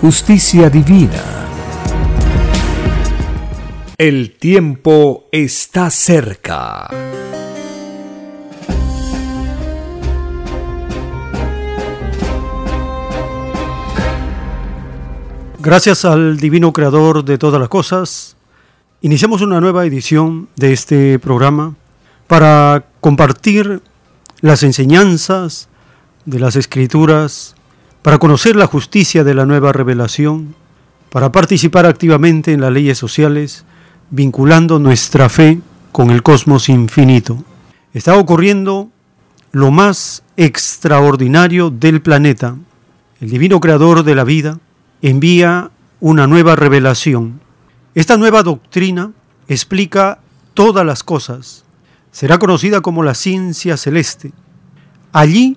justicia divina. El tiempo está cerca. Gracias al Divino Creador de todas las cosas, iniciamos una nueva edición de este programa para compartir las enseñanzas de las Escrituras, para conocer la justicia de la nueva revelación, para participar activamente en las leyes sociales, vinculando nuestra fe con el cosmos infinito. Está ocurriendo lo más extraordinario del planeta. El divino creador de la vida envía una nueva revelación. Esta nueva doctrina explica todas las cosas. Será conocida como la ciencia celeste. Allí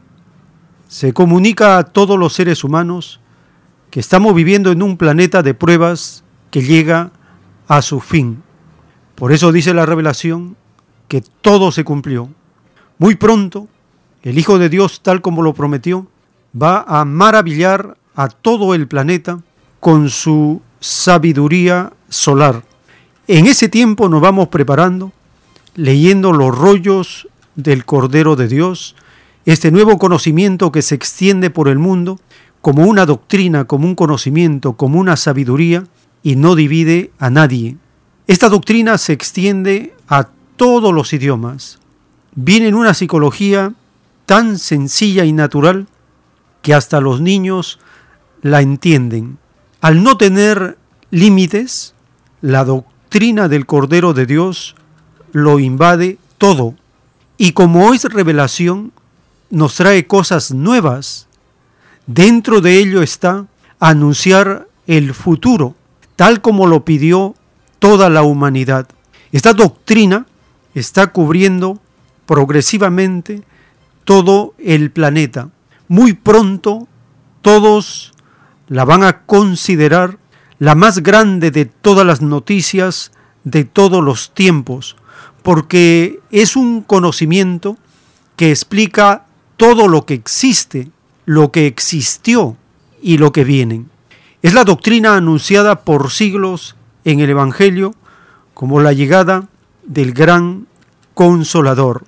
se comunica a todos los seres humanos que estamos viviendo en un planeta de pruebas que llega a su fin. Por eso dice la revelación que todo se cumplió. Muy pronto, el Hijo de Dios, tal como lo prometió, va a maravillar a todo el planeta con su sabiduría solar. En ese tiempo nos vamos preparando, leyendo los rollos del Cordero de Dios, este nuevo conocimiento que se extiende por el mundo como una doctrina, como un conocimiento, como una sabiduría, y no divide a nadie. Esta doctrina se extiende a todos los idiomas. Viene en una psicología tan sencilla y natural que hasta los niños la entienden. Al no tener límites, la doctrina del Cordero de Dios lo invade todo. Y como es revelación, nos trae cosas nuevas. Dentro de ello está anunciar el futuro, tal como lo pidió toda la humanidad. Esta doctrina está cubriendo progresivamente todo el planeta. Muy pronto todos la van a considerar la más grande de todas las noticias de todos los tiempos, porque es un conocimiento que explica todo lo que existe, lo que existió y lo que viene. Es la doctrina anunciada por siglos en el Evangelio como la llegada del gran consolador.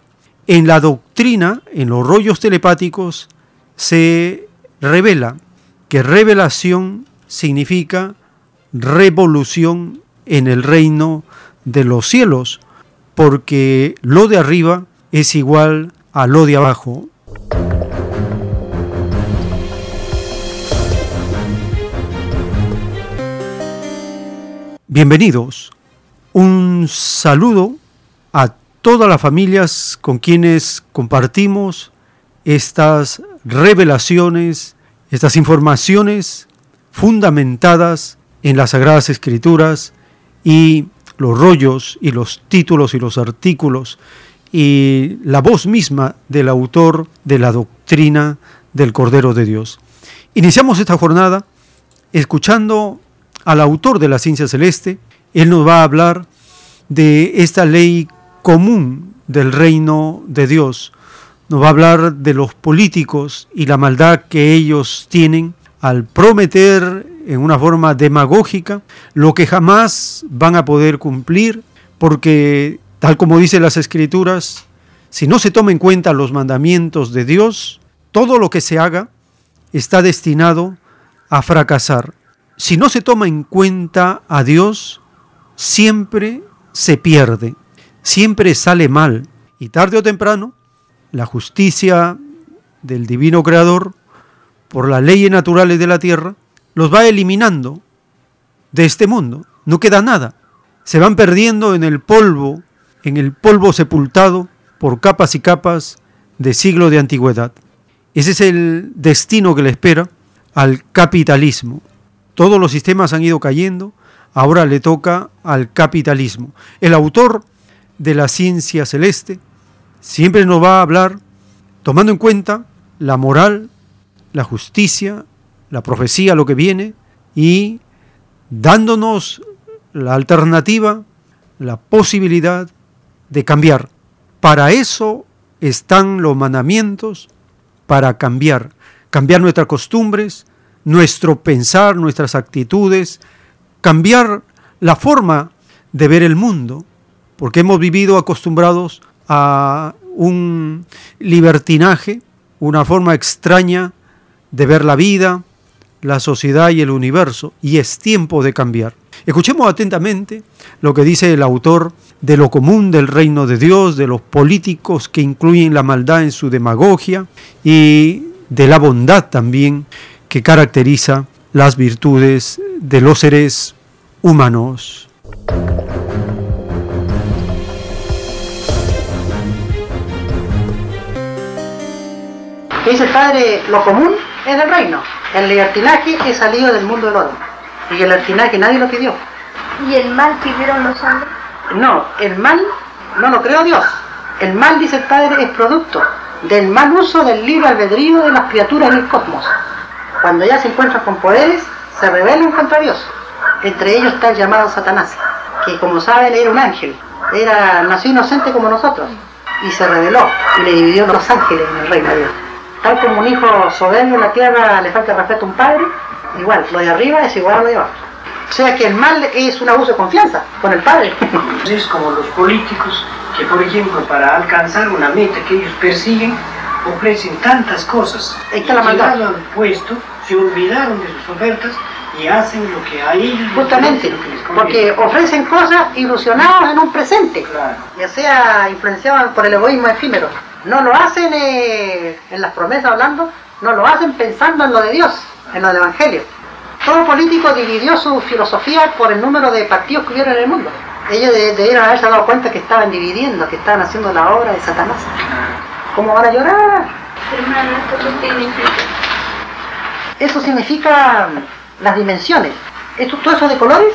En la doctrina, en los rollos telepáticos, se revela que revelación significa revolución en el reino de los cielos, porque lo de arriba es igual a lo de abajo. Bienvenidos. Un saludo a todas las familias con quienes compartimos estas revelaciones estas informaciones fundamentadas en las Sagradas Escrituras y los rollos y los títulos y los artículos y la voz misma del autor de la doctrina del Cordero de Dios. Iniciamos esta jornada escuchando al autor de la ciencia celeste. Él nos va a hablar de esta ley común del reino de Dios, nos va a hablar de los políticos y la maldad que ellos tienen al prometer en una forma demagógica lo que jamás van a poder cumplir, porque tal como dicen las escrituras, si no se toman en cuenta los mandamientos de Dios, todo lo que se haga está destinado a fracasar. Si no se toma en cuenta a Dios, siempre se pierde, siempre sale mal. Y tarde o temprano, la justicia del divino creador, por las leyes naturales de la tierra, los va eliminando de este mundo. No queda nada. Se van perdiendo en el polvo, en el polvo sepultado por capas y capas de siglo de antigüedad. Ese es el destino que le espera al capitalismo. Todos los sistemas han ido cayendo, ahora le toca al capitalismo. El autor de la ciencia celeste siempre nos va a hablar tomando en cuenta la moral, la justicia, la profecía, lo que viene, y dándonos la alternativa, la posibilidad de cambiar. Para eso están los mandamientos, para cambiar, cambiar nuestras costumbres, nuestro pensar, nuestras actitudes, cambiar la forma de ver el mundo, porque hemos vivido acostumbrados a un libertinaje, una forma extraña de ver la vida, la sociedad y el universo, y es tiempo de cambiar. Escuchemos atentamente lo que dice el autor de lo común del reino de Dios, de los políticos que incluyen la maldad en su demagogia y de la bondad también que caracteriza las virtudes de los seres humanos. Dice el padre, lo común es del reino. El libertinaje es salido del mundo del oro. Y el libertinaje nadie lo pidió. ¿Y el mal pidieron los hombres? No, el mal no lo creó Dios. El mal, dice el padre, es producto del mal uso del libre albedrío de las criaturas en el cosmos. Cuando ya se encuentran con poderes, se rebelan contra Dios. Entre ellos está el llamado Satanás, que como saben era un ángel, era, nació inocente como nosotros, y se rebeló y le dividió los ángeles en el reino de Dios. Tal como un hijo soberbio en la tierra le falta respeto a un padre, igual, lo de arriba es igual a lo de abajo. O sea que el mal es un abuso de confianza con el padre. Es como los políticos que, por ejemplo, para alcanzar una meta que ellos persiguen, ofrecen tantas cosas. Ahí está la maldad. Al puesto, se olvidaron de sus ofertas y hacen lo que a ellos Justamente, les porque ofrecen cosas ilusionados en un presente, Claro. ya sea influenciados por el egoísmo efímero. No lo hacen eh, en las promesas hablando, no lo hacen pensando en lo de Dios, en lo del Evangelio. Todo político dividió su filosofía por el número de partidos que hubieron en el mundo. Ellos de- debieron haberse dado cuenta que estaban dividiendo, que estaban haciendo la obra de Satanás. ¿Cómo van a llorar? Hermano. Eso significa las dimensiones. Esto, todo eso de colores,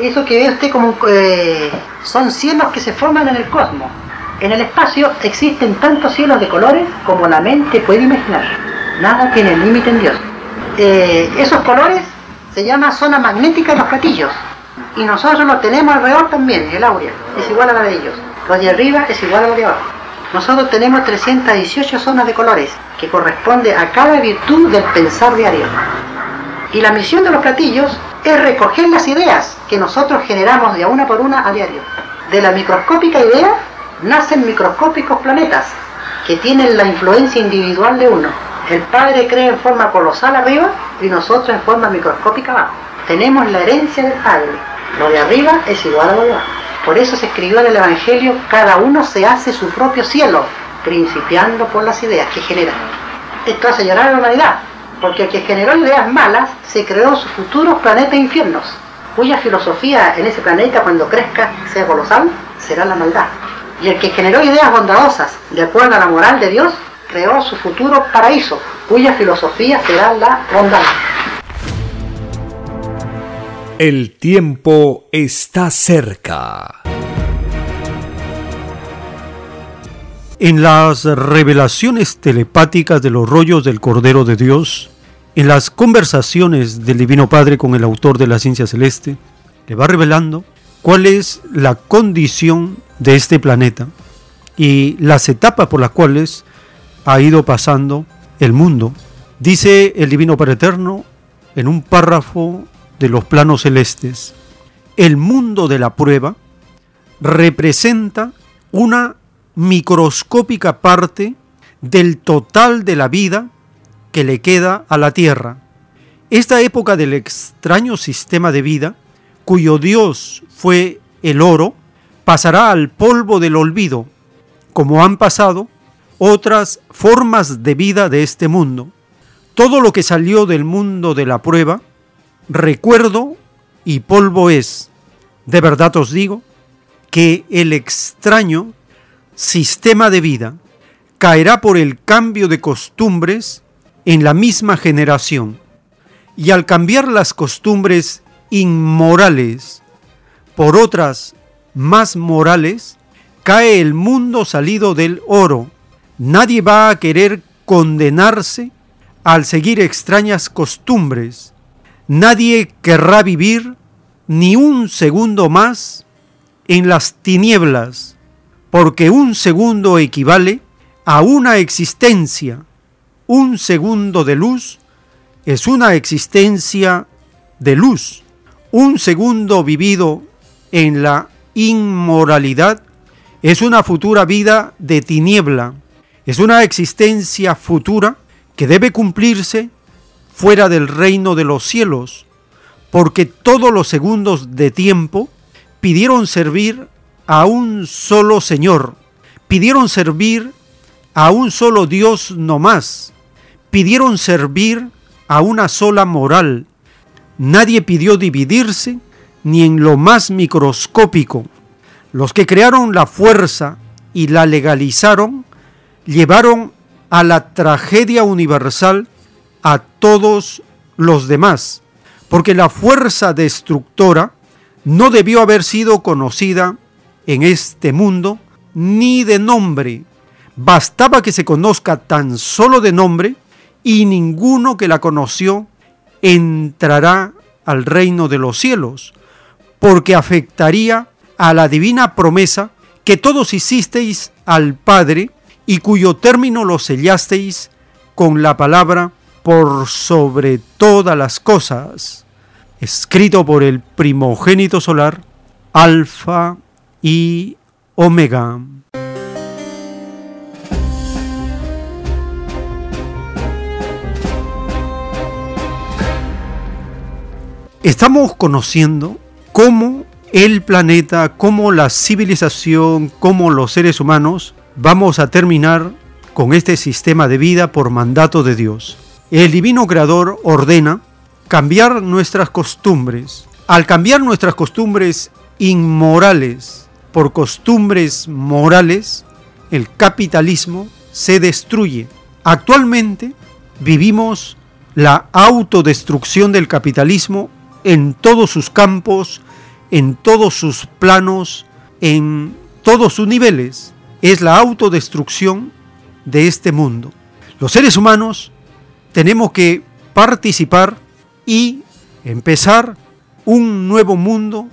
eso que ve usted como eh, son cielos que se forman en el cosmos. En el espacio existen tantos cielos de colores como la mente puede imaginar. Nada tiene límite en Dios. Eh, esos colores se llama zona magnética de los platillos. Y nosotros lo tenemos alrededor también, el áurea. Es igual a la de ellos. Lo de arriba es igual a lo de abajo. Nosotros tenemos 318 zonas de colores, que corresponde a cada virtud del pensar diario. Y la misión de los platillos es recoger las ideas que nosotros generamos de una por una a diario. De la microscópica idea nacen microscópicos planetas que tienen la influencia individual de uno. El Padre cree en forma colosal arriba y nosotros en forma microscópica abajo. Tenemos la herencia del Padre. Lo de arriba es igual a lo de abajo. Por eso se escribió en el Evangelio, cada uno se hace su propio cielo, principiando por las ideas que generan. Esto hace llorar a la humanidad, porque el que generó ideas malas se creó sus futuros planetas e infiernos, cuya filosofía en ese planeta cuando crezca sea colosal, será la maldad. Y el que generó ideas bondadosas, de acuerdo a la moral de Dios, creó su futuro paraíso, cuya filosofía será la bondad. El tiempo está cerca. En las revelaciones telepáticas de los rollos del Cordero de Dios, en las conversaciones del Divino Padre con el autor de la ciencia celeste, le va revelando cuál es la condición de este planeta y las etapas por las cuales ha ido pasando el mundo. Dice el Divino Padre Eterno en un párrafo de los planos celestes, el mundo de la prueba representa una microscópica parte del total de la vida que le queda a la Tierra. Esta época del extraño sistema de vida, cuyo Dios fue el oro, pasará al polvo del olvido, como han pasado otras formas de vida de este mundo. Todo lo que salió del mundo de la prueba, recuerdo y polvo es. De verdad os digo que el extraño sistema de vida caerá por el cambio de costumbres en la misma generación. Y al cambiar las costumbres inmorales por otras más morales, cae el mundo salido del oro. Nadie va a querer condenarse al seguir extrañas costumbres. Nadie querrá vivir ni un segundo más en las tinieblas, porque un segundo equivale a una existencia. Un segundo de luz es una existencia de luz. Un segundo vivido en la inmoralidad es una futura vida de tiniebla. Es una existencia futura que debe cumplirse fuera del reino de los cielos, porque todos los segundos de tiempo pidieron servir a un solo Señor, pidieron servir a un solo Dios no más, pidieron servir a una sola moral. Nadie pidió dividirse ni en lo más microscópico. Los que crearon la fuerza y la legalizaron llevaron a la tragedia universal a todos los demás, porque la fuerza destructora no debió haber sido conocida en este mundo ni de nombre. Bastaba que se conozca tan solo de nombre y ninguno que la conoció entrará al reino de los cielos, porque afectaría a la divina promesa que todos hicisteis al Padre y cuyo término lo sellasteis con la palabra por sobre todas las cosas, escrito por el primogénito solar, Alfa y Omega. Estamos conociendo cómo el planeta, cómo la civilización, cómo los seres humanos vamos a terminar con este sistema de vida por mandato de Dios. El divino creador ordena cambiar nuestras costumbres. Al cambiar nuestras costumbres inmorales por costumbres morales, el capitalismo se destruye. Actualmente vivimos la autodestrucción del capitalismo en todos sus campos, en todos sus planos, en todos sus niveles. Es la autodestrucción de este mundo. Los seres humanos tenemos que participar y empezar un nuevo mundo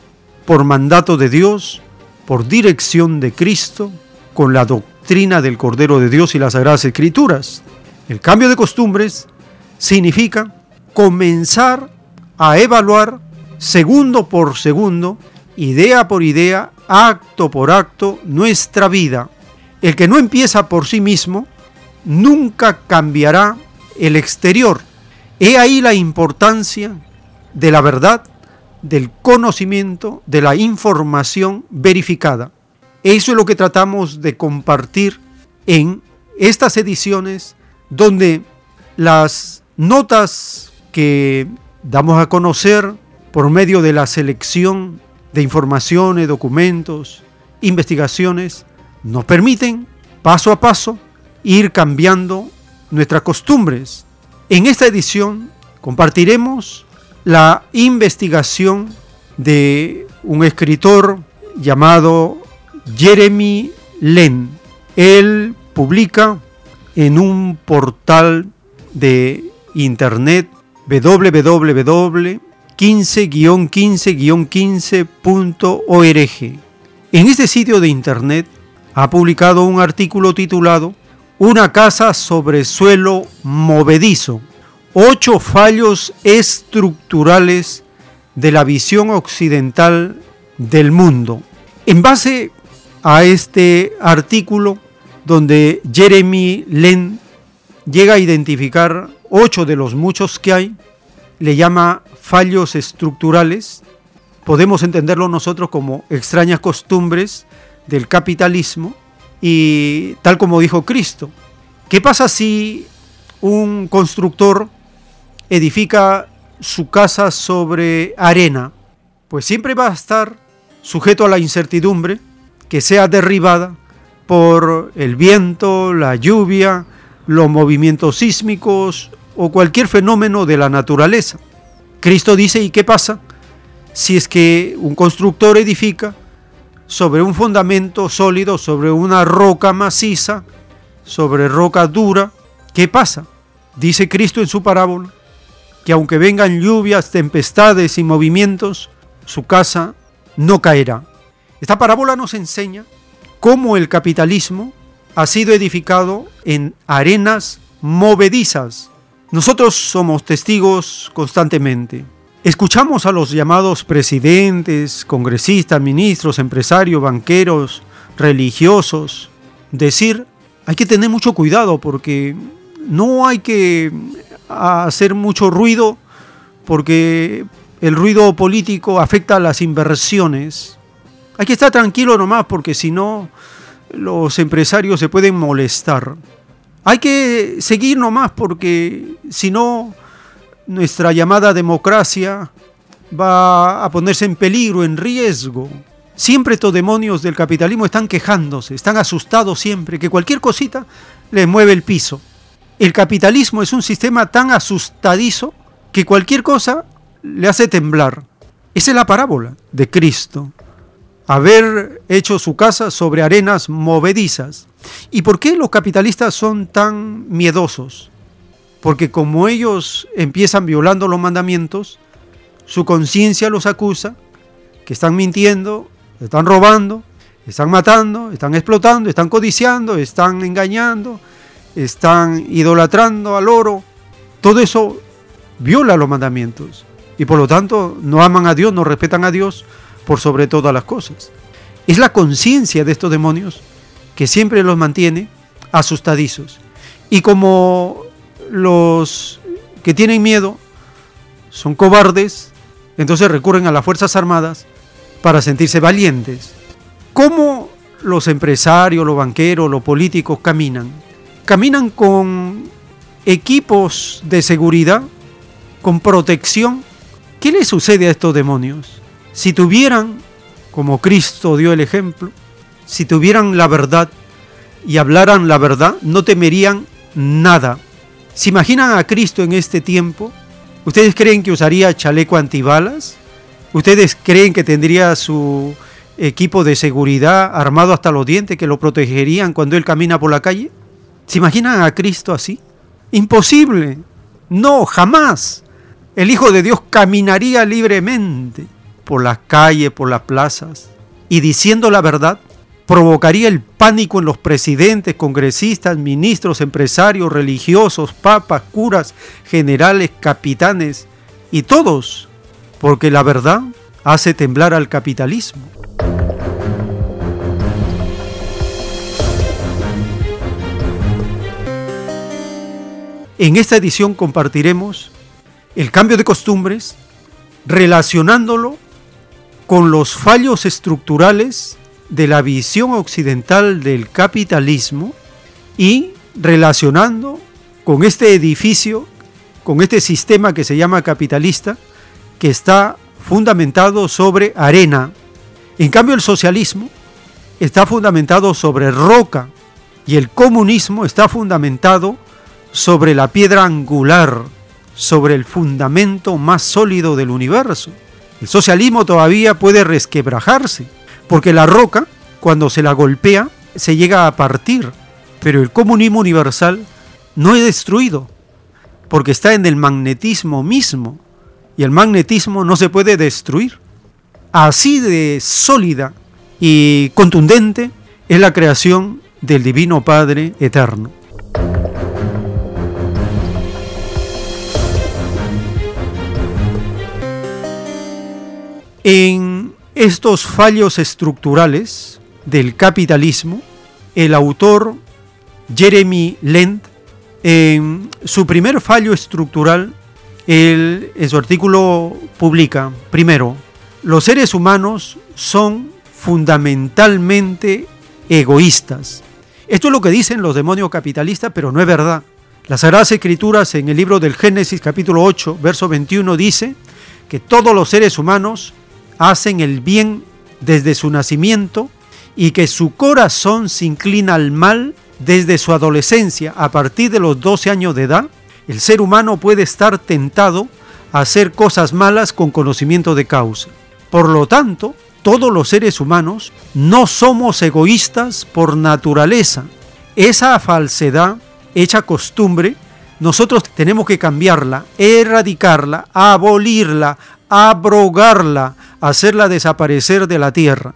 por mandato de Dios, por dirección de Cristo, con la doctrina del Cordero de Dios y las Sagradas Escrituras. El cambio de costumbres significa comenzar a evaluar segundo por segundo, idea por idea, acto por acto, nuestra vida. El que no empieza por sí mismo, nunca cambiará el exterior. He ahí la importancia de la verdad, del conocimiento, de la información verificada. Eso es lo que tratamos de compartir en estas ediciones donde las notas que damos a conocer por medio de la selección de informaciones, documentos, investigaciones, nos permiten paso a paso ir cambiando nuestras costumbres. En esta edición compartiremos la investigación de un escritor llamado Jeremy Len. Él publica en un portal de internet www.15-15-15.org. En este sitio de internet ha publicado un artículo titulado una casa sobre suelo movedizo. Ocho fallos estructurales de la visión occidental del mundo. En base a este artículo, donde Jeremy Len llega a identificar ocho de los muchos que hay, le llama fallos estructurales, podemos entenderlo nosotros como extrañas costumbres del capitalismo y tal como dijo Cristo. ¿Qué pasa si un constructor edifica su casa sobre arena? Pues siempre va a estar sujeto a la incertidumbre que sea derribada por el viento, la lluvia, los movimientos sísmicos o cualquier fenómeno de la naturaleza. Cristo dice, ¿y qué pasa? Si es que un constructor edifica sobre un fundamento sólido, sobre una roca maciza, sobre roca dura, ¿qué pasa? Dice Cristo en su parábola, que aunque vengan lluvias, tempestades y movimientos, su casa no caerá. Esta parábola nos enseña cómo el capitalismo ha sido edificado en arenas movedizas. Nosotros somos testigos constantemente. Escuchamos a los llamados presidentes, congresistas, ministros, empresarios, banqueros, religiosos decir, hay que tener mucho cuidado porque no hay que hacer mucho ruido porque el ruido político afecta a las inversiones. Hay que estar tranquilo nomás porque si no los empresarios se pueden molestar. Hay que seguir nomás porque si no nuestra llamada democracia va a ponerse en peligro, en riesgo. Siempre estos demonios del capitalismo están quejándose, están asustados siempre, que cualquier cosita les mueve el piso. El capitalismo es un sistema tan asustadizo que cualquier cosa le hace temblar. Esa es la parábola de Cristo haber hecho su casa sobre arenas movedizas. ¿Y por qué los capitalistas son tan miedosos? Porque como ellos empiezan violando los mandamientos, su conciencia los acusa que están mintiendo, están robando, están matando, están explotando, están codiciando, están engañando, están idolatrando al oro. Todo eso viola los mandamientos y por lo tanto no aman a Dios, no respetan a Dios, por sobre todas las cosas. Es la conciencia de estos demonios que siempre los mantiene asustadizos. Y como los que tienen miedo son cobardes, entonces recurren a las Fuerzas Armadas para sentirse valientes. ¿Cómo los empresarios, los banqueros, los políticos caminan? Caminan con equipos de seguridad, con protección. ¿Qué le sucede a estos demonios? Si tuvieran, como Cristo dio el ejemplo, si tuvieran la verdad y hablaran la verdad, no temerían nada. ¿Se imaginan a Cristo en este tiempo? ¿Ustedes creen que usaría chaleco antibalas? ¿Ustedes creen que tendría su equipo de seguridad armado hasta los dientes que lo protegerían cuando él camina por la calle? ¿Se imaginan a Cristo así? Imposible. No, jamás. El Hijo de Dios caminaría libremente por las calles, por las plazas, y diciendo la verdad, provocaría el pánico en los presidentes, congresistas, ministros, empresarios, religiosos, papas, curas, generales, capitanes y todos, porque la verdad hace temblar al capitalismo. En esta edición compartiremos el cambio de costumbres relacionándolo con los fallos estructurales de la visión occidental del capitalismo y relacionando con este edificio, con este sistema que se llama capitalista, que está fundamentado sobre arena. En cambio el socialismo está fundamentado sobre roca y el comunismo está fundamentado sobre la piedra angular, sobre el fundamento más sólido del universo. El socialismo todavía puede resquebrajarse, porque la roca, cuando se la golpea, se llega a partir, pero el comunismo universal no es destruido, porque está en el magnetismo mismo, y el magnetismo no se puede destruir. Así de sólida y contundente es la creación del Divino Padre Eterno. En estos fallos estructurales del capitalismo, el autor Jeremy Lent, en su primer fallo estructural, en su artículo publica, primero, los seres humanos son fundamentalmente egoístas. Esto es lo que dicen los demonios capitalistas, pero no es verdad. Las Sagradas Escrituras en el libro del Génesis capítulo 8, verso 21 dice que todos los seres humanos hacen el bien desde su nacimiento y que su corazón se inclina al mal desde su adolescencia. A partir de los 12 años de edad, el ser humano puede estar tentado a hacer cosas malas con conocimiento de causa. Por lo tanto, todos los seres humanos no somos egoístas por naturaleza. Esa falsedad hecha costumbre, nosotros tenemos que cambiarla, erradicarla, abolirla, abrogarla, hacerla desaparecer de la tierra.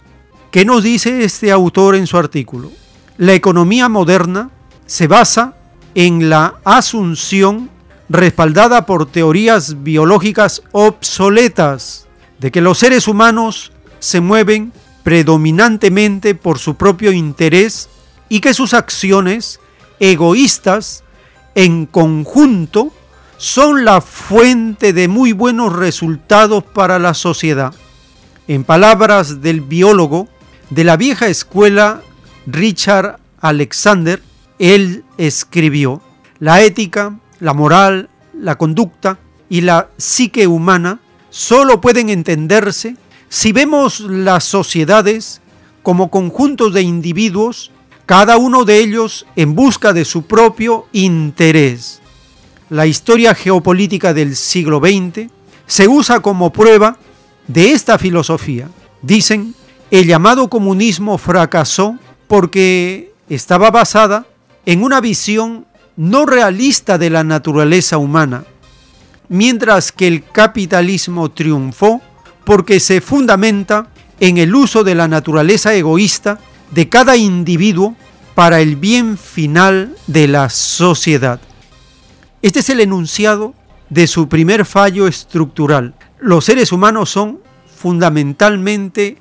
¿Qué nos dice este autor en su artículo? La economía moderna se basa en la asunción respaldada por teorías biológicas obsoletas de que los seres humanos se mueven predominantemente por su propio interés y que sus acciones egoístas en conjunto son la fuente de muy buenos resultados para la sociedad. En palabras del biólogo de la vieja escuela Richard Alexander, él escribió, la ética, la moral, la conducta y la psique humana solo pueden entenderse si vemos las sociedades como conjuntos de individuos, cada uno de ellos en busca de su propio interés. La historia geopolítica del siglo XX se usa como prueba de esta filosofía. Dicen, el llamado comunismo fracasó porque estaba basada en una visión no realista de la naturaleza humana, mientras que el capitalismo triunfó porque se fundamenta en el uso de la naturaleza egoísta de cada individuo para el bien final de la sociedad. Este es el enunciado de su primer fallo estructural. Los seres humanos son fundamentalmente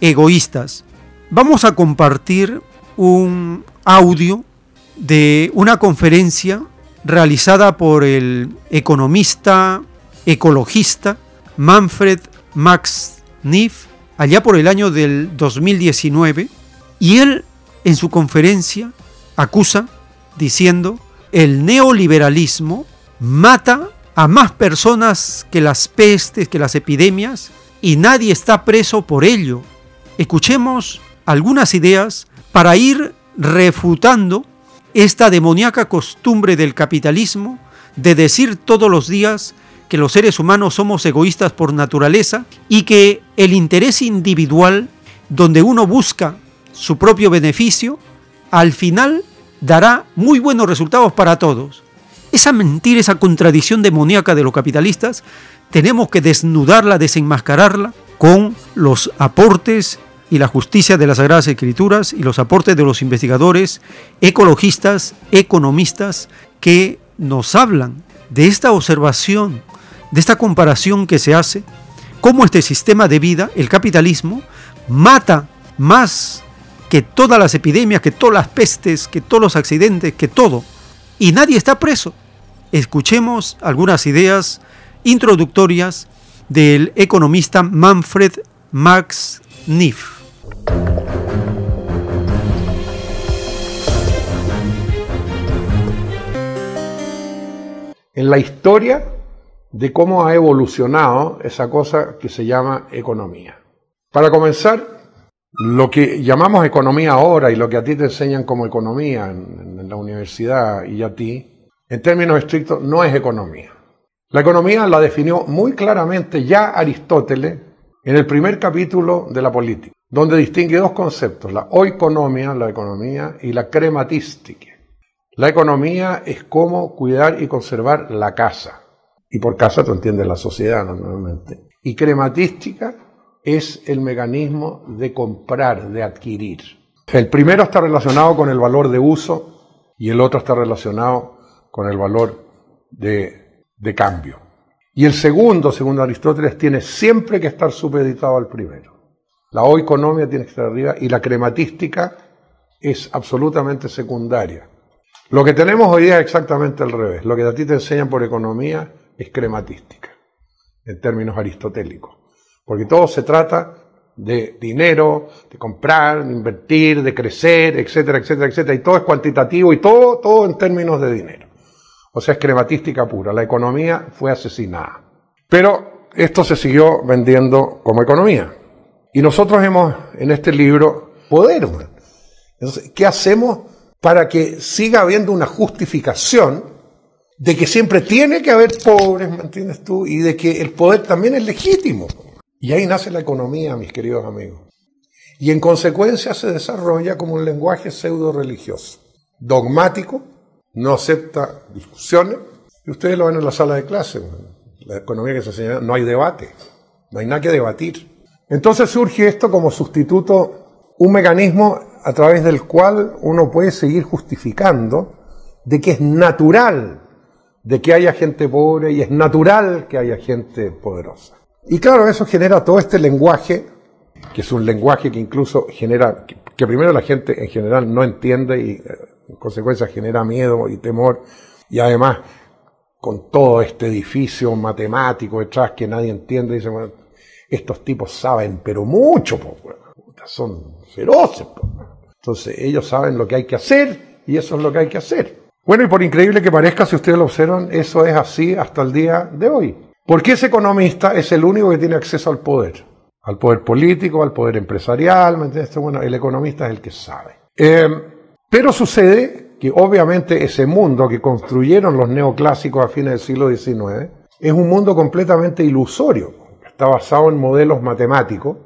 egoístas. Vamos a compartir un audio de una conferencia realizada por el economista, ecologista Manfred Max Neff allá por el año del 2019 y él en su conferencia acusa diciendo el neoliberalismo mata a más personas que las pestes, que las epidemias y nadie está preso por ello. Escuchemos algunas ideas para ir refutando esta demoníaca costumbre del capitalismo de decir todos los días que los seres humanos somos egoístas por naturaleza y que el interés individual, donde uno busca su propio beneficio, al final dará muy buenos resultados para todos. Esa mentira, esa contradicción demoníaca de los capitalistas, tenemos que desnudarla, desenmascararla con los aportes y la justicia de las Sagradas Escrituras y los aportes de los investigadores, ecologistas, economistas, que nos hablan de esta observación de esta comparación que se hace, cómo este sistema de vida, el capitalismo, mata más que todas las epidemias, que todas las pestes, que todos los accidentes, que todo. Y nadie está preso. Escuchemos algunas ideas introductorias del economista Manfred Max Neff. En la historia de cómo ha evolucionado esa cosa que se llama economía. Para comenzar, lo que llamamos economía ahora y lo que a ti te enseñan como economía en, la universidad y a ti, en términos estrictos, no es economía. La economía la definió muy claramente ya Aristóteles en el primer capítulo de la política, donde distingue dos conceptos, la oikonomia, la economía, y la crematística. La economía es cómo cuidar y conservar la casa. Y por casa tú entiendes la sociedad normalmente. Y crematística es el mecanismo de comprar, de adquirir. El primero está relacionado con el valor de uso y el otro está relacionado con el valor de, cambio. Y el segundo, según Aristóteles, tiene siempre que estar supeditado al primero. La oikonomia tiene que estar arriba y la crematística es absolutamente secundaria. Lo que tenemos hoy día es exactamente al revés. Lo que a ti te enseñan por economía es crematística, en términos aristotélicos. Porque todo se trata de dinero, de comprar, de invertir, de crecer, etcétera, etcétera, etcétera. Y todo es cuantitativo y todo, todo en términos de dinero. O sea, es crematística pura. La economía fue asesinada. Pero esto se siguió vendiendo como economía. Y nosotros hemos en este libro poder. Entonces, ¿qué hacemos para que siga habiendo una justificación de que siempre tiene que haber pobres, ¿me entiendes tú? Y de que el poder también es legítimo. Y ahí nace la economía, mis queridos amigos. Y en consecuencia se desarrolla como un lenguaje pseudo religioso, dogmático, no acepta discusiones. Y ustedes lo ven en la sala de clase, la economía que se enseña, no hay debate, no hay nada que debatir. Entonces surge esto como sustituto, un mecanismo a través del cual uno puede seguir justificando de que es natural de que haya gente pobre y es natural que haya gente poderosa. Y claro, eso genera todo este lenguaje, que es un lenguaje que incluso genera, que primero la gente en general no entiende y eh, en consecuencia genera miedo y temor, y además con todo este edificio matemático detrás que nadie entiende, dice, bueno, estos tipos saben, pero mucho, son feroces. Entonces ellos saben lo que hay que hacer y eso es lo que hay que hacer. Bueno, y por increíble que parezca, si ustedes lo observan, eso es así hasta el día de hoy. Porque ese economista es el único que tiene acceso al poder, al poder político, al poder empresarial, ¿me entiendes? Bueno, el economista es el que sabe. Eh, pero sucede que obviamente ese mundo que construyeron los neoclásicos a fines del siglo XIX es un mundo completamente ilusorio, está basado en modelos matemáticos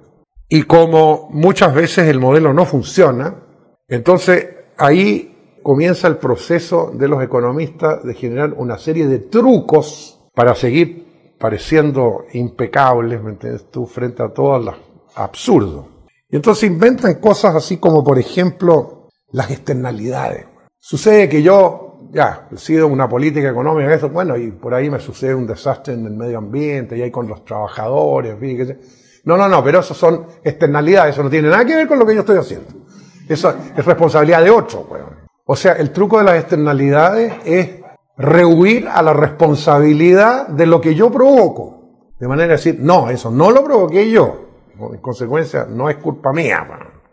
y como muchas veces el modelo no funciona, entonces ahí comienza el proceso de los economistas de generar una serie de trucos para seguir pareciendo impecables, ¿me entiendes tú?, frente a todo lo absurdo. Y entonces inventan cosas así como, por ejemplo, las externalidades. Sucede que yo, ya, he sido una política económica, eso, bueno, y por ahí me sucede un desastre en el medio ambiente, y ahí con los trabajadores, No, no, no, pero eso son externalidades, eso no tiene nada que ver con lo que yo estoy haciendo. Eso es responsabilidad de otro, O sea, el truco de las externalidades es rehuir a la responsabilidad de lo que yo provoco. De manera de decir, no, eso no lo provoqué yo. En consecuencia, no es culpa mía,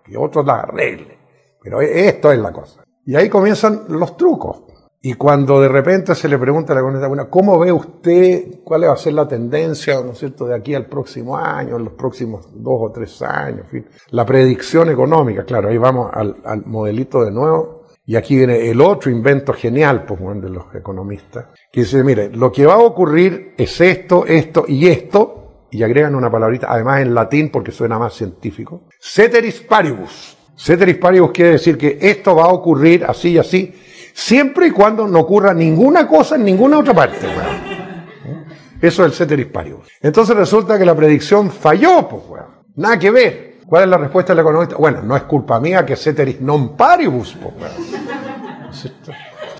que otros la arregle. Pero e, esto es la cosa. Y ahí comienzan los trucos. Y cuando de repente se le pregunta a la comunidad, bueno, ¿cómo ve usted cuál va a ser la tendencia, ¿no es cierto?, de aquí al próximo año, en los próximos dos o tres años, la predicción económica, claro, ahí vamos al, modelito de nuevo, y aquí viene el otro invento genial, pues, de los economistas, que dice, mire, lo que va a ocurrir es esto, esto y esto, y agregan una palabrita, además en latín porque suena más científico, ceteris paribus. Ceteris paribus quiere decir que esto va a ocurrir así y así, siempre y cuando no ocurra ninguna cosa en ninguna otra parte. Eso es el ceteris paribus. Entonces resulta que la predicción falló, pues, Nada que ver. ¿Cuál es la respuesta del economista? Bueno, no es culpa mía que ceteris non paribus, pues,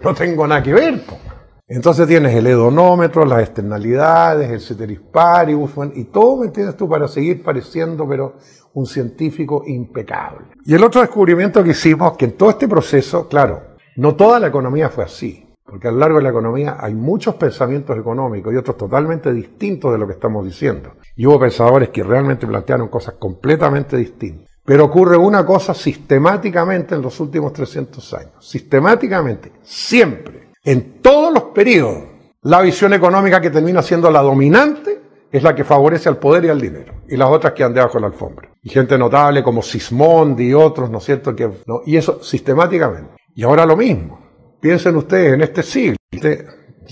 No tengo nada que ver, pues. Entonces tienes el hedonómetro, las externalidades, el ceteris paribus, y todo, ¿me entiendes tú? Para seguir pareciendo, pero un científico impecable. Y el otro descubrimiento que hicimos, que en todo este proceso, claro, no toda la economía fue así, porque a lo largo de la economía hay muchos pensamientos económicos y otros totalmente distintos de lo que estamos diciendo. Y hubo pensadores que realmente plantearon cosas completamente distintas. Pero ocurre una cosa sistemáticamente en los últimos 300 años. Sistemáticamente, siempre, en todos los periodos, la visión económica que termina siendo la dominante es la que favorece al poder y al dinero, y las otras que han debajo de la alfombra. Y gente notable como Sismondi y otros, ¿no es cierto? Que, ¿no? Y eso sistemáticamente. Y ahora lo mismo. Piensen ustedes en este siglo.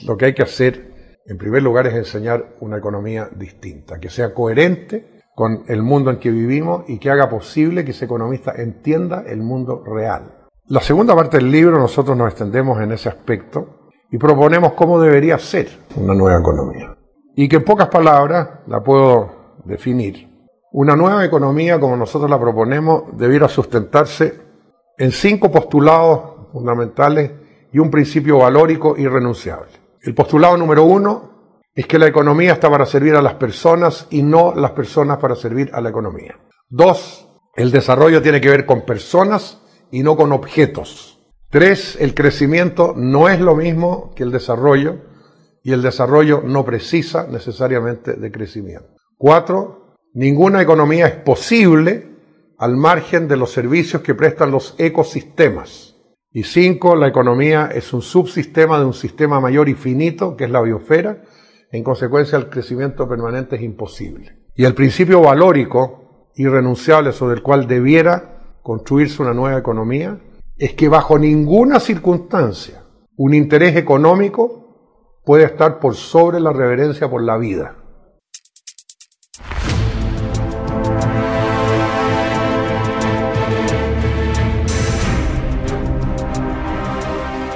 Lo que hay que hacer, en primer lugar, es enseñar una economía distinta, que sea coherente con el mundo en que vivimos y que haga posible que ese economista entienda el mundo real. La segunda parte del libro nosotros nos extendemos en ese aspecto y proponemos cómo debería ser una nueva economía y que en pocas palabras la puedo definir. Una nueva economía, como nosotros la proponemos, debiera sustentarse en cinco postulados fundamentales y un principio valórico irrenunciable. El postulado número uno es que la economía está para servir a las personas y no las personas para servir a la economía. Dos, el desarrollo tiene que ver con personas y no con objetos. Tres, el crecimiento no es lo mismo que el desarrollo y el desarrollo no precisa necesariamente de crecimiento. Cuatro, ninguna economía es posible al margen de los servicios que prestan los ecosistemas. Y cinco, la economía es un subsistema de un sistema mayor y finito, que es la biosfera, en consecuencia el crecimiento permanente es imposible. Y el principio valórico, irrenunciable sobre el cual debiera construirse una nueva economía, es que bajo ninguna circunstancia un interés económico puede estar por sobre la reverencia por la vida.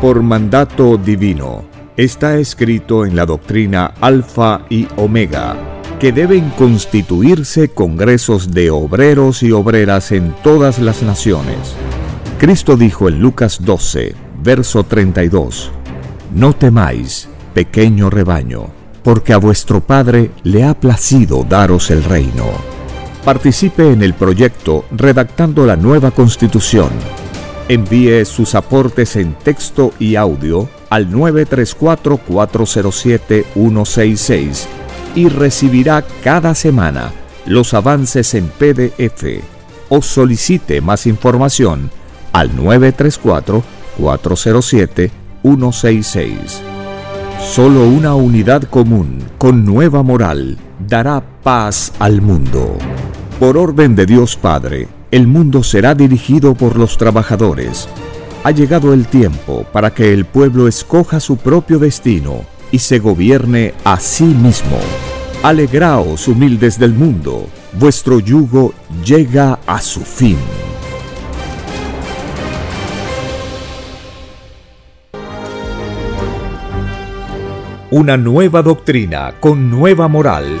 Por mandato divino, está escrito en la doctrina Alfa y Omega que deben constituirse congresos de obreros y obreras en todas las naciones. Cristo dijo en Lucas 12, verso 32, no temáis, pequeño rebaño, porque a vuestro Padre le ha placido daros el reino. Participe en el proyecto redactando la nueva constitución. Envíe sus aportes en texto y audio al 934-407-166 y recibirá cada semana los avances en PDF o solicite más información al 934 407 166. Solo una unidad común, con nueva moral, dará paz al mundo. Por orden de Dios Padre, el mundo será dirigido por los trabajadores. Ha llegado el tiempo para que el pueblo escoja su propio destino y se gobierne a sí mismo. Alegraos, humildes del mundo, vuestro yugo llega a su fin. una nueva doctrina con nueva moral,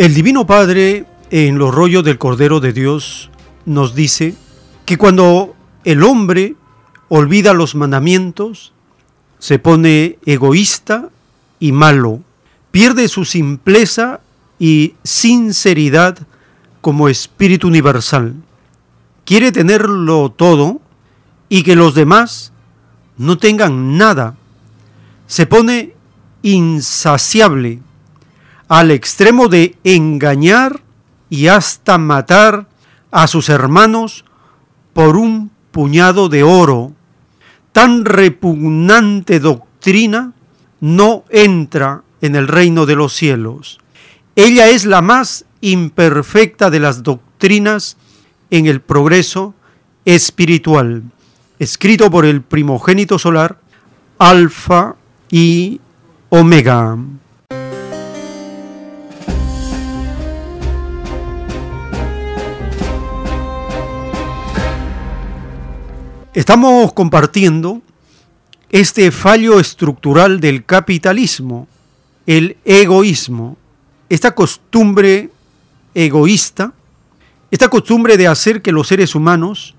El Divino Padre en los rollos del Cordero de Dios nos dice que cuando el hombre olvida los mandamientos, se pone egoísta y malo, pierde su simpleza y sinceridad como espíritu universal. Quiere tenerlo todo y que los demás no tengan nada. Se pone insaciable al extremo de engañar y hasta matar a sus hermanos por un puñado de oro. Tan repugnante doctrina no entra en el reino de los cielos. Ella es la más imperfecta de las doctrinas en el progreso espiritual, escrito por el primogénito solar, Alfa y Omega. Estamos compartiendo este fallo estructural del capitalismo, el egoísmo, esta costumbre egoísta, esta costumbre de hacer que los seres humanos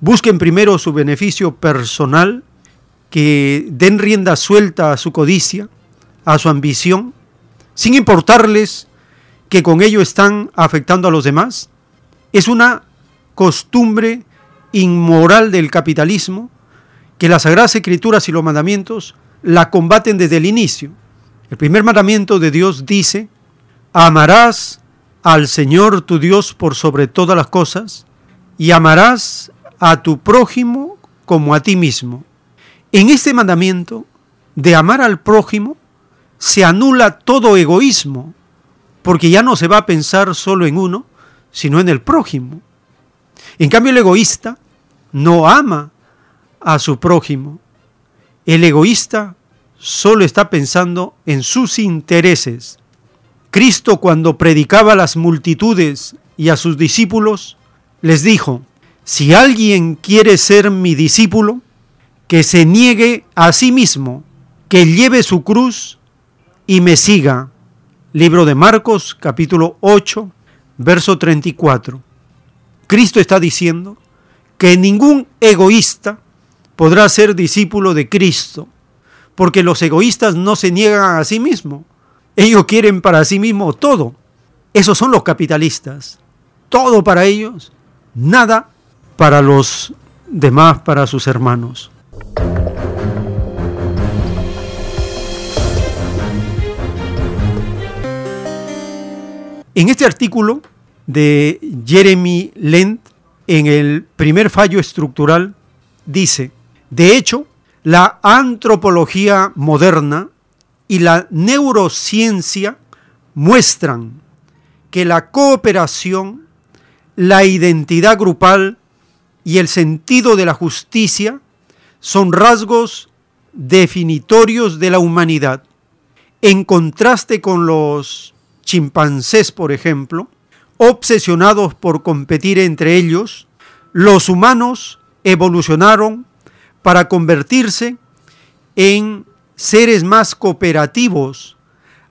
busquen primero su beneficio personal, que den rienda suelta a su codicia a su ambición, sin importarles que con ello están afectando a los demás, es una costumbre inmoral del capitalismo que las Sagradas Escrituras y los mandamientos la combaten desde el inicio. El primer mandamiento de Dios dice, amarás al Señor tu Dios por sobre todas las cosas y amarás a tu prójimo como a ti mismo. En este mandamiento de amar al prójimo se anula todo egoísmo, porque ya no se va a pensar solo en uno, sino en el prójimo. En cambio, el egoísta no ama a su prójimo. El egoísta solo está pensando en sus intereses. Cristo cuando predicaba a las multitudes y a sus discípulos, les dijo, si alguien quiere ser mi discípulo, que se niegue a sí mismo, que lleve su cruz y me siga. Libro de Marcos capítulo 8, verso 34. Cristo está diciendo que ningún egoísta podrá ser discípulo de Cristo, porque los egoístas no se niegan a sí mismos. Ellos quieren para sí mismos todo. Esos son los capitalistas. Todo para ellos, nada para los demás, para sus hermanos. En este artículo de Jeremy Lent, en el primer fallo estructural, dice, de hecho, la antropología moderna y la neurociencia muestran que la cooperación, la identidad grupal y el sentido de la justicia son rasgos definitorios de la humanidad. En contraste con los chimpancés, por ejemplo, obsesionados por competir entre ellos, los humanos evolucionaron para convertirse en seres más cooperativos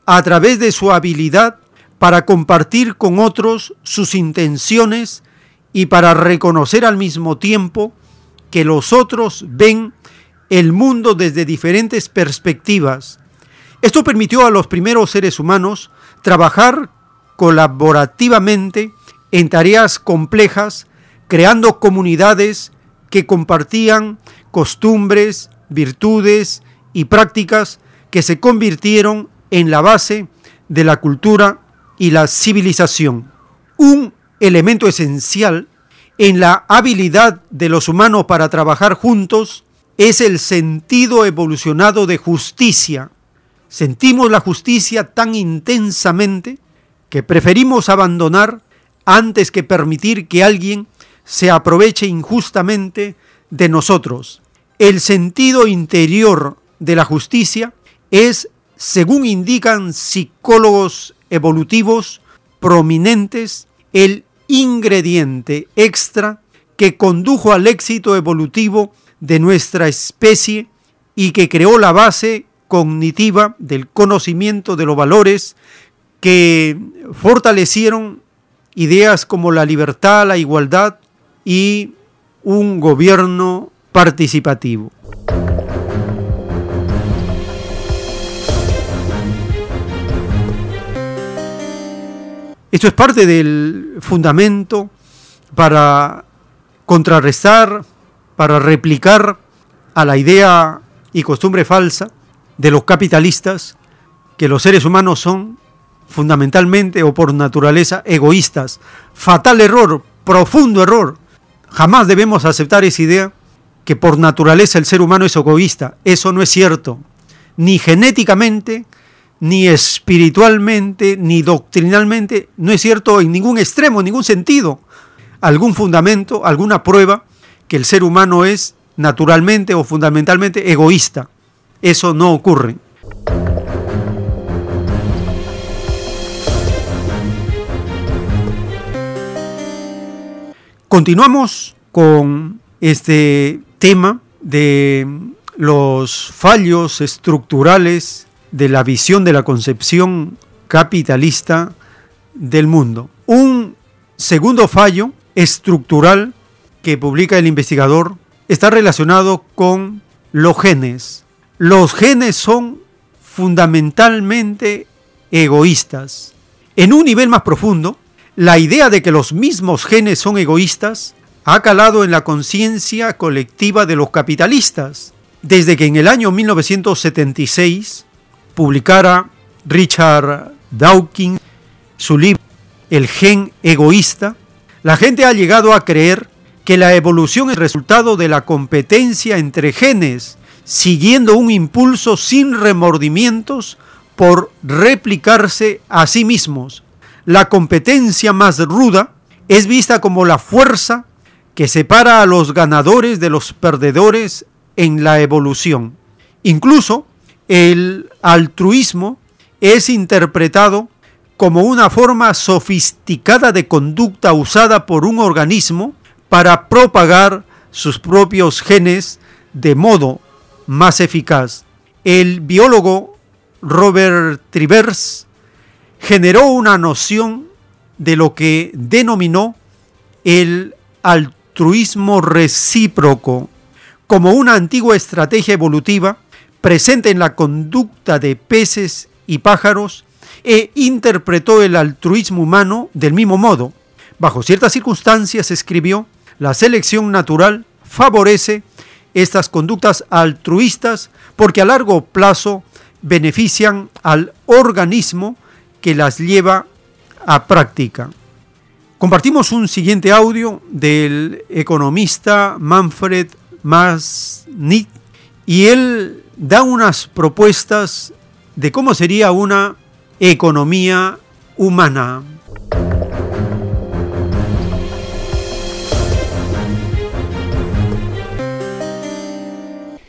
a través de su habilidad para compartir con otros sus intenciones y para reconocer al mismo tiempo que los otros ven el mundo desde diferentes perspectivas. Esto permitió a los primeros seres humanos trabajar colaborativamente en tareas complejas, creando comunidades que compartían costumbres, virtudes y prácticas que se convirtieron en la base de la cultura y la civilización. Un elemento esencial en la habilidad de los humanos para trabajar juntos es el sentido evolucionado de justicia. Sentimos la justicia tan intensamente que preferimos abandonar antes que permitir que alguien se aproveche injustamente de nosotros. El sentido interior de la justicia es, según indican psicólogos evolutivos prominentes, el ingrediente extra que condujo al éxito evolutivo de nuestra especie y que creó la base cognitiva del conocimiento de los valores que fortalecieron ideas como la libertad, la igualdad y un gobierno participativo. Esto es parte del fundamento para contrarrestar, para replicar a la idea y costumbre falsa de los capitalistas que los seres humanos son fundamentalmente o por naturaleza egoístas. Fatal error, profundo error. Jamás debemos aceptar esa idea que por naturaleza el ser humano es egoísta. Eso no es cierto. Ni genéticamente, ni espiritualmente, ni doctrinalmente, no es cierto en ningún extremo, en ningún sentido, algún fundamento, alguna prueba que el ser humano es naturalmente o fundamentalmente egoísta. Eso no ocurre. Continuamos con este tema de los fallos estructurales de la visión de la concepción capitalista del mundo. Un segundo fallo estructural que publica el investigador está relacionado con los genes. Los genes son fundamentalmente egoístas. En un nivel más profundo, la idea de que los mismos genes son egoístas ha calado en la conciencia colectiva de los capitalistas, desde que en el año 1976 publicara Richard Dawkins su libro El gen egoísta, la gente ha llegado a creer que la evolución es resultado de la competencia entre genes, siguiendo un impulso sin remordimientos por replicarse a sí mismos. La competencia más ruda es vista como la fuerza que separa a los ganadores de los perdedores en la evolución. Incluso el altruismo es interpretado como una forma sofisticada de conducta usada por un organismo para propagar sus propios genes de modo más eficaz. El biólogo Robert Trivers generó una noción de lo que denominó el altruismo recíproco como una antigua estrategia evolutiva presente en la conducta de peces y pájaros e interpretó el altruismo humano del mismo modo. Bajo ciertas circunstancias, escribió, la selección natural favorece estas conductas altruistas porque a largo plazo benefician al organismo que las lleva a práctica. Compartimos un siguiente audio del economista Manfred Masnick y él da unas propuestas de cómo sería una economía humana.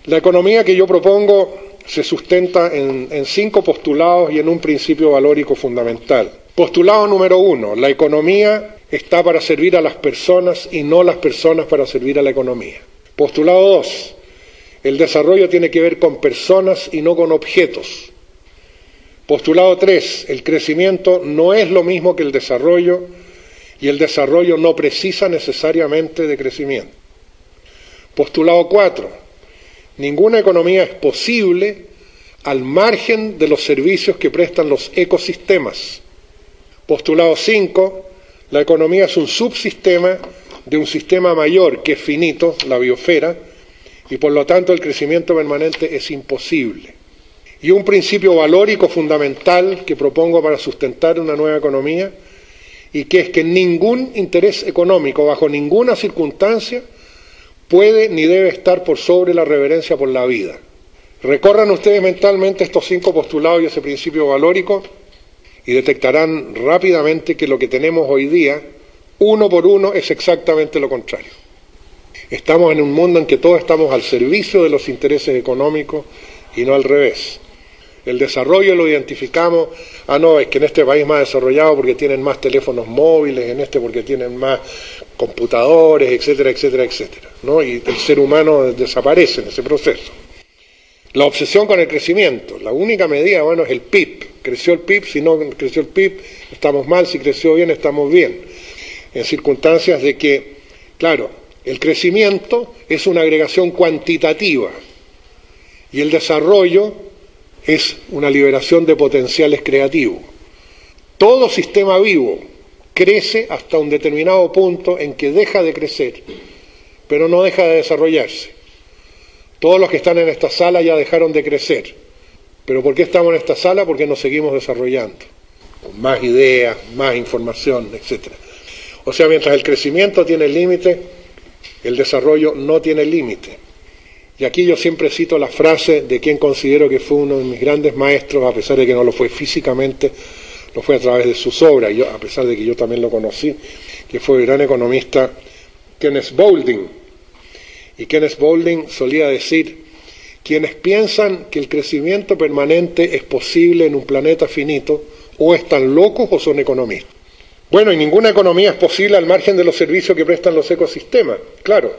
La economía que yo propongo se sustenta en, cinco postulados y en un principio valórico fundamental. Postulado número uno, la economía está para servir a las personas y no las personas para servir a la economía. Postulado dos, el desarrollo tiene que ver con personas y no con objetos. Postulado tres, el crecimiento no es lo mismo que el desarrollo y el desarrollo no precisa necesariamente de crecimiento. Postulado cuatro, Ninguna economía es posible al margen de los servicios que prestan los ecosistemas. Postulado 5, la economía es un subsistema de un sistema mayor que es finito, la biosfera, y por lo tanto el crecimiento permanente es imposible. Y un principio valórico fundamental que propongo para sustentar una nueva economía, y que es que ningún interés económico, bajo ninguna circunstancia, puede ni debe estar por sobre la reverencia por la vida. Recorran ustedes mentalmente estos cinco postulados y ese principio valórico y detectarán rápidamente que lo que tenemos hoy día, uno por uno, es exactamente lo contrario. Estamos en un mundo en que todos estamos al servicio de los intereses económicos y no al revés. El desarrollo lo identificamos, ah no, es que en este país más desarrollado porque tienen más teléfonos móviles, en este porque tienen más computadores, etcétera, etcétera, etcétera. ¿no? Y el ser humano desaparece en ese proceso. La obsesión con el crecimiento, la única medida, bueno, es el PIB. Creció el PIB, si no creció el PIB, estamos mal, si creció bien, estamos bien. En circunstancias de que, claro, el crecimiento es una agregación cuantitativa y el desarrollo es una liberación de potenciales creativos. Todo sistema vivo crece hasta un determinado punto en que deja de crecer, pero no deja de desarrollarse. Todos los que están en esta sala ya dejaron de crecer. ¿Pero por qué estamos en esta sala? Porque nos seguimos desarrollando, con más ideas, más información, etc. O sea, mientras el crecimiento tiene límite, el desarrollo no tiene límite. Y aquí yo siempre cito la frase de quien considero que fue uno de mis grandes maestros, a pesar de que no lo fue físicamente, lo fue a través de sus obras, yo, a pesar de que yo también lo conocí, que fue el gran economista Kenneth Boulding. Y Kenneth Boulding solía decir, quienes piensan que el crecimiento permanente es posible en un planeta finito, o están locos o son economistas. Bueno, y ninguna economía es posible al margen de los servicios que prestan los ecosistemas, claro.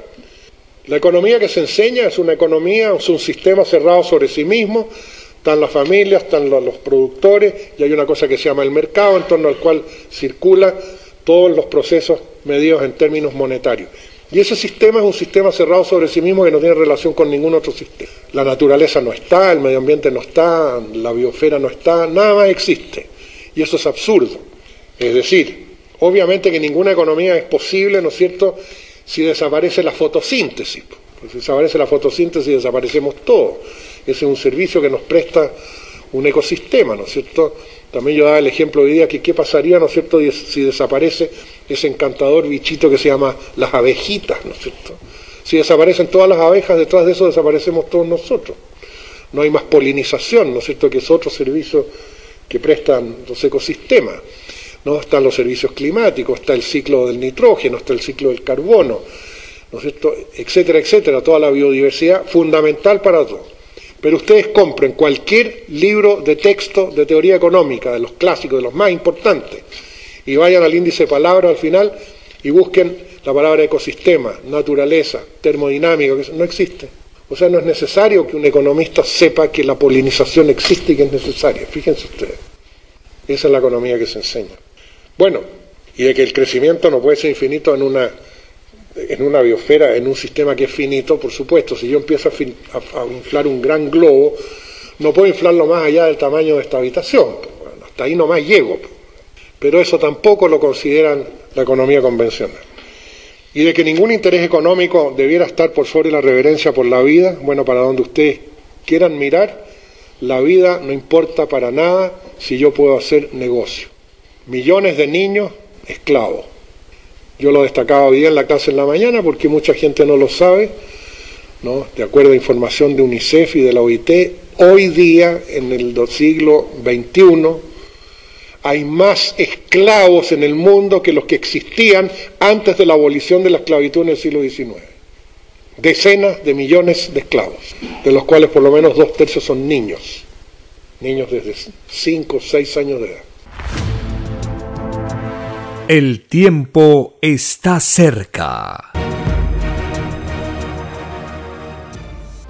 La economía que se enseña es una economía, es un sistema cerrado sobre sí mismo, están las familias, están los, productores y hay una cosa que se llama el mercado en torno al cual circula todos los procesos medidos en términos monetarios. Y ese sistema es un sistema cerrado sobre sí mismo que no tiene relación con ningún otro sistema. La naturaleza no está, el medio ambiente no está, la biosfera no está, nada más existe. Y eso es absurdo. Es decir, obviamente que ninguna economía es posible, ¿no es cierto?, si desaparece la fotosíntesis. Pues si desaparece la fotosíntesis, desaparecemos todo. Ese es un servicio que nos presta un ecosistema, ¿no es cierto? También yo daba el ejemplo hoy día que qué pasaría, ¿no es cierto?, si desaparece ese encantador bichito que se llama las abejitas, ¿no es cierto? Si desaparecen todas las abejas, detrás de eso desaparecemos todos nosotros. No hay más polinización, ¿no es cierto?, que es otro servicio que prestan los ecosistemas. ¿No? Están los servicios climáticos, está el ciclo del nitrógeno, está el ciclo del carbono, etcétera, etcétera, toda la biodiversidad fundamental para todo. Pero ustedes compren cualquier libro de texto de teoría económica, de los clásicos, de los más importantes, y vayan al índice de palabras al final y busquen la palabra ecosistema, naturaleza, termodinámica, que no existe. O sea, no es necesario que un economista sepa que la polinización existe y que es necesaria. Fíjense ustedes. Esa es la economía que se enseña. Bueno, y de que el crecimiento no puede ser infinito en una, en una biosfera, en un sistema que es finito, por supuesto. Si yo empiezo a, inflar un gran globo, no puedo inflarlo más allá del tamaño de esta habitación. Bueno, hasta ahí nomás llego pero eso tampoco lo consideran la economía convencional. Y de que ningún interés económico debiera estar por sobre la reverencia por la vida, bueno, para donde ustedes quieran mirar, la vida no importa para nada si yo puedo hacer negocio. Millones de niños esclavos. Yo lo destacaba hoy en la clase en la mañana porque mucha gente no lo sabe, ¿no? de acuerdo a información de UNICEF y de la OIT, hoy día, en el siglo XXI, hay más esclavos en el mundo que los que existían antes de la abolición de la esclavitud en el siglo XIX. Decenas de millones de esclavos, de los cuales por lo menos dos tercios son niños, niños desde 5 o 6 años de edad. El tiempo está cerca.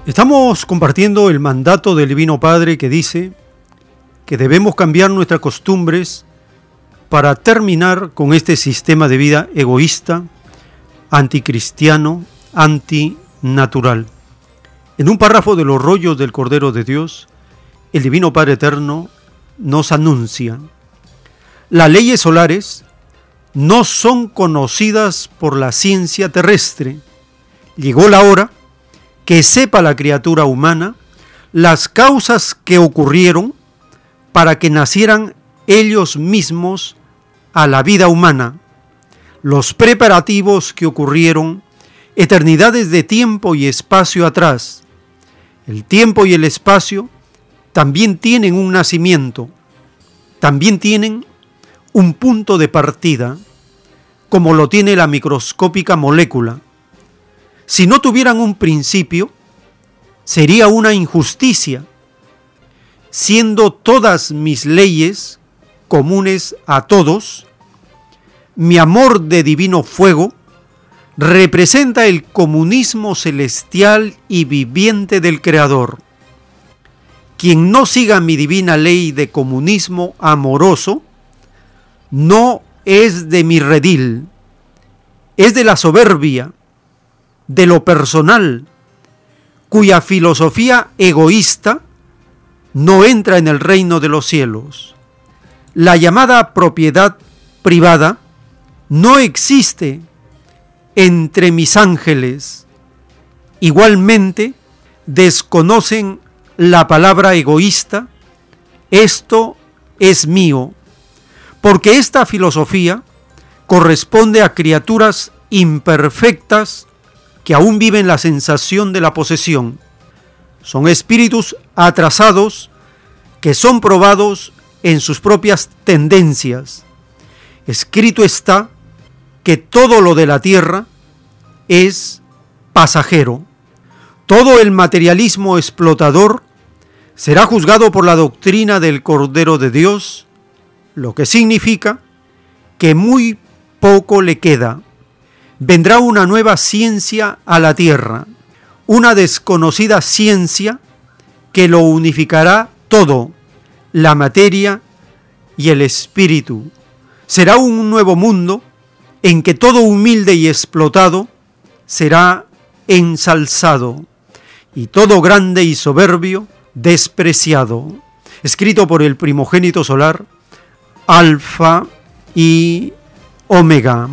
Estamos compartiendo el mandato del Divino Padre que dice, que debemos cambiar nuestras costumbres para terminar con este sistema de vida egoísta, anticristiano, antinatural. En un párrafo de los rollos del Cordero de Dios, el Divino Padre Eterno nos anuncia, las leyes solares no son conocidas por la ciencia terrestre. Llegó la hora que sepa la criatura humana las causas que ocurrieron para que nacieran ellos mismos a la vida humana, los preparativos que ocurrieron eternidades de tiempo y espacio atrás. El tiempo y el espacio también tienen un nacimiento, también tienen un punto de partida, como lo tiene la microscópica molécula. Si no tuvieran un principio, sería una injusticia siendo todas mis leyes comunes a todos, mi amor de divino fuego representa el comunismo celestial y viviente del Creador. Quien no siga mi divina ley de comunismo amoroso, no es de mi redil, es de la soberbia, de lo personal, cuya filosofía egoísta no entra en el reino de los cielos. La llamada propiedad privada no existe entre mis ángeles. Igualmente, desconocen la palabra egoísta, esto es mío, porque esta filosofía corresponde a criaturas imperfectas que aún viven la sensación de la posesión son espíritus atrasados que son probados en sus propias tendencias. Escrito está que todo lo de la tierra es pasajero. Todo el materialismo explotador será juzgado por la doctrina del Cordero de Dios, lo que significa que muy poco le queda. Vendrá una nueva ciencia a la tierra una desconocida ciencia que lo unificará todo, la materia y el espíritu. Será un nuevo mundo en que todo humilde y explotado será ensalzado, y todo grande y soberbio despreciado. Escrito por el primogénito solar, Alfa y Omega.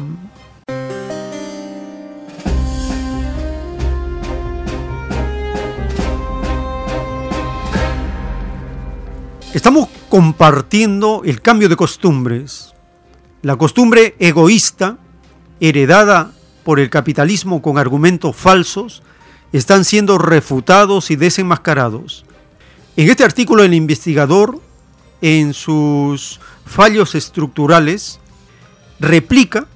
Estamos compartiendo el cambio de costumbres. La costumbre egoísta, heredada por el capitalismo con argumentos falsos, están siendo refutados y desenmascarados. En este artículo el investigador, en sus fallos estructurales, replica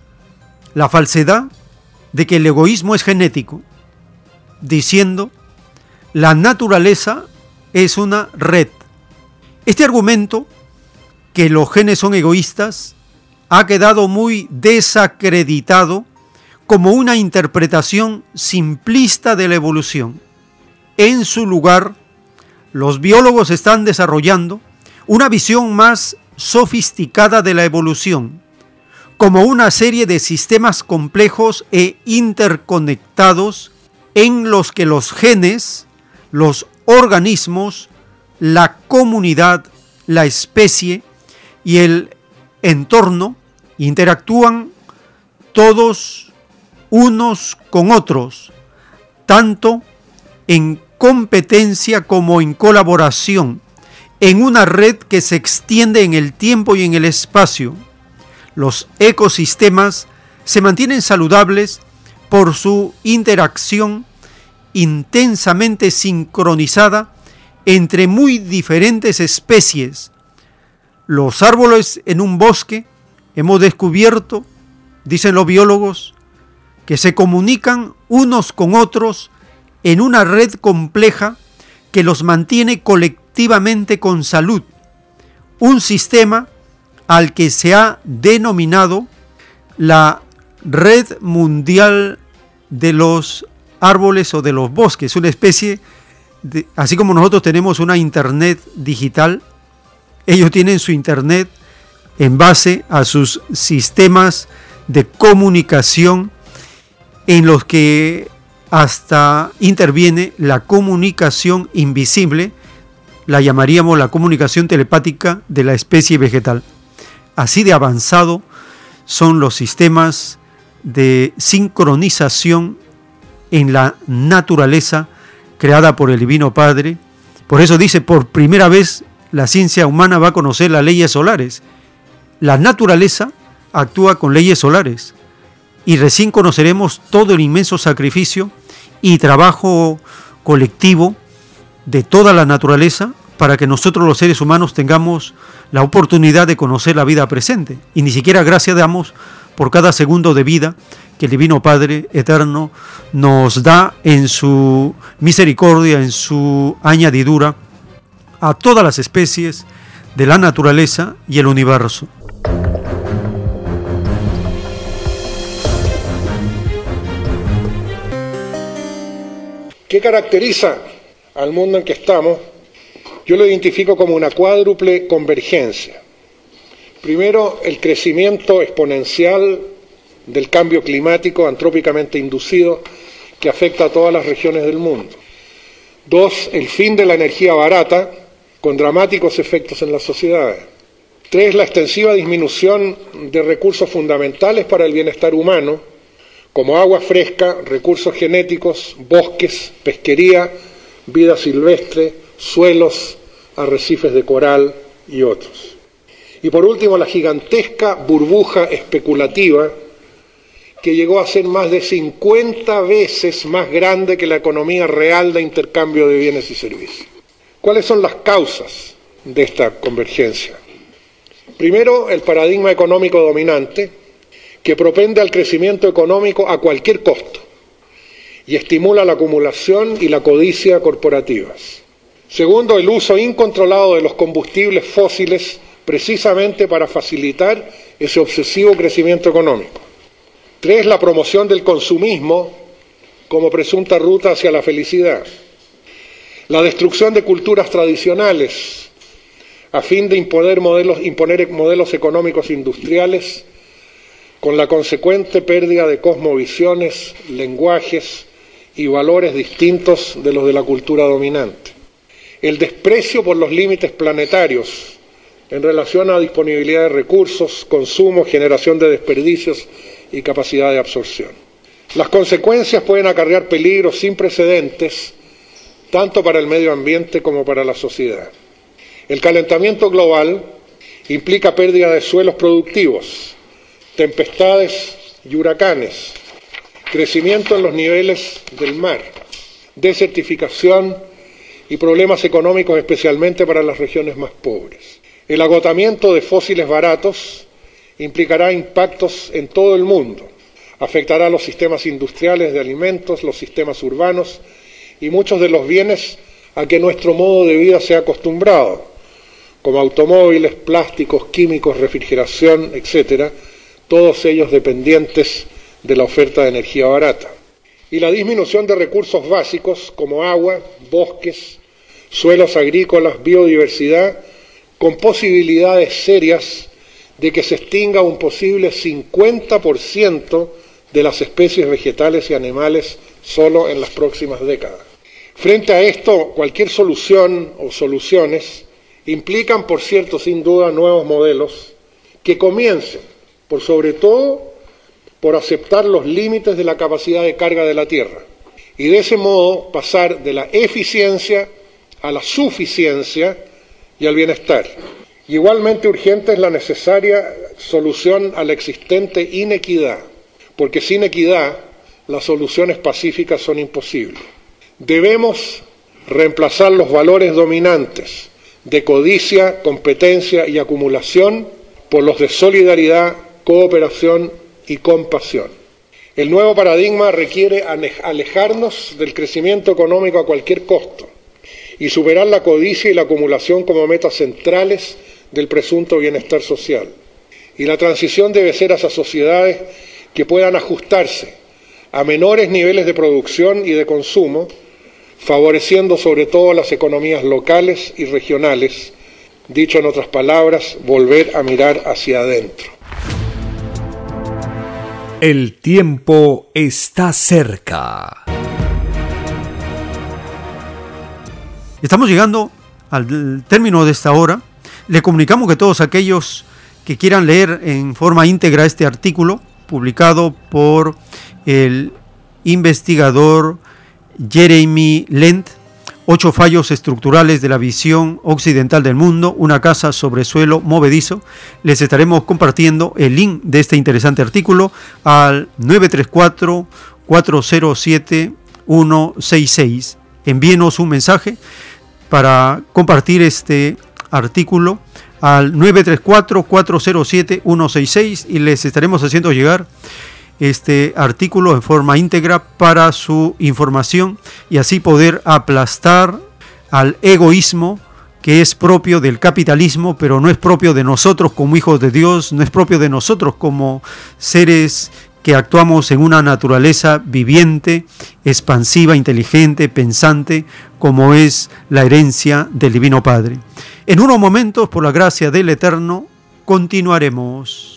la falsedad de que el egoísmo es genético, diciendo, la naturaleza es una red este argumento, que los genes son egoístas, ha quedado muy desacreditado como una interpretación simplista de la evolución. En su lugar, los biólogos están desarrollando una visión más sofisticada de la evolución, como una serie de sistemas complejos e interconectados en los que los genes, los organismos, la comunidad, la especie y el entorno interactúan todos unos con otros, tanto en competencia como en colaboración, en una red que se extiende en el tiempo y en el espacio. Los ecosistemas se mantienen saludables por su interacción intensamente sincronizada entre muy diferentes especies. Los árboles en un bosque hemos descubierto, dicen los biólogos, que se comunican unos con otros en una red compleja que los mantiene colectivamente con salud. Un sistema al que se ha denominado la Red Mundial de los Árboles o de los Bosques, una especie así como nosotros tenemos una internet digital, ellos tienen su internet en base a sus sistemas de comunicación en los que hasta interviene la comunicación invisible, la llamaríamos la comunicación telepática de la especie vegetal. Así de avanzado son los sistemas de sincronización en la naturaleza creada por el Divino Padre. Por eso dice, por primera vez la ciencia humana va a conocer las leyes solares. La naturaleza actúa con leyes solares y recién conoceremos todo el inmenso sacrificio y trabajo colectivo de toda la naturaleza para que nosotros los seres humanos tengamos la oportunidad de conocer la vida presente. Y ni siquiera gracias damos por cada segundo de vida que el Divino Padre Eterno nos da en su misericordia, en su añadidura a todas las especies de la naturaleza y el universo. ¿Qué caracteriza al mundo en que estamos? Yo lo identifico como una cuádruple convergencia. Primero, el crecimiento exponencial del cambio climático antrópicamente inducido que afecta a todas las regiones del mundo. Dos, el fin de la energía barata con dramáticos efectos en las sociedades. Tres, la extensiva disminución de recursos fundamentales para el bienestar humano, como agua fresca, recursos genéticos, bosques, pesquería, vida silvestre, suelos, arrecifes de coral y otros. Y por último, la gigantesca burbuja especulativa que llegó a ser más de 50 veces más grande que la economía real de intercambio de bienes y servicios. ¿Cuáles son las causas de esta convergencia? Primero, el paradigma económico dominante, que propende al crecimiento económico a cualquier costo y estimula la acumulación y la codicia corporativas. Segundo, el uso incontrolado de los combustibles fósiles precisamente para facilitar ese obsesivo crecimiento económico. Tres, la promoción del consumismo como presunta ruta hacia la felicidad. La destrucción de culturas tradicionales a fin de imponer modelos, imponer modelos económicos industriales con la consecuente pérdida de cosmovisiones, lenguajes y valores distintos de los de la cultura dominante. El desprecio por los límites planetarios en relación a disponibilidad de recursos, consumo, generación de desperdicios y capacidad de absorción. Las consecuencias pueden acarrear peligros sin precedentes tanto para el medio ambiente como para la sociedad. El calentamiento global implica pérdida de suelos productivos, tempestades y huracanes, crecimiento en los niveles del mar, desertificación y problemas económicos especialmente para las regiones más pobres. El agotamiento de fósiles baratos implicará impactos en todo el mundo, afectará los sistemas industriales de alimentos, los sistemas urbanos y muchos de los bienes a que nuestro modo de vida se ha acostumbrado, como automóviles, plásticos, químicos, refrigeración, etcétera, todos ellos dependientes de la oferta de energía barata. Y la disminución de recursos básicos como agua, bosques, suelos agrícolas, biodiversidad, con posibilidades serias de que se extinga un posible 50% de las especies vegetales y animales solo en las próximas décadas. Frente a esto, cualquier solución o soluciones implican, por cierto, sin duda, nuevos modelos que comiencen, por sobre todo, por aceptar los límites de la capacidad de carga de la Tierra y de ese modo pasar de la eficiencia a la suficiencia y al bienestar. Igualmente urgente es la necesaria solución a la existente inequidad, porque sin equidad las soluciones pacíficas son imposibles. Debemos reemplazar los valores dominantes de codicia, competencia y acumulación por los de solidaridad, cooperación y compasión. El nuevo paradigma requiere alejarnos del crecimiento económico a cualquier costo y superar la codicia y la acumulación como metas centrales del presunto bienestar social. Y la transición debe ser hacia sociedades que puedan ajustarse a menores niveles de producción y de consumo, favoreciendo sobre todo las economías locales y regionales, dicho en otras palabras, volver a mirar hacia adentro. El tiempo está cerca. Estamos llegando al término de esta hora. Le comunicamos que todos aquellos que quieran leer en forma íntegra este artículo, publicado por el investigador Jeremy Lent, Ocho fallos estructurales de la visión occidental del mundo, una casa sobre suelo movedizo. Les estaremos compartiendo el link de este interesante artículo al 934-407-166. Envíenos un mensaje para compartir este artículo al 934-407-166 y les estaremos haciendo llegar este artículo en forma íntegra para su información y así poder aplastar al egoísmo que es propio del capitalismo, pero no es propio de nosotros como hijos de Dios, no es propio de nosotros como seres que actuamos en una naturaleza viviente, expansiva, inteligente, pensante, como es la herencia del Divino Padre. En unos momentos, por la gracia del Eterno, continuaremos.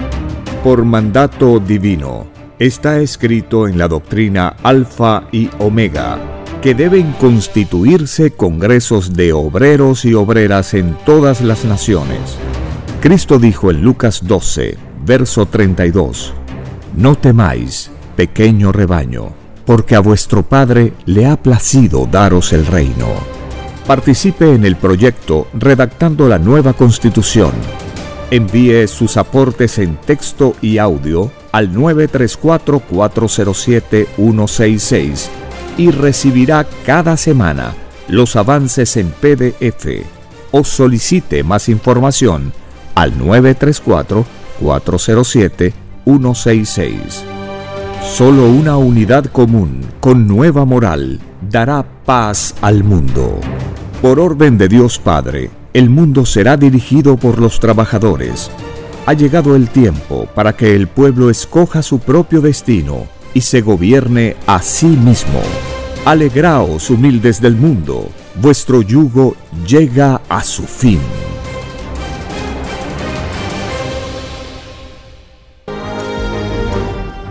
Por mandato divino, está escrito en la doctrina Alfa y Omega que deben constituirse congresos de obreros y obreras en todas las naciones. Cristo dijo en Lucas 12, verso 32, no temáis, pequeño rebaño, porque a vuestro Padre le ha placido daros el reino. Participe en el proyecto redactando la nueva constitución. Envíe sus aportes en texto y audio al 934-407-166 y recibirá cada semana los avances en PDF o solicite más información al 934-407-166. Solo una unidad común con nueva moral dará paz al mundo. Por orden de Dios Padre, el mundo será dirigido por los trabajadores. Ha llegado el tiempo para que el pueblo escoja su propio destino y se gobierne a sí mismo. Alegraos, humildes del mundo, vuestro yugo llega a su fin.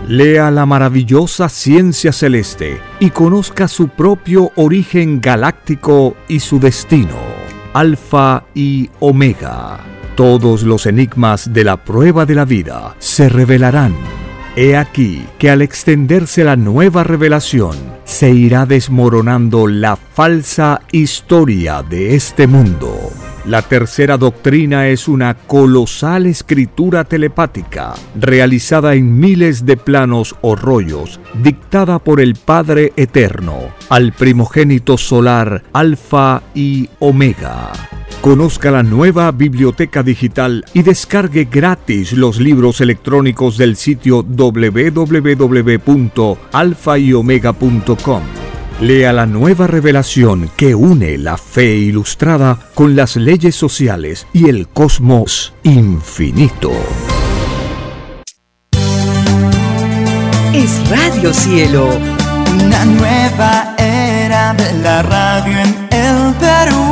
Lea la maravillosa ciencia celeste y conozca su propio origen galáctico y su destino. Alfa y Omega. Todos los enigmas de la prueba de la vida se revelarán. He aquí que al extenderse la nueva revelación, se irá desmoronando la falsa historia de este mundo. La tercera doctrina es una colosal escritura telepática, realizada en miles de planos o rollos, dictada por el Padre Eterno, al primogénito solar Alfa y Omega. Conozca la nueva biblioteca digital y descargue gratis los libros electrónicos del sitio www.alfayomega.com. Lea la nueva revelación que une la fe ilustrada con las leyes sociales y el cosmos infinito. Es Radio Cielo, una nueva era de la radio en el Perú.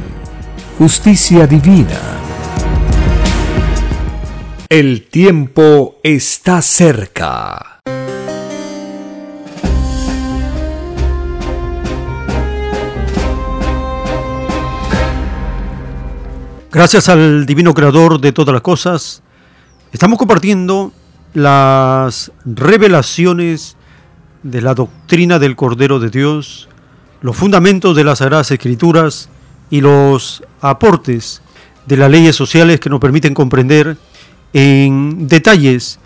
justicia divina. El tiempo está cerca. Gracias al Divino Creador de todas las cosas, estamos compartiendo las revelaciones de la doctrina del Cordero de Dios los fundamentos de las Sagradas Escrituras y los aportes de las leyes sociales que nos permiten comprender en detalles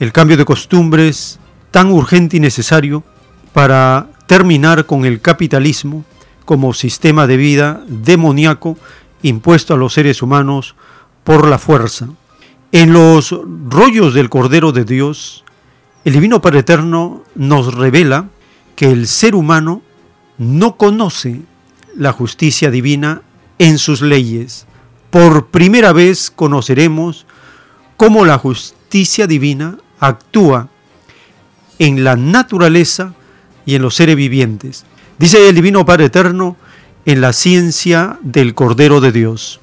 el cambio de costumbres tan urgente y necesario para terminar con el capitalismo como sistema de vida demoníaco impuesto a los seres humanos por la fuerza. En los rollos del Cordero de Dios, el Divino Padre Eterno nos revela que el ser humano no conoce la justicia divina en sus leyes. Por primera vez conoceremos cómo la justicia divina actúa en la naturaleza y en los seres vivientes. Dice el Divino Padre Eterno en la ciencia del Cordero de Dios.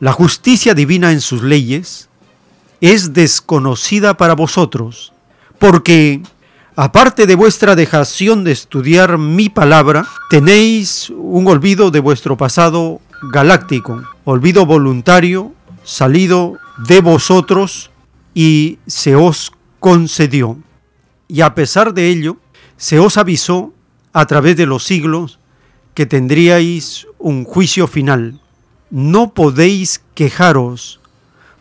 La justicia divina en sus leyes es desconocida para vosotros, porque aparte de vuestra dejación de estudiar mi palabra, tenéis un olvido de vuestro pasado galáctico, olvido voluntario salido de vosotros y se os concedió. Y a pesar de ello, se os avisó a través de los siglos que tendríais un juicio final. No podéis quejaros,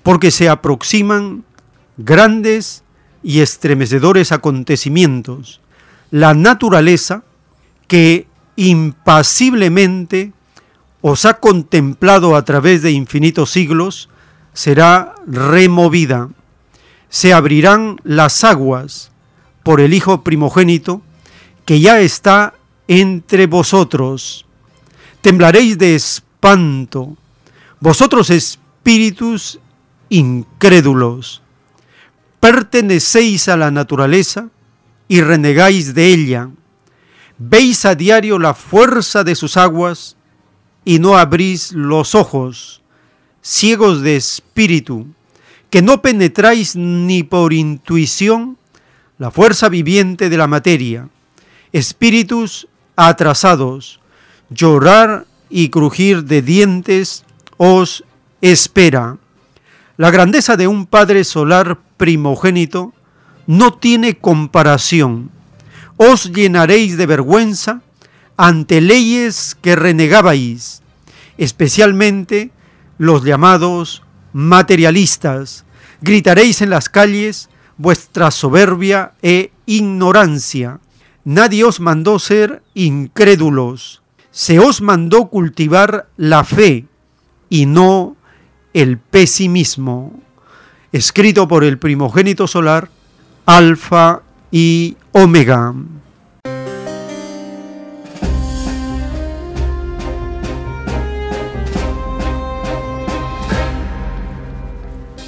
porque se aproximan grandes y estremecedores acontecimientos. La naturaleza que impasiblemente os ha contemplado a través de infinitos siglos será removida. Se abrirán las aguas por el Hijo primogénito que ya está entre vosotros. Temblaréis de espanto, vosotros espíritus incrédulos. Pertenecéis a la naturaleza y renegáis de ella. Veis a diario la fuerza de sus aguas y no abrís los ojos, ciegos de espíritu, que no penetráis ni por intuición la fuerza viviente de la materia espíritus atrasados, llorar y crujir de dientes os espera. La grandeza de un Padre solar primogénito no tiene comparación. Os llenaréis de vergüenza ante leyes que renegabais, especialmente los llamados materialistas. Gritaréis en las calles vuestra soberbia e ignorancia Nadie os mandó ser incrédulos, se os mandó cultivar la fe y no el pesimismo. Escrito por el primogénito solar, Alfa y Omega.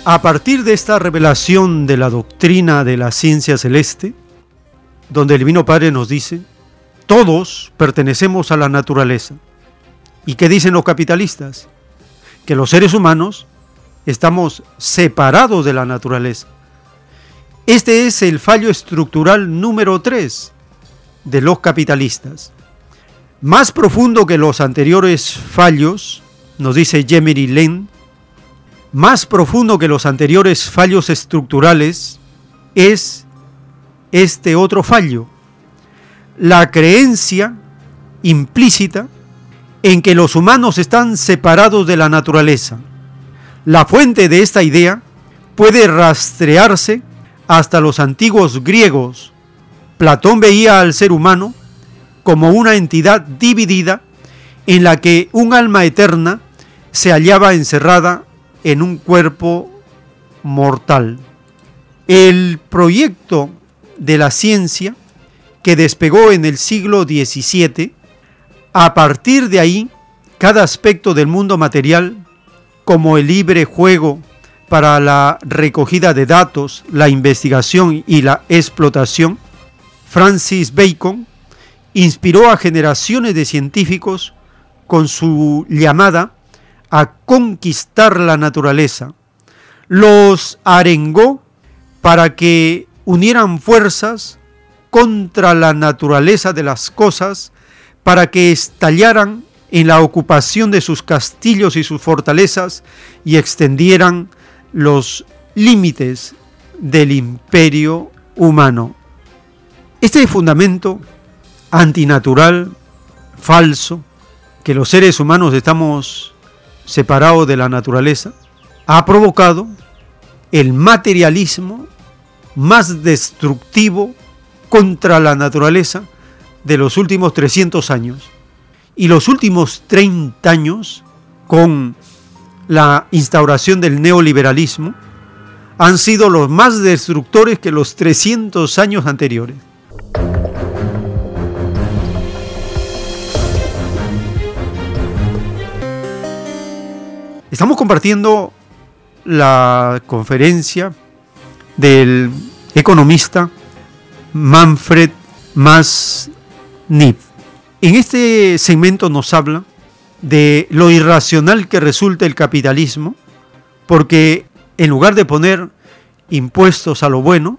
A partir de esta revelación de la doctrina de la ciencia celeste, donde el Divino Padre nos dice, todos pertenecemos a la naturaleza. ¿Y qué dicen los capitalistas? Que los seres humanos estamos separados de la naturaleza. Este es el fallo estructural número 3 de los capitalistas. Más profundo que los anteriores fallos, nos dice Jemery Len, más profundo que los anteriores fallos estructurales es este otro fallo, la creencia implícita en que los humanos están separados de la naturaleza. La fuente de esta idea puede rastrearse hasta los antiguos griegos. Platón veía al ser humano como una entidad dividida en la que un alma eterna se hallaba encerrada en un cuerpo mortal. El proyecto de la ciencia que despegó en el siglo XVII, a partir de ahí, cada aspecto del mundo material, como el libre juego para la recogida de datos, la investigación y la explotación, Francis Bacon inspiró a generaciones de científicos con su llamada a conquistar la naturaleza. Los arengó para que unieran fuerzas contra la naturaleza de las cosas para que estallaran en la ocupación de sus castillos y sus fortalezas y extendieran los límites del imperio humano. Este fundamento antinatural, falso, que los seres humanos estamos separados de la naturaleza, ha provocado el materialismo más destructivo contra la naturaleza de los últimos 300 años. Y los últimos 30 años, con la instauración del neoliberalismo, han sido los más destructores que los 300 años anteriores. Estamos compartiendo la conferencia del economista Manfred Masnip. En este segmento nos habla de lo irracional que resulta el capitalismo, porque en lugar de poner impuestos a lo bueno,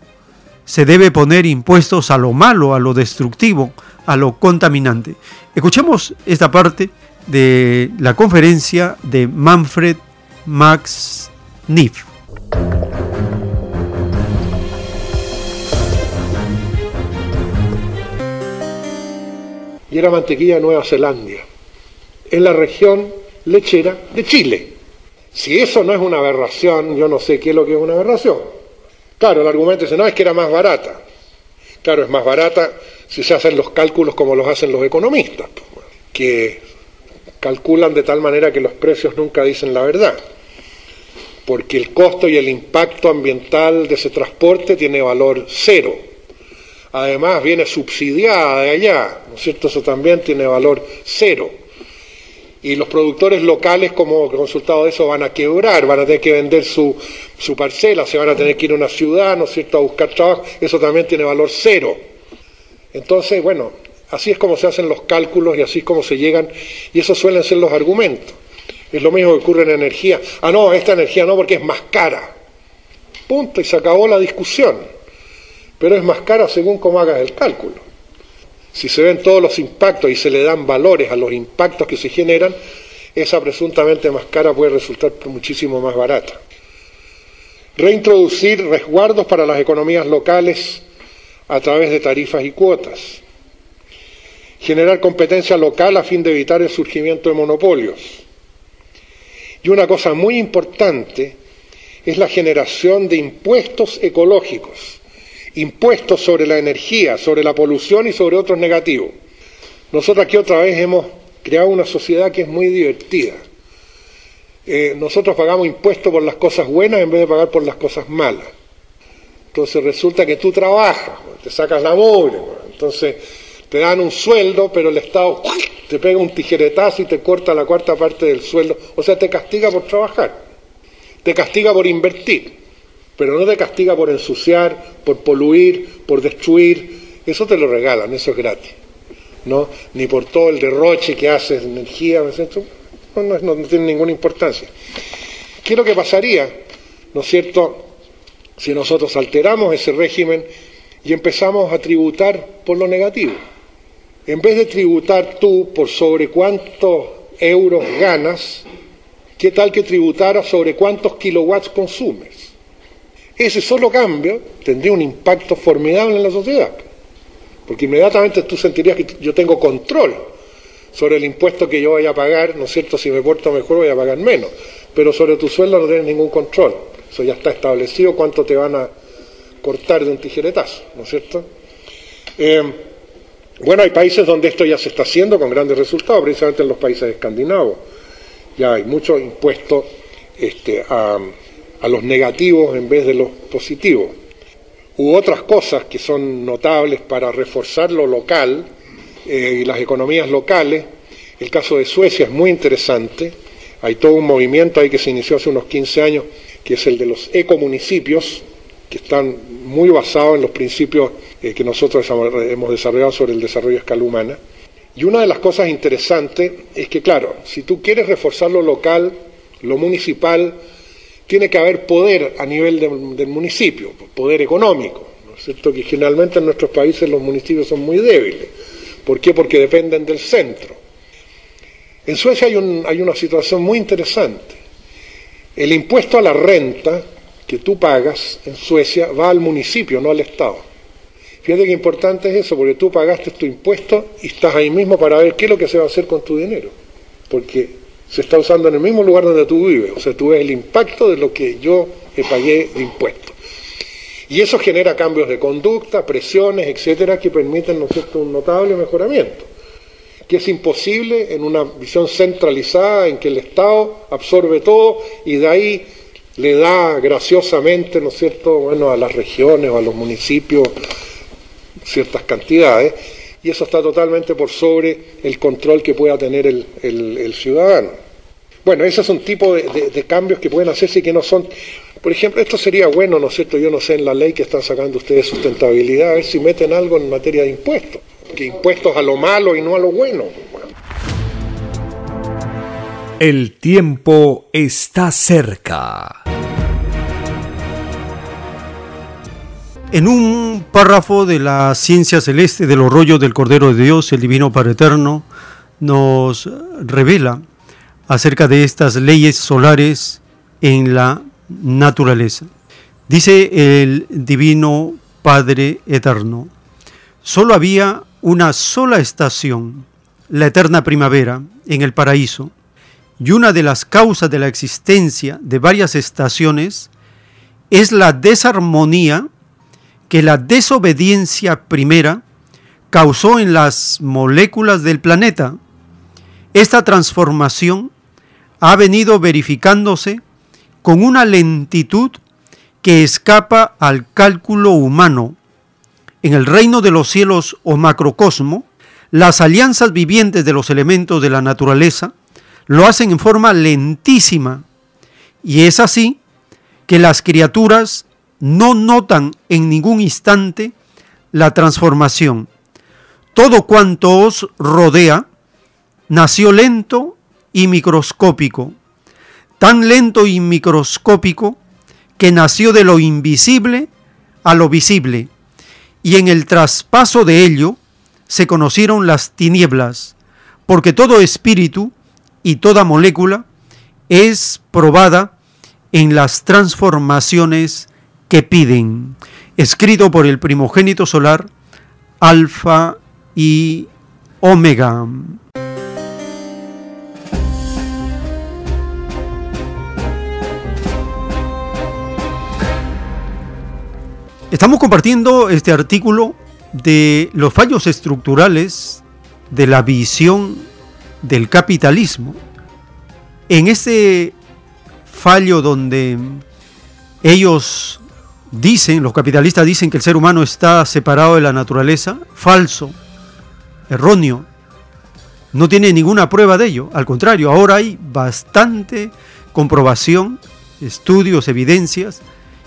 se debe poner impuestos a lo malo, a lo destructivo, a lo contaminante. Escuchemos esta parte de la conferencia de Manfred Max Niff. Y era mantequilla de Nueva Zelanda, en la región lechera de Chile. Si eso no es una aberración, yo no sé qué es lo que es una aberración. Claro, el argumento dice, no, es que era más barata. Claro, es más barata si se hacen los cálculos como los hacen los economistas, que calculan de tal manera que los precios nunca dicen la verdad, porque el costo y el impacto ambiental de ese transporte tiene valor cero. Además viene subsidiada de allá, ¿no es cierto? Eso también tiene valor cero. Y los productores locales, como resultado de eso, van a quebrar, van a tener que vender su, su parcela, se van a tener que ir a una ciudad, ¿no es cierto?, a buscar trabajo, eso también tiene valor cero. Entonces, bueno, Así es como se hacen los cálculos y así es como se llegan, y esos suelen ser los argumentos. Es lo mismo que ocurre en energía. Ah, no, esta energía no porque es más cara. Punto, y se acabó la discusión. Pero es más cara según cómo hagas el cálculo. Si se ven todos los impactos y se le dan valores a los impactos que se generan, esa presuntamente más cara puede resultar muchísimo más barata. Reintroducir resguardos para las economías locales a través de tarifas y cuotas generar competencia local a fin de evitar el surgimiento de monopolios. Y una cosa muy importante es la generación de impuestos ecológicos, impuestos sobre la energía, sobre la polución y sobre otros negativos. Nosotros aquí otra vez hemos creado una sociedad que es muy divertida. Eh, nosotros pagamos impuestos por las cosas buenas en vez de pagar por las cosas malas. Entonces resulta que tú trabajas, te sacas la mugre, entonces te dan un sueldo, pero el Estado te pega un tijeretazo y te corta la cuarta parte del sueldo. O sea, te castiga por trabajar, te castiga por invertir, pero no te castiga por ensuciar, por poluir, por destruir. Eso te lo regalan, eso es gratis. ¿no? Ni por todo el derroche que haces de energía, no, no, no tiene ninguna importancia. ¿Qué es lo que pasaría, no es cierto, si nosotros alteramos ese régimen y empezamos a tributar por lo negativo? en vez de tributar tú por sobre cuántos euros ganas, ¿qué tal que tributara sobre cuántos kilowatts consumes? Ese solo cambio tendría un impacto formidable en la sociedad, porque inmediatamente tú sentirías que yo tengo control sobre el impuesto que yo vaya a pagar, ¿no es cierto? Si me porto mejor voy a pagar menos, pero sobre tu sueldo no tienes ningún control. Eso ya está establecido cuánto te van a cortar de un tijeretazo, ¿no es cierto? Eh, bueno, hay países donde esto ya se está haciendo con grandes resultados, precisamente en los países escandinavos. Ya hay mucho impuesto este, a, los negativos en vez de los positivos. U otras cosas que son notables para reforzar lo local eh, y las economías locales. El caso de Suecia es muy interesante. Hay todo un movimiento ahí que se inició hace unos 15 años, que es el de los ecomunicipios, que están muy basados en los principios eh, que nosotros hemos desarrollado sobre el desarrollo a escala humana. Y una de las cosas interesantes es que, claro, si tú quieres reforzar lo local, lo municipal, tiene que haber poder a nivel del municipio, poder económico, ¿no es cierto? Que generalmente en nuestros países los municipios son muy débiles. ¿Por qué? Porque dependen del centro. En Suecia hay, hay una situación muy interesante. El impuesto a la renta que tú pagas en Suecia va al municipio, no al Estado. Fíjate qué importante es eso, porque tú pagaste tu impuesto y estás ahí mismo para ver qué es lo que se va a hacer con tu dinero. Porque se está usando en el mismo lugar donde tú vives. O sea, tú ves el impacto de lo que yo pagué de impuestos. Y eso genera cambios de conducta, presiones, etcétera, que permiten, ¿no cierto?, un notable mejoramiento. Que es imposible en una visión centralizada en que el Estado absorbe todo y de ahí le da graciosamente, ¿no es cierto?, bueno, a las regiones o a los municipios ciertas cantidades, y eso está totalmente por sobre el control que pueda tener el, ciudadano. Bueno, esos son tipos de, de, cambios que pueden hacerse y que no son... Por ejemplo, esto sería bueno, ¿no es cierto? Yo no sé en la ley que están sacando ustedes sustentabilidad, a ver si meten algo en materia de impuestos, que impuestos a lo malo y no a lo bueno. El tiempo está cerca. En un párrafo de la ciencia celeste de los rollos del Cordero de Dios, el Divino Padre Eterno, nos revela acerca de estas leyes solares en la naturaleza. Dice el Divino Padre Eterno, solo había una sola estación, la eterna primavera, en el paraíso, y una de las causas de la existencia de varias estaciones es la desarmonía que la desobediencia primera causó en las moléculas del planeta. Esta transformación ha venido verificándose con una lentitud que escapa al cálculo humano. En el reino de los cielos o macrocosmo, las alianzas vivientes de los elementos de la naturaleza lo hacen en forma lentísima. Y es así que las criaturas no notan en ningún instante la transformación. Todo cuanto os rodea nació lento y microscópico, tan lento y microscópico que nació de lo invisible a lo visible, y en el traspaso de ello se conocieron las tinieblas, porque todo espíritu y toda molécula es probada en las transformaciones que piden, escrito por el primogénito solar, Alfa y Omega. Estamos compartiendo este artículo de los fallos estructurales de la visión del capitalismo. En ese fallo donde ellos dicen, los capitalistas dicen que el ser humano está separado de la naturaleza, falso, erróneo. No tiene ninguna prueba de ello. Al contrario, ahora hay bastante comprobación, estudios, evidencias,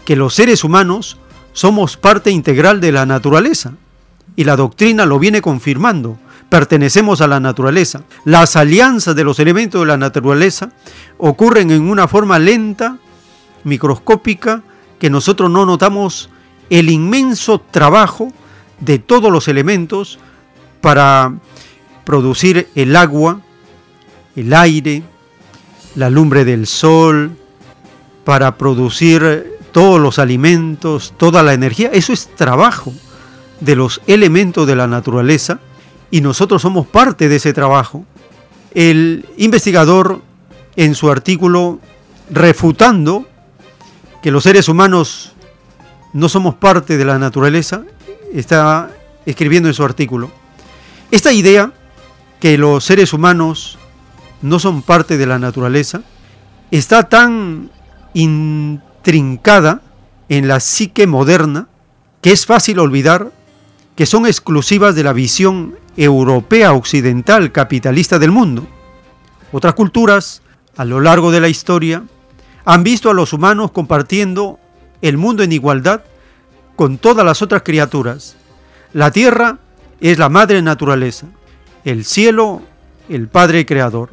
que los seres humanos somos parte integral de la naturaleza. Y la doctrina lo viene confirmando. Pertenecemos a la naturaleza. Las alianzas de los elementos de la naturaleza ocurren en una forma lenta, microscópica, que nosotros no notamos el inmenso trabajo de todos los elementos para producir el agua, el aire, la lumbre del sol, para producir todos los alimentos, toda la energía. Eso es trabajo de los elementos de la naturaleza y nosotros somos parte de ese trabajo. El investigador en su artículo refutando que los seres humanos no somos parte de la naturaleza, está escribiendo en su artículo. Esta idea que los seres humanos no son parte de la naturaleza está tan intrincada en la psique moderna que es fácil olvidar que son exclusivas de la visión europea occidental capitalista del mundo. Otras culturas, a lo largo de la historia, han visto a los humanos compartiendo el mundo en igualdad con todas las otras criaturas. La tierra es la madre naturaleza, el cielo el Padre Creador.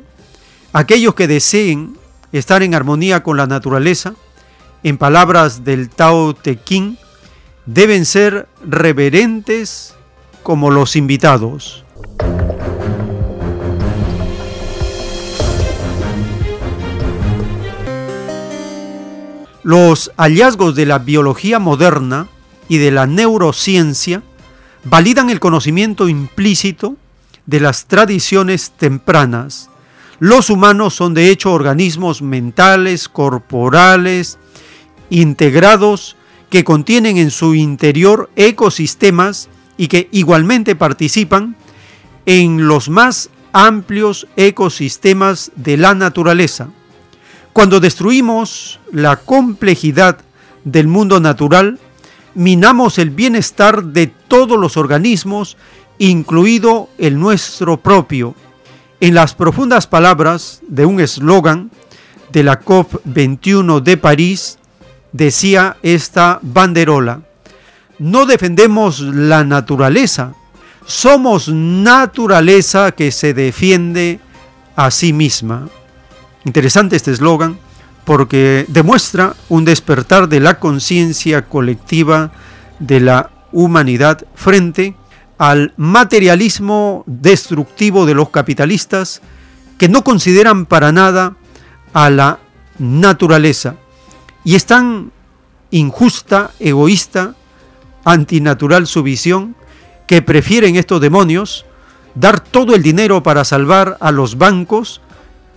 Aquellos que deseen estar en armonía con la naturaleza, en palabras del Tao Te Ching, deben ser reverentes como los invitados. Los hallazgos de la biología moderna y de la neurociencia validan el conocimiento implícito de las tradiciones tempranas. Los humanos son de hecho organismos mentales, corporales, integrados, que contienen en su interior ecosistemas y que igualmente participan en los más amplios ecosistemas de la naturaleza. Cuando destruimos la complejidad del mundo natural, minamos el bienestar de todos los organismos, incluido el nuestro propio. En las profundas palabras de un eslogan de la COP21 de París, decía esta banderola, no defendemos la naturaleza, somos naturaleza que se defiende a sí misma. Interesante este eslogan porque demuestra un despertar de la conciencia colectiva de la humanidad frente al materialismo destructivo de los capitalistas que no consideran para nada a la naturaleza y es tan injusta, egoísta, antinatural su visión que prefieren estos demonios dar todo el dinero para salvar a los bancos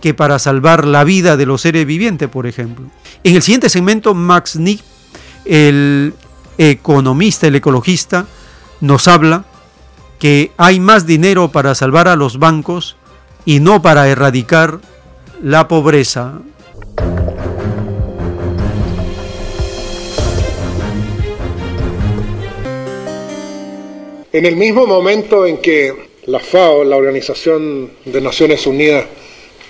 que para salvar la vida de los seres vivientes, por ejemplo. En el siguiente segmento, Max Nick, el economista, el ecologista, nos habla que hay más dinero para salvar a los bancos y no para erradicar la pobreza. En el mismo momento en que la FAO, la Organización de Naciones Unidas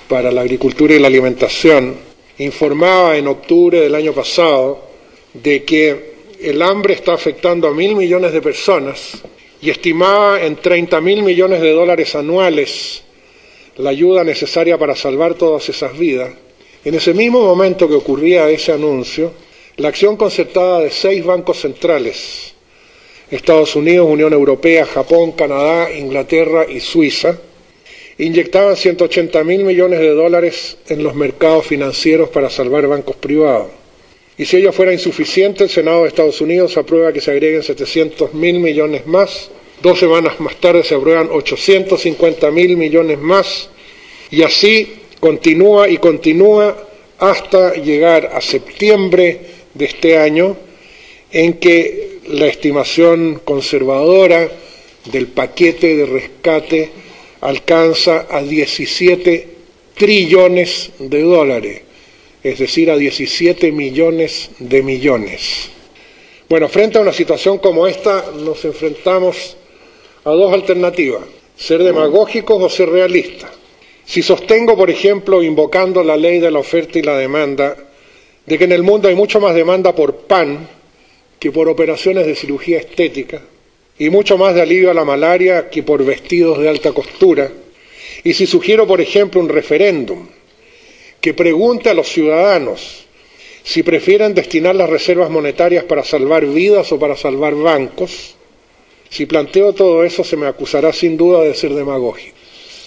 para la Agricultura y la Alimentación, informaba en octubre del año pasado de que el hambre está afectando a mil millones de personas y estimaba en 30 mil millones de dólares anuales la ayuda necesaria para salvar todas esas vidas, en ese mismo momento que ocurría ese anuncio, la acción concertada de seis bancos centrales Estados Unidos, Unión Europea, Japón, Canadá, Inglaterra y Suiza, inyectaban 180 mil millones de dólares en los mercados financieros para salvar bancos privados. Y si ello fuera insuficiente, el Senado de Estados Unidos aprueba que se agreguen 700 mil millones más. Dos semanas más tarde se aprueban 850 mil millones más. Y así continúa y continúa hasta llegar a septiembre de este año, en que la estimación conservadora del paquete de rescate alcanza a 17 trillones de dólares, es decir, a 17 millones de millones. Bueno, frente a una situación como esta nos enfrentamos a dos alternativas, ser demagógicos o ser realistas. Si sostengo, por ejemplo, invocando la ley de la oferta y la demanda, de que en el mundo hay mucho más demanda por pan que por operaciones de cirugía estética y mucho más de alivio a la malaria que por vestidos de alta costura. Y si sugiero, por ejemplo, un referéndum que pregunte a los ciudadanos si prefieren destinar las reservas monetarias para salvar vidas o para salvar bancos, si planteo todo eso se me acusará sin duda de ser demagógico.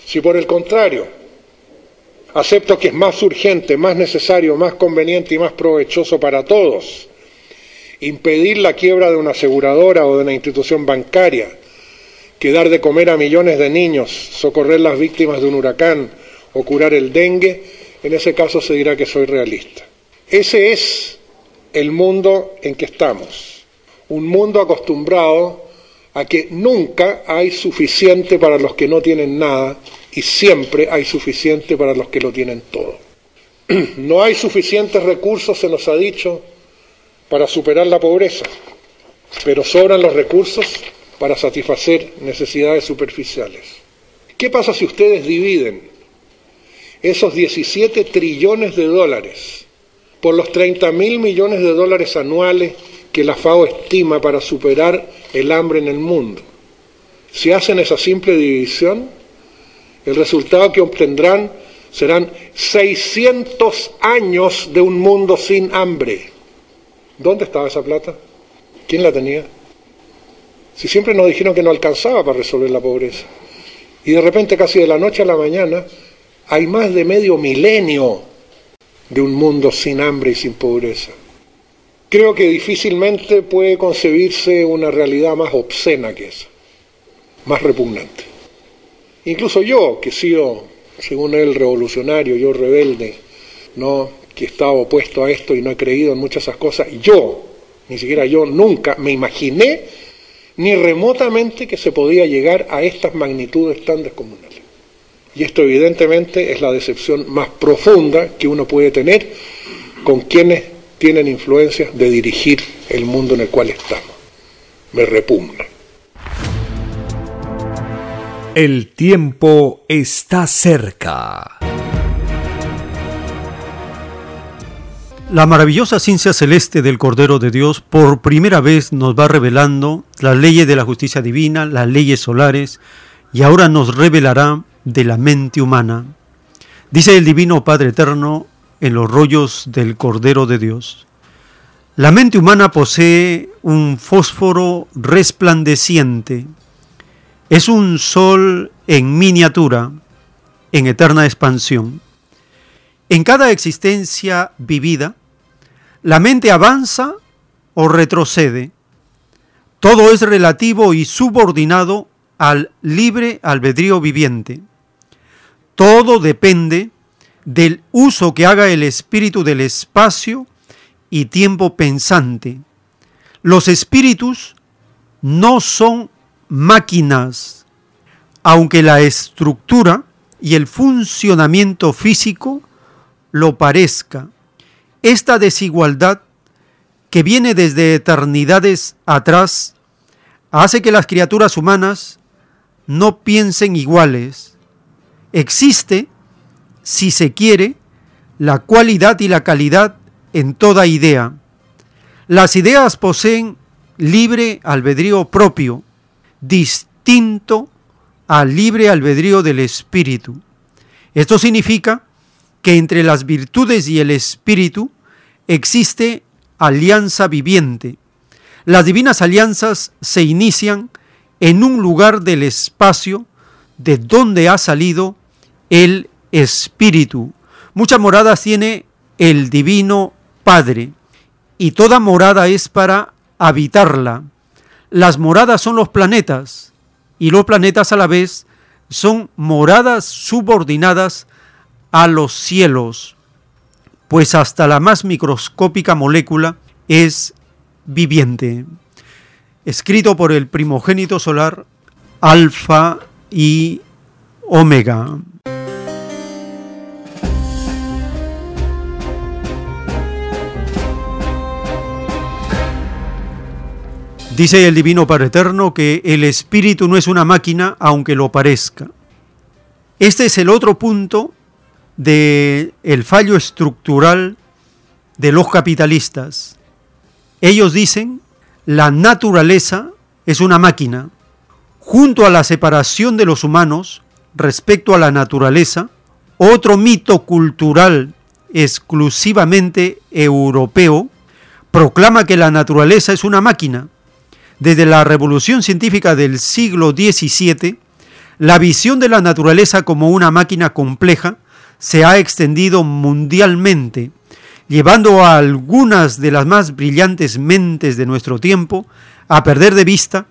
Si por el contrario acepto que es más urgente, más necesario, más conveniente y más provechoso para todos impedir la quiebra de una aseguradora o de una institución bancaria, que dar de comer a millones de niños, socorrer las víctimas de un huracán o curar el dengue, en ese caso se dirá que soy realista. Ese es el mundo en que estamos, un mundo acostumbrado a que nunca hay suficiente para los que no tienen nada y siempre hay suficiente para los que lo tienen todo. No hay suficientes recursos, se nos ha dicho, para superar la pobreza, pero sobran los recursos para satisfacer necesidades superficiales. ¿Qué pasa si ustedes dividen esos 17 trillones de dólares por los 30 mil millones de dólares anuales que la FAO estima para superar el hambre en el mundo? Si hacen esa simple división, el resultado que obtendrán serán 600 años de un mundo sin hambre. ¿Dónde estaba esa plata? ¿Quién la tenía? Si siempre nos dijeron que no alcanzaba para resolver la pobreza. Y de repente, casi de la noche a la mañana, hay más de medio milenio de un mundo sin hambre y sin pobreza. Creo que difícilmente puede concebirse una realidad más obscena que esa, más repugnante. Incluso yo, que he sido, según él, revolucionario, yo rebelde, no que estaba opuesto a esto y no he creído en muchas esas cosas, yo, ni siquiera yo, nunca me imaginé ni remotamente que se podía llegar a estas magnitudes tan descomunales. Y esto evidentemente es la decepción más profunda que uno puede tener con quienes tienen influencia de dirigir el mundo en el cual estamos. Me repugna. El tiempo está cerca. La maravillosa ciencia celeste del Cordero de Dios por primera vez nos va revelando las leyes de la justicia divina, las leyes solares, y ahora nos revelará de la mente humana. Dice el Divino Padre Eterno en los rollos del Cordero de Dios. La mente humana posee un fósforo resplandeciente. Es un sol en miniatura, en eterna expansión. En cada existencia vivida, la mente avanza o retrocede. Todo es relativo y subordinado al libre albedrío viviente. Todo depende del uso que haga el espíritu del espacio y tiempo pensante. Los espíritus no son máquinas, aunque la estructura y el funcionamiento físico lo parezca. Esta desigualdad que viene desde eternidades atrás hace que las criaturas humanas no piensen iguales. Existe, si se quiere, la cualidad y la calidad en toda idea. Las ideas poseen libre albedrío propio, distinto al libre albedrío del espíritu. Esto significa que entre las virtudes y el espíritu existe alianza viviente. Las divinas alianzas se inician en un lugar del espacio de donde ha salido el espíritu. Muchas moradas tiene el divino Padre y toda morada es para habitarla. Las moradas son los planetas y los planetas a la vez son moradas subordinadas a los cielos, pues hasta la más microscópica molécula es viviente. Escrito por el primogénito solar, Alfa y Omega. Dice el Divino Padre Eterno que el espíritu no es una máquina, aunque lo parezca. Este es el otro punto del el fallo estructural de los capitalistas. Ellos dicen, la naturaleza es una máquina. Junto a la separación de los humanos respecto a la naturaleza, otro mito cultural exclusivamente europeo proclama que la naturaleza es una máquina. Desde la revolución científica del siglo XVII, la visión de la naturaleza como una máquina compleja se ha extendido mundialmente, llevando a algunas de las más brillantes mentes de nuestro tiempo a perder de vista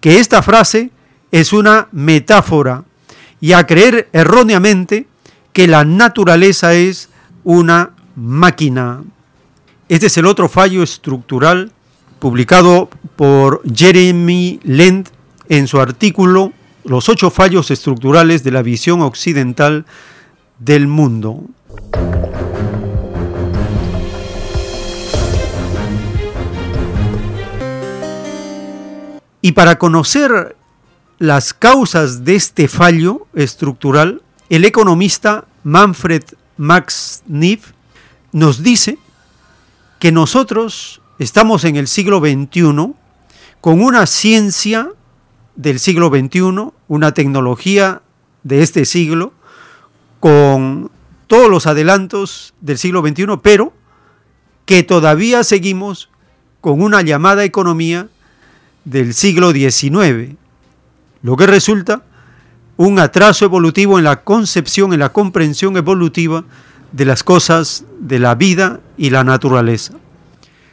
que esta frase es una metáfora y a creer erróneamente que la naturaleza es una máquina. Este es el otro fallo estructural publicado por Jeremy Lent en su artículo Los ocho fallos estructurales de la visión occidental del mundo. Y para conocer las causas de este fallo estructural, el economista Manfred Max Neff nos dice que nosotros estamos en el siglo XXI con una ciencia del siglo XXI, una tecnología de este siglo, con todos los adelantos del siglo XXI, pero que todavía seguimos con una llamada economía del siglo XIX, lo que resulta un atraso evolutivo en la concepción, en la comprensión evolutiva de las cosas de la vida y la naturaleza.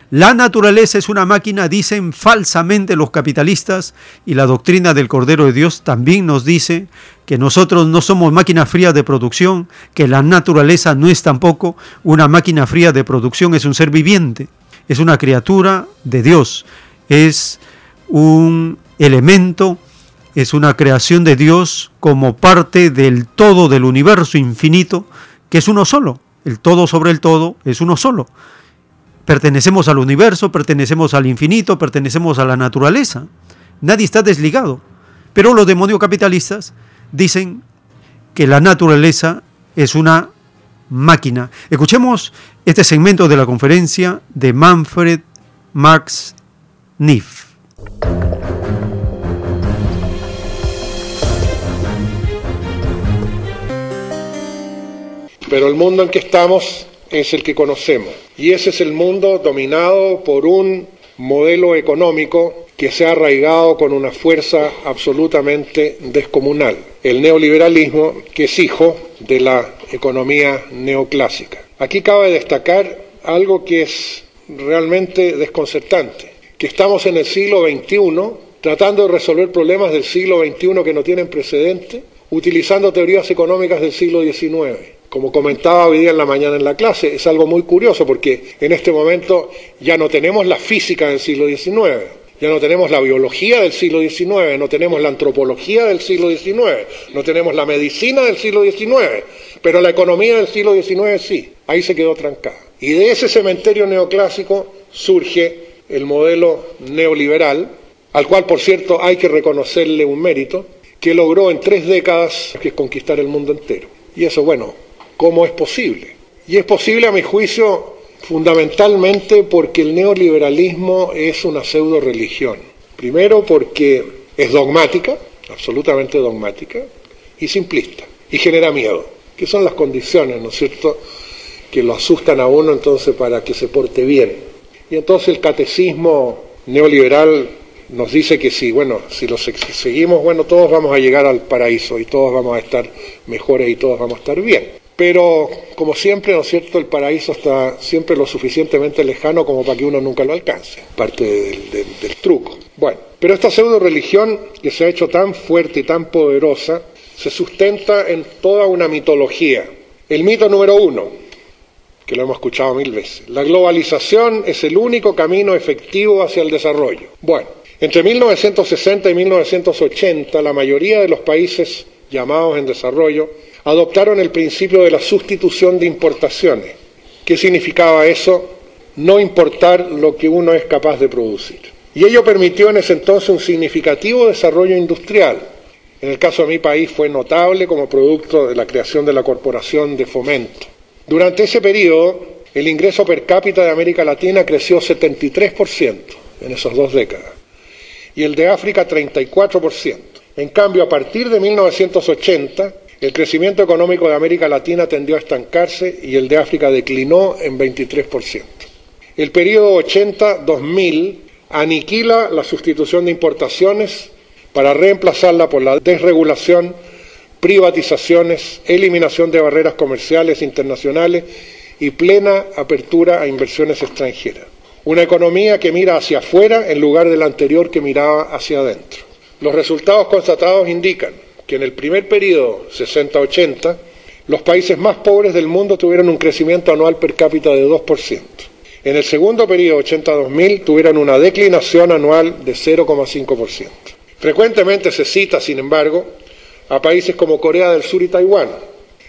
La naturaleza es una máquina, dicen falsamente los capitalistas, y la doctrina del Cordero de Dios también nos dice que nosotros no somos máquinas frías de producción, que la naturaleza no es tampoco una máquina fría de producción, es un ser viviente, es una criatura de Dios, es un elemento es una creación de Dios como parte del todo del universo infinito, que es uno solo. El todo sobre el todo es uno solo. Pertenecemos al universo, pertenecemos al infinito, pertenecemos a la naturaleza. Nadie está desligado. Pero los demonios capitalistas dicen que la naturaleza es una máquina. Escuchemos este segmento de la conferencia de Manfred Max Niff. Pero el mundo en que estamos es el que conocemos. Y ese es el mundo dominado por un modelo económico que se ha arraigado con una fuerza absolutamente descomunal. El neoliberalismo, que es hijo de la economía neoclásica. Aquí cabe destacar algo que es realmente desconcertante, que estamos en el siglo XXI tratando de resolver problemas del siglo XXI que no tienen precedente, utilizando teorías económicas del siglo XIX como comentaba hoy día en la mañana en la clase, es algo muy curioso porque en este momento ya no tenemos la física del siglo XIX, ya no tenemos la biología del siglo XIX, no tenemos la antropología del siglo XIX, no tenemos la medicina del siglo XIX, pero la economía del siglo XIX sí, ahí se quedó trancada. Y de ese cementerio neoclásico surge el modelo neoliberal, al cual por cierto hay que reconocerle un mérito, que logró en tres décadas conquistar el mundo entero. Y eso, bueno, ¿cómo es posible? Y es posible, a mi juicio, fundamentalmente porque el neoliberalismo es una pseudo religión. Primero porque es dogmática, absolutamente dogmática, y simplista, y genera miedo, que son las condiciones, ¿no es cierto?, que lo asustan a uno entonces para que se porte bien. Y entonces el catecismo neoliberal nos dice que sí, bueno, si lo seguimos, bueno, todos vamos a llegar al paraíso y todos vamos a estar mejores y todos vamos a estar bien. Pero, como siempre, ¿no es cierto?, el paraíso está siempre lo suficientemente lejano como para que uno nunca lo alcance, parte del, truco. Bueno, pero esta pseudo religión que se ha hecho tan fuerte y tan poderosa se sustenta en toda una mitología. El mito número uno, que lo hemos escuchado mil veces, la globalización es el único camino efectivo hacia el desarrollo. Bueno, entre 1960 y 1980 la mayoría de los países llamados en desarrollo adoptaron el principio de la sustitución de importaciones. ¿Qué significaba eso? No importar lo que uno es capaz de producir. Y ello permitió en ese entonces un significativo desarrollo industrial. En el caso de mi país fue notable como producto de la creación de la Corporación de Fomento. Durante ese periodo, el ingreso per cápita de América Latina creció 73% en esas dos décadas y el de África 34%. En cambio, a partir de 1980, el crecimiento económico de América Latina tendió a estancarse y el de África declinó en 23%. El periodo 80-2000 aniquila la sustitución de importaciones para reemplazarla por la desregulación, privatizaciones, eliminación de barreras comerciales internacionales y plena apertura a inversiones extranjeras. Una economía que mira hacia afuera en lugar de la anterior que miraba hacia adentro. Los resultados constatados indican que en el primer periodo, 60-80, los países más pobres del mundo tuvieron un crecimiento anual per cápita de 2%. En el segundo periodo, 80-2000, tuvieron una declinación anual de 0,5%. Frecuentemente se cita, sin embargo, a países como Corea del Sur y Taiwán,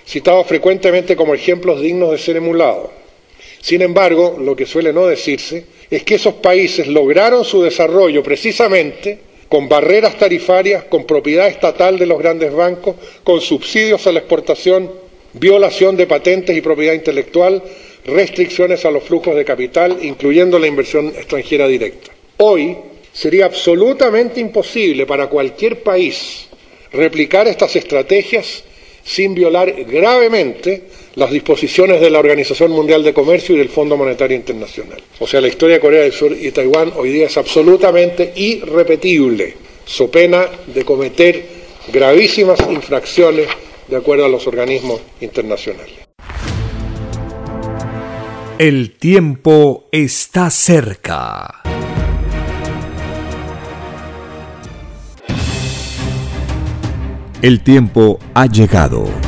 citados frecuentemente como ejemplos dignos de ser emulados. Sin embargo, lo que suele no decirse es que esos países lograron su desarrollo precisamente con barreras tarifarias, con propiedad estatal de los grandes bancos, con subsidios a la exportación, violación de patentes y propiedad intelectual, restricciones a los flujos de capital, incluyendo la inversión extranjera directa. Hoy sería absolutamente imposible para cualquier país replicar estas estrategias sin violar gravemente las disposiciones de la Organización Mundial de Comercio y del Fondo Monetario Internacional. O sea, la historia de Corea del Sur y Taiwán hoy día es absolutamente irrepetible, so pena de cometer gravísimas infracciones de acuerdo a los organismos internacionales. El tiempo está cerca. El tiempo ha llegado.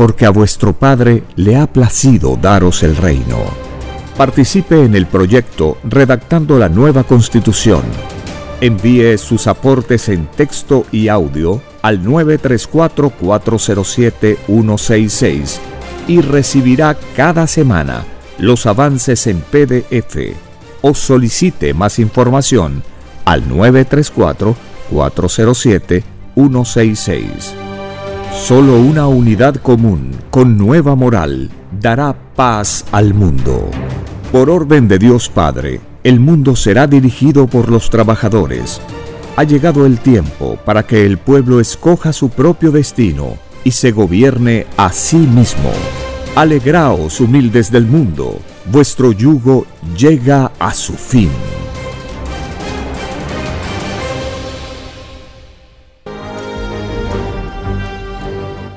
porque a vuestro Padre le ha placido daros el reino. Participe en el proyecto redactando la nueva constitución. Envíe sus aportes en texto y audio al 934-407-166 y recibirá cada semana los avances en PDF o solicite más información al 934-407-166. Solo una unidad común con nueva moral dará paz al mundo. Por orden de Dios Padre, el mundo será dirigido por los trabajadores. Ha llegado el tiempo para que el pueblo escoja su propio destino y se gobierne a sí mismo. Alegraos, humildes del mundo, vuestro yugo llega a su fin.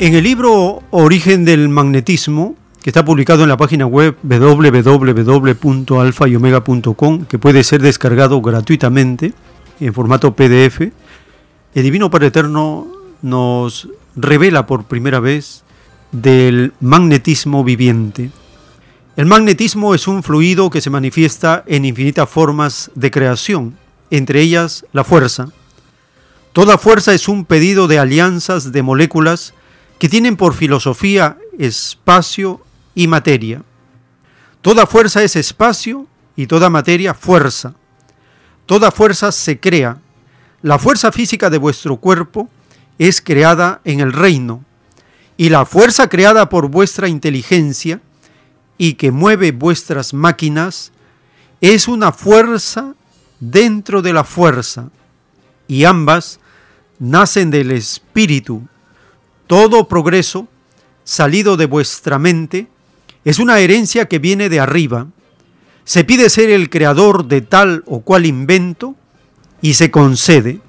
En el libro Origen del Magnetismo, que está publicado en la página web www.alfayomega.com, que puede ser descargado gratuitamente en formato PDF, el Divino Padre Eterno nos revela por primera vez del magnetismo viviente. El magnetismo es un fluido que se manifiesta en infinitas formas de creación, entre ellas la fuerza. Toda fuerza es un pedido de alianzas de moléculas que tienen por filosofía espacio y materia. Toda fuerza es espacio y toda materia fuerza. Toda fuerza se crea. La fuerza física de vuestro cuerpo es creada en el reino y la fuerza creada por vuestra inteligencia y que mueve vuestras máquinas es una fuerza dentro de la fuerza y ambas nacen del espíritu todo progreso salido de vuestra mente es una herencia que viene de arriba. Se pide ser el creador de tal o cual invento y se concede.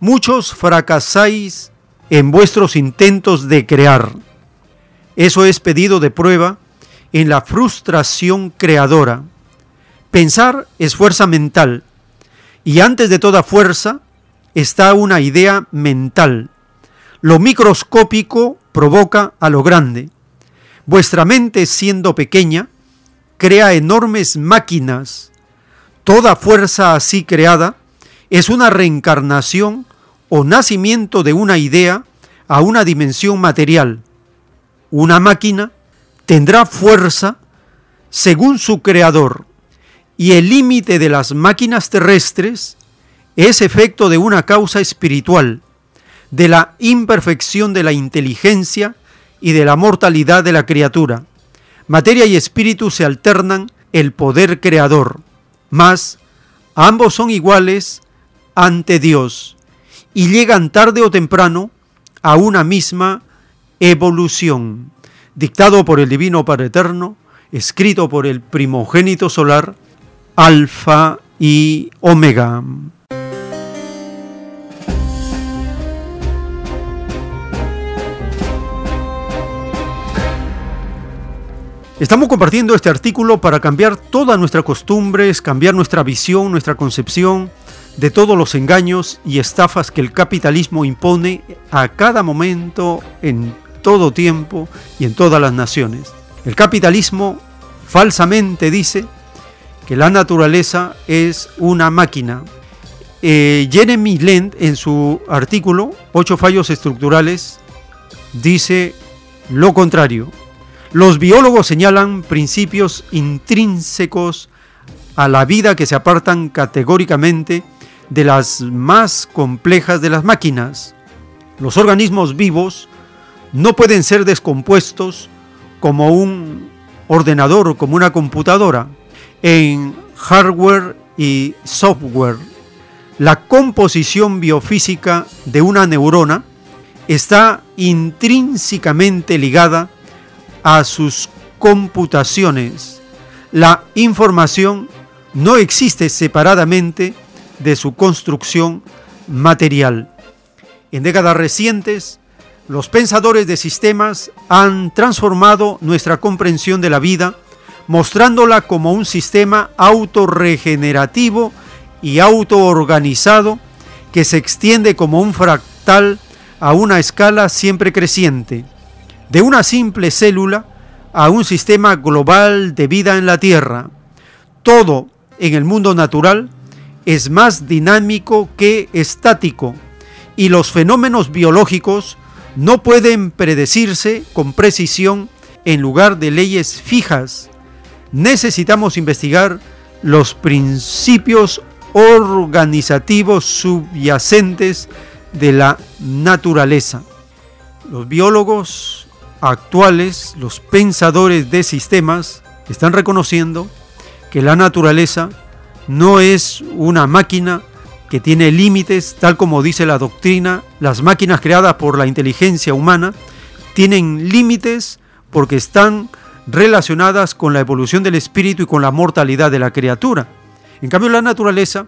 Muchos fracasáis en vuestros intentos de crear. Eso es pedido de prueba en la frustración creadora. Pensar es fuerza mental y antes de toda fuerza está una idea mental lo microscópico provoca a lo grande. Vuestra mente, siendo pequeña, crea enormes máquinas. Toda fuerza así creada es una reencarnación o nacimiento de una idea a una dimensión material. Una máquina tendrá fuerza según su creador y el límite de las máquinas terrestres es efecto de una causa espiritual de la imperfección de la inteligencia y de la mortalidad de la criatura. Materia y espíritu se alternan el poder creador, mas ambos son iguales ante Dios y llegan tarde o temprano a una misma evolución, dictado por el Divino Padre Eterno, escrito por el primogénito solar, Alfa y Omega. Estamos compartiendo este artículo para cambiar todas nuestras costumbres, cambiar nuestra visión, nuestra concepción de todos los engaños y estafas que el capitalismo impone a cada momento, en todo tiempo y en todas las naciones. El capitalismo falsamente dice que la naturaleza es una máquina. Eh, Jeremy Lent en su artículo Ocho fallos estructurales dice lo contrario. Los biólogos señalan principios intrínsecos a la vida que se apartan categóricamente de las más complejas de las máquinas. Los organismos vivos no pueden ser descompuestos como un ordenador o como una computadora en hardware y software. La composición biofísica de una neurona está intrínsecamente ligada a sus computaciones. La información no existe separadamente de su construcción material. En décadas recientes, los pensadores de sistemas han transformado nuestra comprensión de la vida, mostrándola como un sistema autorregenerativo y autoorganizado que se extiende como un fractal a una escala siempre creciente, de una simple célula a un sistema global de vida en la Tierra. Todo en el mundo natural es más dinámico que estático y los fenómenos biológicos no pueden predecirse con precisión en lugar de leyes fijas. Necesitamos investigar los principios organizativos subyacentes de la naturaleza. Los biólogos actuales, los pensadores de sistemas, están reconociendo que la naturaleza no es una máquina que tiene límites, tal como dice la doctrina. Las máquinas creadas por la inteligencia humana tienen límites porque están relacionadas con la evolución del espíritu y con la mortalidad de la criatura. En cambio, la naturaleza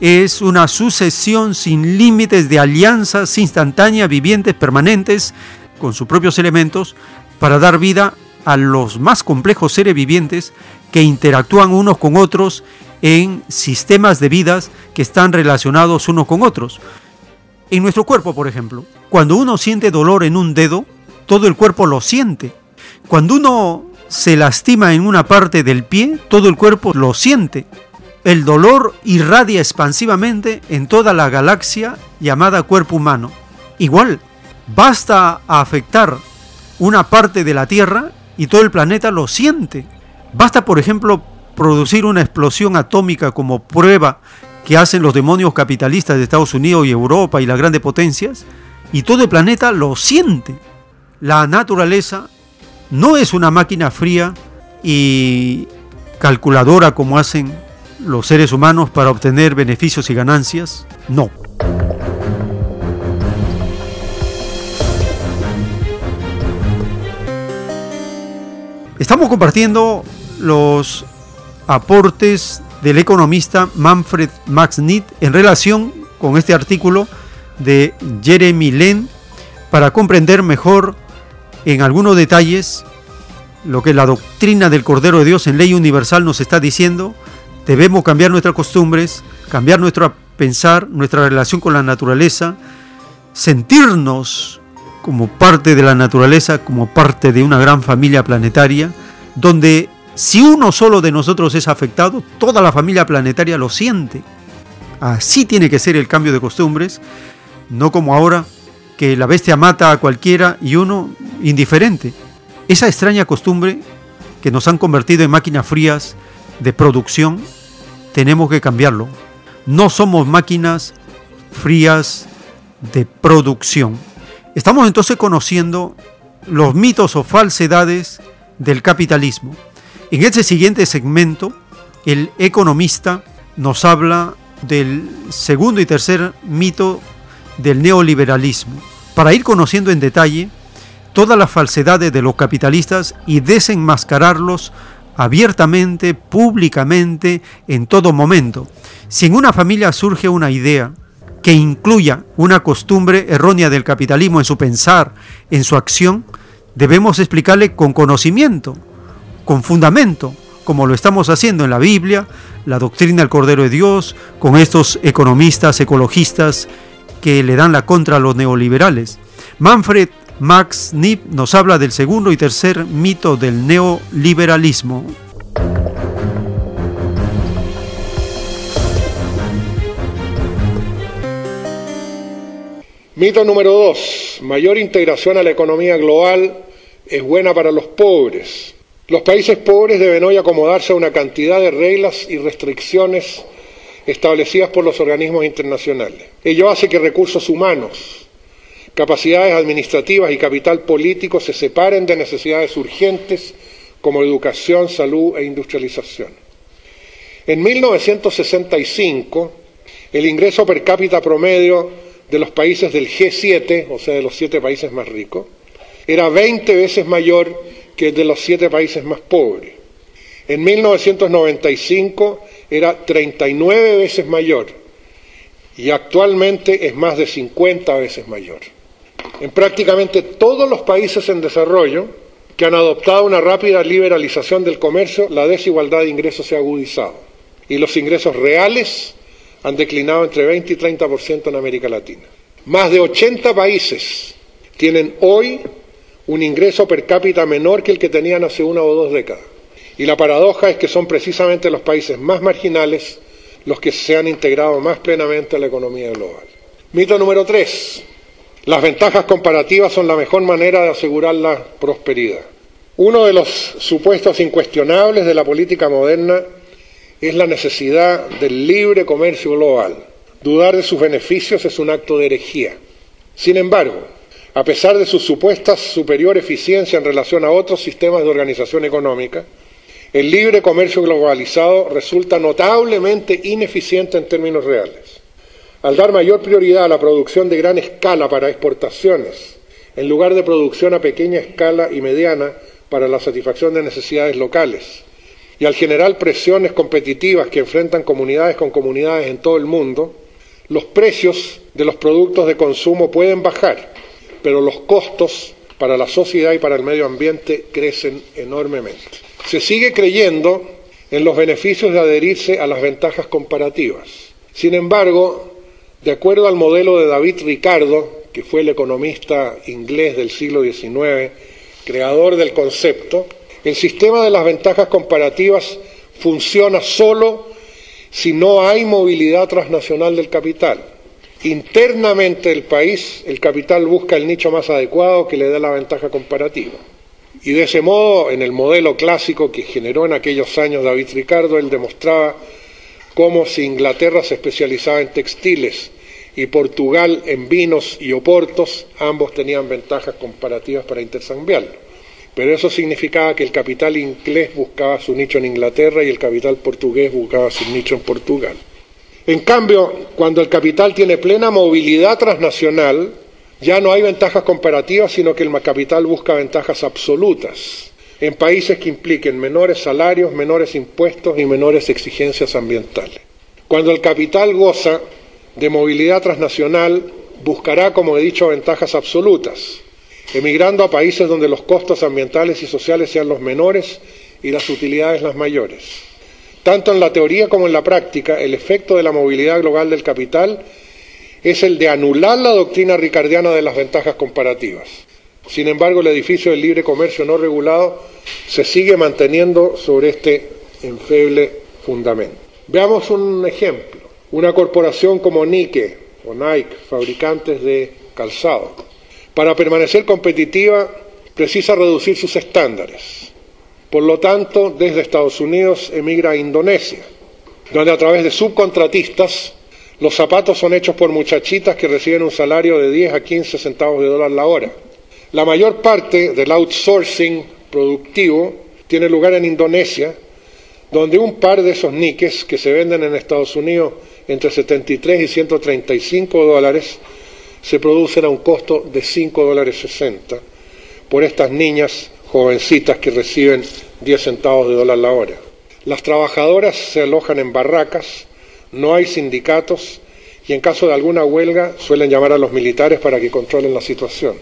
es una sucesión sin límites de alianzas instantáneas, vivientes, permanentes, con sus propios elementos, para dar vida a los más complejos seres vivientes que interactúan unos con otros en sistemas de vidas que están relacionados unos con otros. En nuestro cuerpo, por ejemplo, cuando uno siente dolor en un dedo, todo el cuerpo lo siente. Cuando uno se lastima en una parte del pie, todo el cuerpo lo siente. El dolor irradia expansivamente en toda la galaxia llamada cuerpo humano. Igual, basta afectar una parte de la Tierra y todo el planeta lo siente. Basta, por ejemplo, producir una explosión atómica como prueba que hacen los demonios capitalistas de Estados Unidos y Europa y las grandes potencias, y todo el planeta lo siente. La naturaleza no es una máquina fría y calculadora como hacen los seres humanos para obtener beneficios y ganancias, no. Estamos compartiendo los aportes del economista Manfred Max en relación con este artículo de Jeremy Len para comprender mejor en algunos detalles lo que la doctrina del Cordero de Dios en ley universal nos está diciendo. Debemos cambiar nuestras costumbres, cambiar nuestro pensar, nuestra relación con la naturaleza, sentirnos como parte de la naturaleza, como parte de una gran familia planetaria, donde si uno solo de nosotros es afectado, toda la familia planetaria lo siente. Así tiene que ser el cambio de costumbres, no como ahora que la bestia mata a cualquiera y uno indiferente. Esa extraña costumbre que nos han convertido en máquinas frías de producción, tenemos que cambiarlo. No somos máquinas frías de producción. Estamos entonces conociendo los mitos o falsedades del capitalismo. En este siguiente segmento, el economista nos habla del segundo y tercer mito del neoliberalismo, para ir conociendo en detalle todas las falsedades de los capitalistas y desenmascararlos abiertamente, públicamente, en todo momento. Si en una familia surge una idea que incluya una costumbre errónea del capitalismo en su pensar, en su acción, debemos explicarle con conocimiento con fundamento, como lo estamos haciendo en la Biblia, la doctrina del Cordero de Dios, con estos economistas ecologistas que le dan la contra a los neoliberales. Manfred Max Nip nos habla del segundo y tercer mito del neoliberalismo. Mito número dos, mayor integración a la economía global es buena para los pobres. Los países pobres deben hoy acomodarse a una cantidad de reglas y restricciones establecidas por los organismos internacionales. Ello hace que recursos humanos, capacidades administrativas y capital político se separen de necesidades urgentes como educación, salud e industrialización. En 1965, el ingreso per cápita promedio de los países del G7, o sea, de los siete países más ricos, era 20 veces mayor que el de los siete países más pobres. En 1995 era 39 veces mayor y actualmente es más de 50 veces mayor. En prácticamente todos los países en desarrollo que han adoptado una rápida liberalización del comercio, la desigualdad de ingresos se ha agudizado y los ingresos reales han declinado entre 20 y 30% en América Latina. Más de 80 países tienen hoy un ingreso per cápita menor que el que tenían hace una o dos décadas. Y la paradoja es que son precisamente los países más marginales los que se han integrado más plenamente a la economía global. Mito número tres. Las ventajas comparativas son la mejor manera de asegurar la prosperidad. Uno de los supuestos incuestionables de la política moderna es la necesidad del libre comercio global. Dudar de sus beneficios es un acto de herejía. Sin embargo, a pesar de su supuesta superior eficiencia en relación a otros sistemas de organización económica, el libre comercio globalizado resulta notablemente ineficiente en términos reales. Al dar mayor prioridad a la producción de gran escala para exportaciones, en lugar de producción a pequeña escala y mediana para la satisfacción de necesidades locales, y al generar presiones competitivas que enfrentan comunidades con comunidades en todo el mundo, los precios de los productos de consumo pueden bajar, pero los costos para la sociedad y para el medio ambiente crecen enormemente. Se sigue creyendo en los beneficios de adherirse a las ventajas comparativas. Sin embargo, de acuerdo al modelo de David Ricardo, que fue el economista inglés del siglo XIX, creador del concepto, el sistema de las ventajas comparativas funciona solo si no hay movilidad transnacional del capital. Internamente el país, el capital busca el nicho más adecuado que le dé la ventaja comparativa. Y de ese modo, en el modelo clásico que generó en aquellos años David Ricardo, él demostraba cómo si Inglaterra se especializaba en textiles y Portugal en vinos y oportos, ambos tenían ventajas comparativas para intercambiarlo pero eso significaba que el capital inglés buscaba su nicho en Inglaterra y el capital portugués buscaba su nicho en Portugal. En cambio, cuando el capital tiene plena movilidad transnacional, ya no hay ventajas comparativas, sino que el capital busca ventajas absolutas en países que impliquen menores salarios, menores impuestos y menores exigencias ambientales. Cuando el capital goza de movilidad transnacional, buscará, como he dicho, ventajas absolutas, emigrando a países donde los costos ambientales y sociales sean los menores y las utilidades las mayores. Tanto en la teoría como en la práctica, el efecto de la movilidad global del capital es el de anular la doctrina ricardiana de las ventajas comparativas. Sin embargo, el edificio del libre comercio no regulado se sigue manteniendo sobre este enfeble fundamento. Veamos un ejemplo. Una corporación como Nike o Nike, fabricantes de calzado, para permanecer competitiva precisa reducir sus estándares. Por lo tanto, desde Estados Unidos emigra a Indonesia, donde a través de subcontratistas los zapatos son hechos por muchachitas que reciben un salario de 10 a 15 centavos de dólar la hora. La mayor parte del outsourcing productivo tiene lugar en Indonesia, donde un par de esos niques que se venden en Estados Unidos entre 73 y 135 dólares se producen a un costo de 5 dólares 60 por estas niñas jovencitas que reciben 10 centavos de dólar la hora. Las trabajadoras se alojan en barracas, no hay sindicatos y en caso de alguna huelga suelen llamar a los militares para que controlen la situación.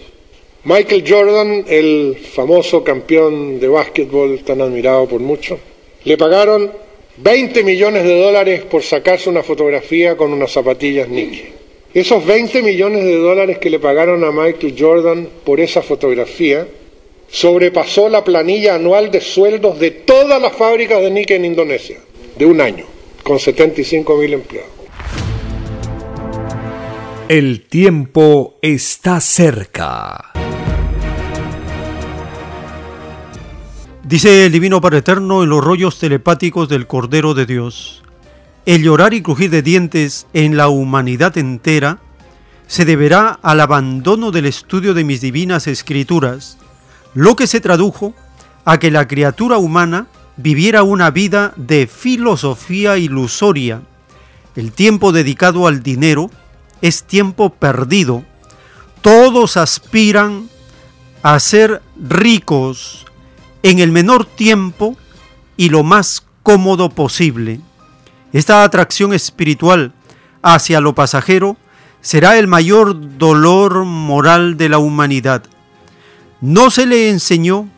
Michael Jordan, el famoso campeón de básquetbol tan admirado por muchos, le pagaron 20 millones de dólares por sacarse una fotografía con unas zapatillas Nike. Esos 20 millones de dólares que le pagaron a Michael Jordan por esa fotografía sobrepasó la planilla anual de sueldos de todas las fábricas de Nike en Indonesia, de un año, con 75 mil empleados. El tiempo está cerca. Dice el Divino Padre Eterno en los rollos telepáticos del Cordero de Dios. El llorar y crujir de dientes en la humanidad entera se deberá al abandono del estudio de mis divinas escrituras, lo que se tradujo a que la criatura humana viviera una vida de filosofía ilusoria. El tiempo dedicado al dinero es tiempo perdido. Todos aspiran a ser ricos, en el menor tiempo y lo más cómodo posible. Esta atracción espiritual hacia lo pasajero será el mayor dolor moral de la humanidad. ¿No se le enseñó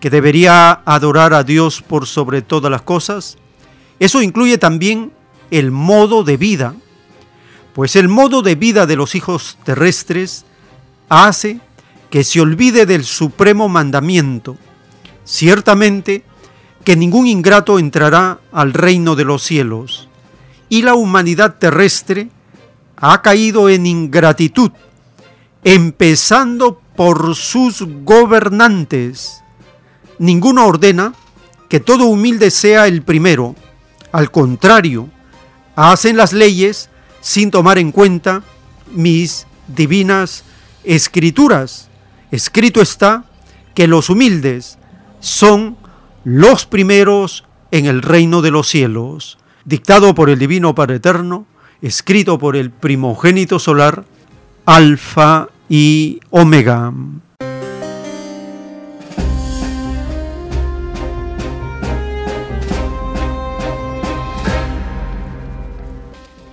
que debería adorar a Dios por sobre todas las cosas? Eso incluye también el modo de vida, pues el modo de vida de los hijos terrestres hace que se olvide del supremo mandamiento, Ciertamente que ningún ingrato entrará al reino de los cielos, y la humanidad terrestre ha caído en ingratitud, empezando por sus gobernantes. Ninguno ordena que todo humilde sea el primero, al contrario, hacen las leyes sin tomar en cuenta mis divinas escrituras. Escrito está que los humildes son los primeros en el reino de los cielos, dictado por el Divino Padre Eterno, escrito por el primogénito solar, Alfa y Omega.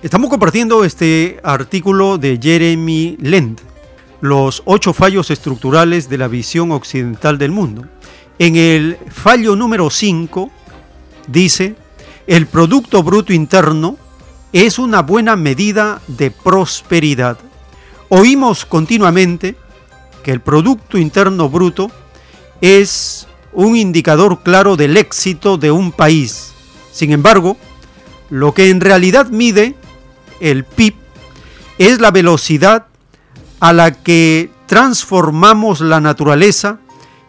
Estamos compartiendo este artículo de Jeremy Lend, los ocho fallos estructurales de la visión occidental del mundo. En el fallo número 5 dice, el Producto Bruto Interno es una buena medida de prosperidad. Oímos continuamente que el Producto Interno Bruto es un indicador claro del éxito de un país. Sin embargo, lo que en realidad mide el PIB es la velocidad a la que transformamos la naturaleza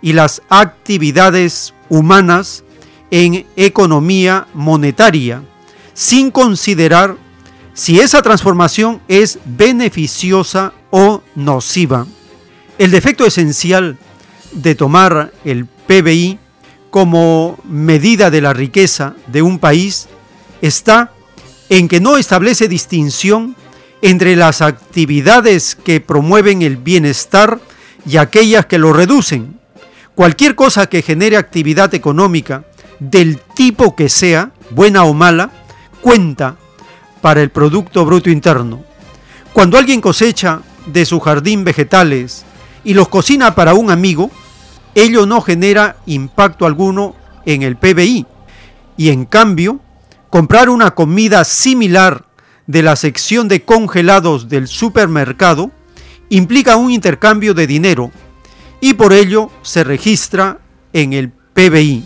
y las actividades humanas en economía monetaria, sin considerar si esa transformación es beneficiosa o nociva. El defecto esencial de tomar el PBI como medida de la riqueza de un país está en que no establece distinción entre las actividades que promueven el bienestar y aquellas que lo reducen. Cualquier cosa que genere actividad económica del tipo que sea, buena o mala, cuenta para el Producto Bruto Interno. Cuando alguien cosecha de su jardín vegetales y los cocina para un amigo, ello no genera impacto alguno en el PBI. Y en cambio, comprar una comida similar de la sección de congelados del supermercado implica un intercambio de dinero y por ello se registra en el PBI.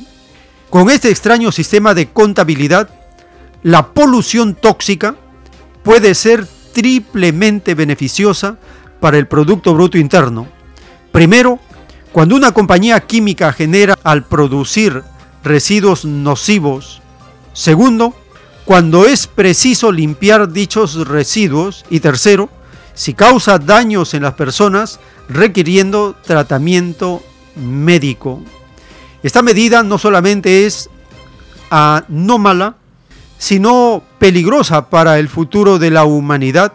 Con este extraño sistema de contabilidad, la polución tóxica puede ser triplemente beneficiosa para el Producto Bruto Interno. Primero, cuando una compañía química genera al producir residuos nocivos. Segundo, cuando es preciso limpiar dichos residuos. Y tercero, si causa daños en las personas requiriendo tratamiento médico. Esta medida no solamente es anómala, sino peligrosa para el futuro de la humanidad,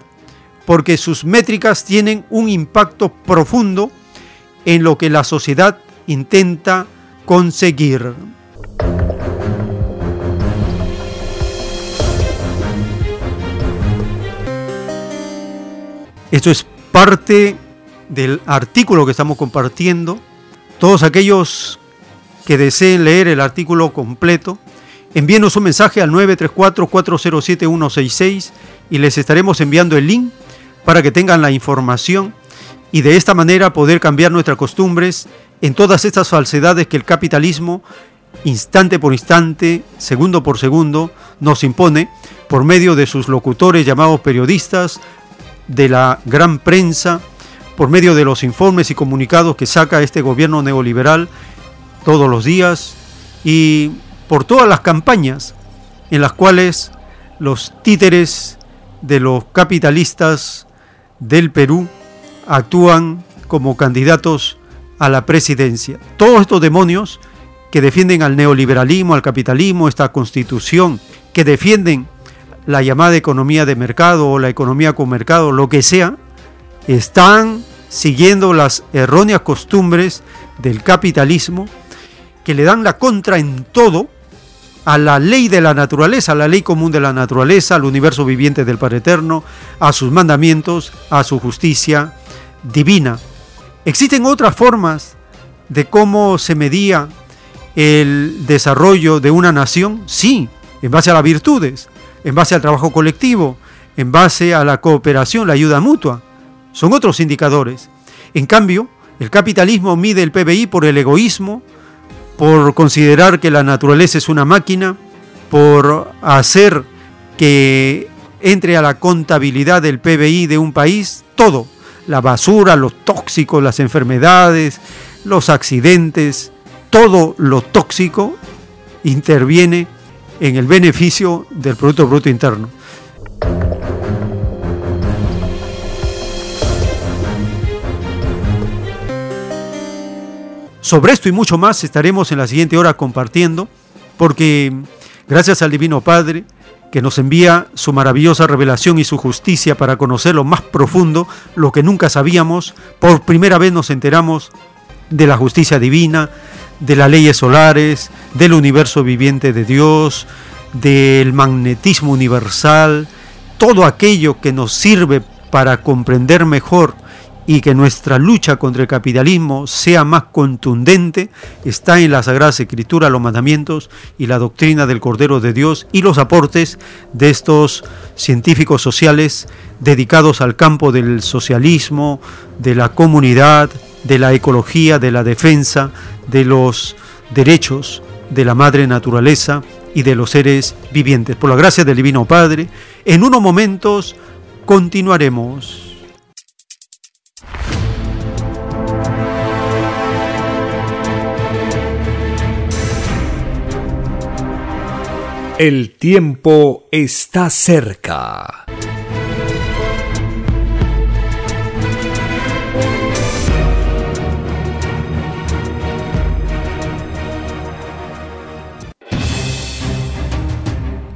porque sus métricas tienen un impacto profundo en lo que la sociedad intenta conseguir. Esto es parte del artículo que estamos compartiendo. Todos aquellos que deseen leer el artículo completo, envíenos un mensaje al 934-407-166 y les estaremos enviando el link para que tengan la información y de esta manera poder cambiar nuestras costumbres en todas estas falsedades que el capitalismo, instante por instante, segundo por segundo, nos impone por medio de sus locutores llamados periodistas, de la gran prensa, por medio de los informes y comunicados que saca este gobierno neoliberal todos los días y por todas las campañas en las cuales los títeres de los capitalistas del Perú actúan como candidatos a la presidencia. Todos estos demonios que defienden al neoliberalismo, al capitalismo, esta constitución, que defienden la llamada economía de mercado o la economía con mercado, lo que sea, están siguiendo las erróneas costumbres del capitalismo que le dan la contra en todo a la ley de la naturaleza, a la ley común de la naturaleza, al universo viviente del Padre Eterno, a sus mandamientos, a su justicia divina. Existen otras formas de cómo se medía el desarrollo de una nación, sí, en base a las virtudes, en base al trabajo colectivo, en base a la cooperación, la ayuda mutua. Son otros indicadores. En cambio, el capitalismo mide el PBI por el egoísmo, por considerar que la naturaleza es una máquina, por hacer que entre a la contabilidad del PBI de un país todo, la basura, los tóxicos, las enfermedades, los accidentes, todo lo tóxico interviene en el beneficio del Producto Bruto Interno. Sobre esto y mucho más estaremos en la siguiente hora compartiendo, porque gracias al Divino Padre, que nos envía su maravillosa revelación y su justicia para conocer lo más profundo, lo que nunca sabíamos, por primera vez nos enteramos de la justicia divina, de las leyes solares, del universo viviente de Dios, del magnetismo universal, todo aquello que nos sirve para comprender mejor y que nuestra lucha contra el capitalismo sea más contundente está en la Sagrada Escritura, los mandamientos y la doctrina del Cordero de Dios y los aportes de estos científicos sociales dedicados al campo del socialismo, de la comunidad, de la ecología, de la defensa de los derechos de la madre naturaleza y de los seres vivientes. Por la gracia del Divino Padre, en unos momentos continuaremos. El tiempo está cerca.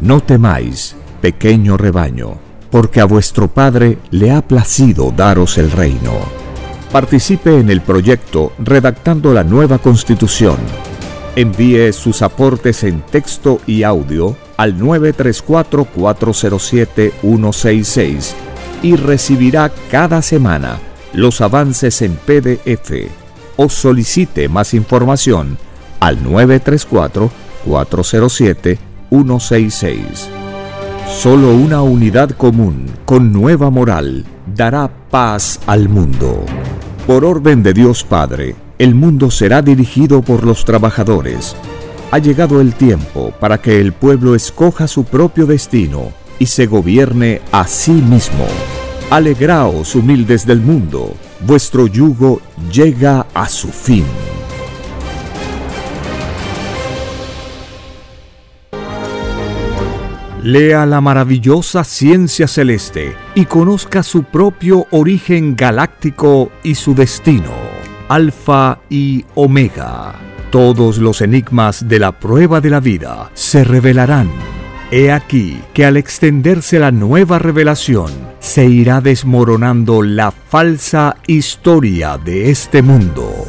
No temáis, pequeño rebaño, porque a vuestro Padre le ha placido daros el reino. Participe en el proyecto redactando la nueva constitución Envíe sus aportes en texto y audio al 934-407-166 y recibirá cada semana los avances en PDF o solicite más información al 934-407-166. Solo una unidad común con nueva moral dará paz al mundo. Por orden de Dios Padre, el mundo será dirigido por los trabajadores. Ha llegado el tiempo para que el pueblo escoja su propio destino y se gobierne a sí mismo. Alegraos, humildes del mundo, vuestro yugo llega a su fin. Lea la maravillosa ciencia celeste y conozca su propio origen galáctico y su destino. Alfa y Omega. Todos los enigmas de la prueba de la vida se revelarán. He aquí que al extenderse la nueva revelación, se irá desmoronando la falsa historia de este mundo.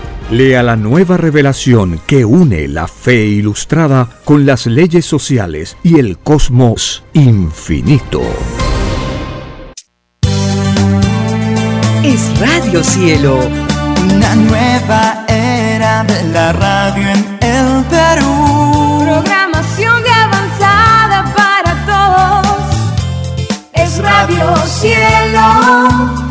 Lea la nueva revelación que une la fe ilustrada con las leyes sociales y el cosmos infinito. Es Radio Cielo. Una nueva era de la radio en el Perú. Programación de avanzada para todos. Es Radio Cielo.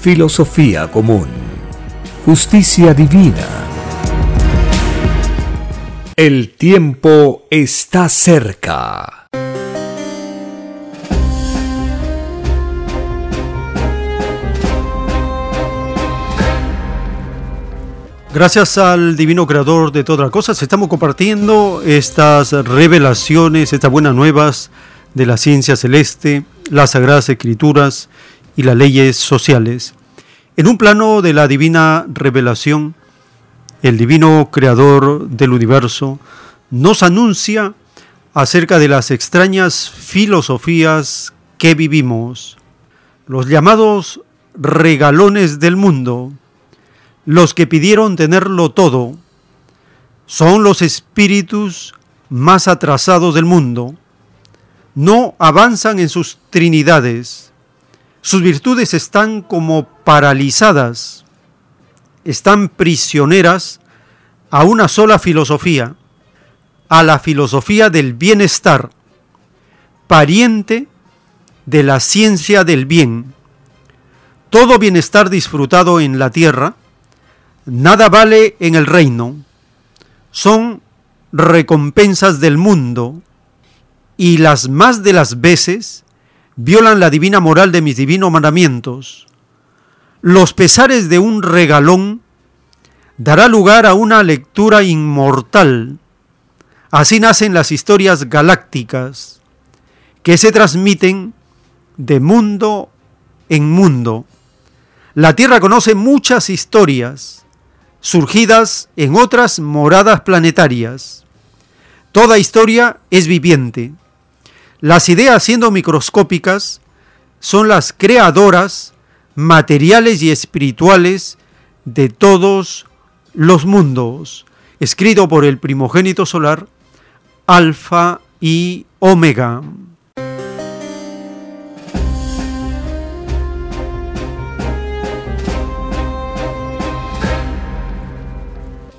filosofía común, justicia divina. El tiempo está cerca. Gracias al divino creador de todas las cosas, estamos compartiendo estas revelaciones, estas buenas nuevas de la ciencia celeste, las sagradas escrituras y las leyes sociales. En un plano de la divina revelación, el divino creador del universo nos anuncia acerca de las extrañas filosofías que vivimos, los llamados regalones del mundo, los que pidieron tenerlo todo, son los espíritus más atrasados del mundo, no avanzan en sus trinidades, sus virtudes están como paralizadas, están prisioneras a una sola filosofía, a la filosofía del bienestar, pariente de la ciencia del bien. Todo bienestar disfrutado en la tierra, nada vale en el reino, son recompensas del mundo y las más de las veces violan la divina moral de mis divinos mandamientos. los pesares de un regalón dará lugar a una lectura inmortal. Así nacen las historias galácticas que se transmiten de mundo en mundo. La Tierra conoce muchas historias surgidas en otras moradas planetarias. Toda historia es viviente. Las ideas siendo microscópicas son las creadoras materiales y espirituales de todos los mundos, escrito por el primogénito solar, Alfa y Omega.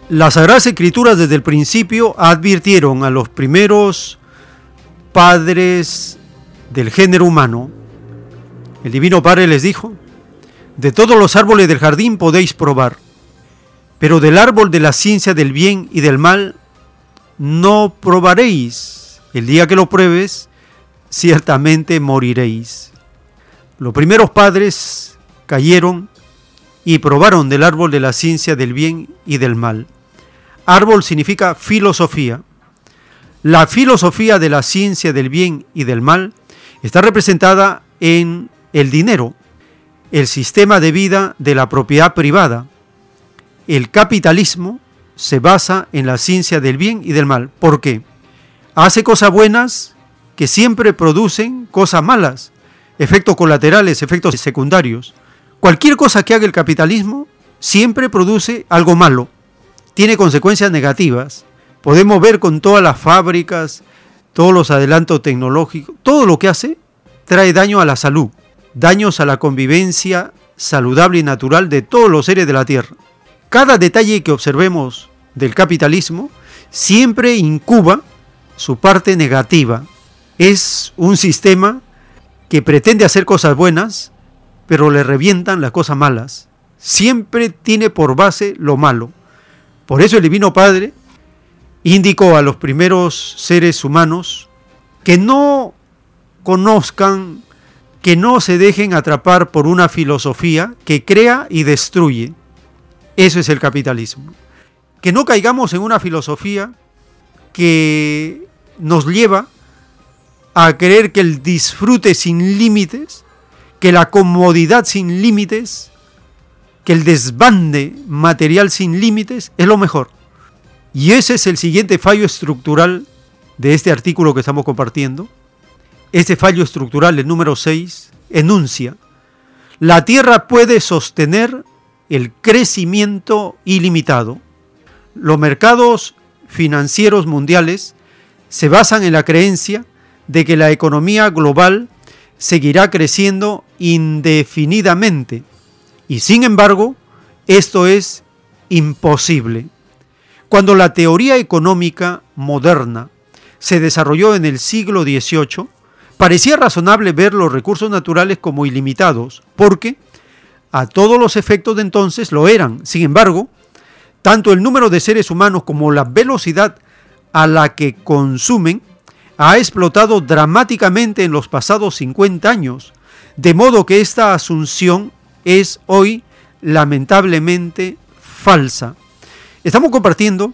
Las Sagradas Escrituras desde el principio advirtieron a los primeros padres del género humano. El Divino Padre les dijo, de todos los árboles del jardín podéis probar, pero del árbol de la ciencia del bien y del mal no probaréis. El día que lo pruebes, ciertamente moriréis. Los primeros padres cayeron y probaron del árbol de la ciencia del bien y del mal. Árbol significa filosofía. La filosofía de la ciencia del bien y del mal está representada en el dinero, el sistema de vida de la propiedad privada, el capitalismo se basa en la ciencia del bien y del mal. ¿Por qué? Hace cosas buenas que siempre producen cosas malas, efectos colaterales, efectos secundarios. Cualquier cosa que haga el capitalismo siempre produce algo malo, tiene consecuencias negativas. Podemos ver con todas las fábricas, todos los adelantos tecnológicos, todo lo que hace trae daño a la salud, daños a la convivencia saludable y natural de todos los seres de la Tierra. Cada detalle que observemos del capitalismo siempre incuba su parte negativa. Es un sistema que pretende hacer cosas buenas, pero le revientan las cosas malas. Siempre tiene por base lo malo. Por eso el Divino Padre indicó a los primeros seres humanos que no conozcan, que no se dejen atrapar por una filosofía que crea y destruye. Eso es el capitalismo. Que no caigamos en una filosofía que nos lleva a creer que el disfrute sin límites, que la comodidad sin límites, que el desbande material sin límites es lo mejor. Y ese es el siguiente fallo estructural de este artículo que estamos compartiendo. Este fallo estructural, el número 6, enuncia, la Tierra puede sostener el crecimiento ilimitado. Los mercados financieros mundiales se basan en la creencia de que la economía global seguirá creciendo indefinidamente y sin embargo esto es imposible. Cuando la teoría económica moderna se desarrolló en el siglo XVIII, parecía razonable ver los recursos naturales como ilimitados, porque a todos los efectos de entonces lo eran. Sin embargo, tanto el número de seres humanos como la velocidad a la que consumen ha explotado dramáticamente en los pasados 50 años, de modo que esta asunción es hoy lamentablemente falsa. Estamos compartiendo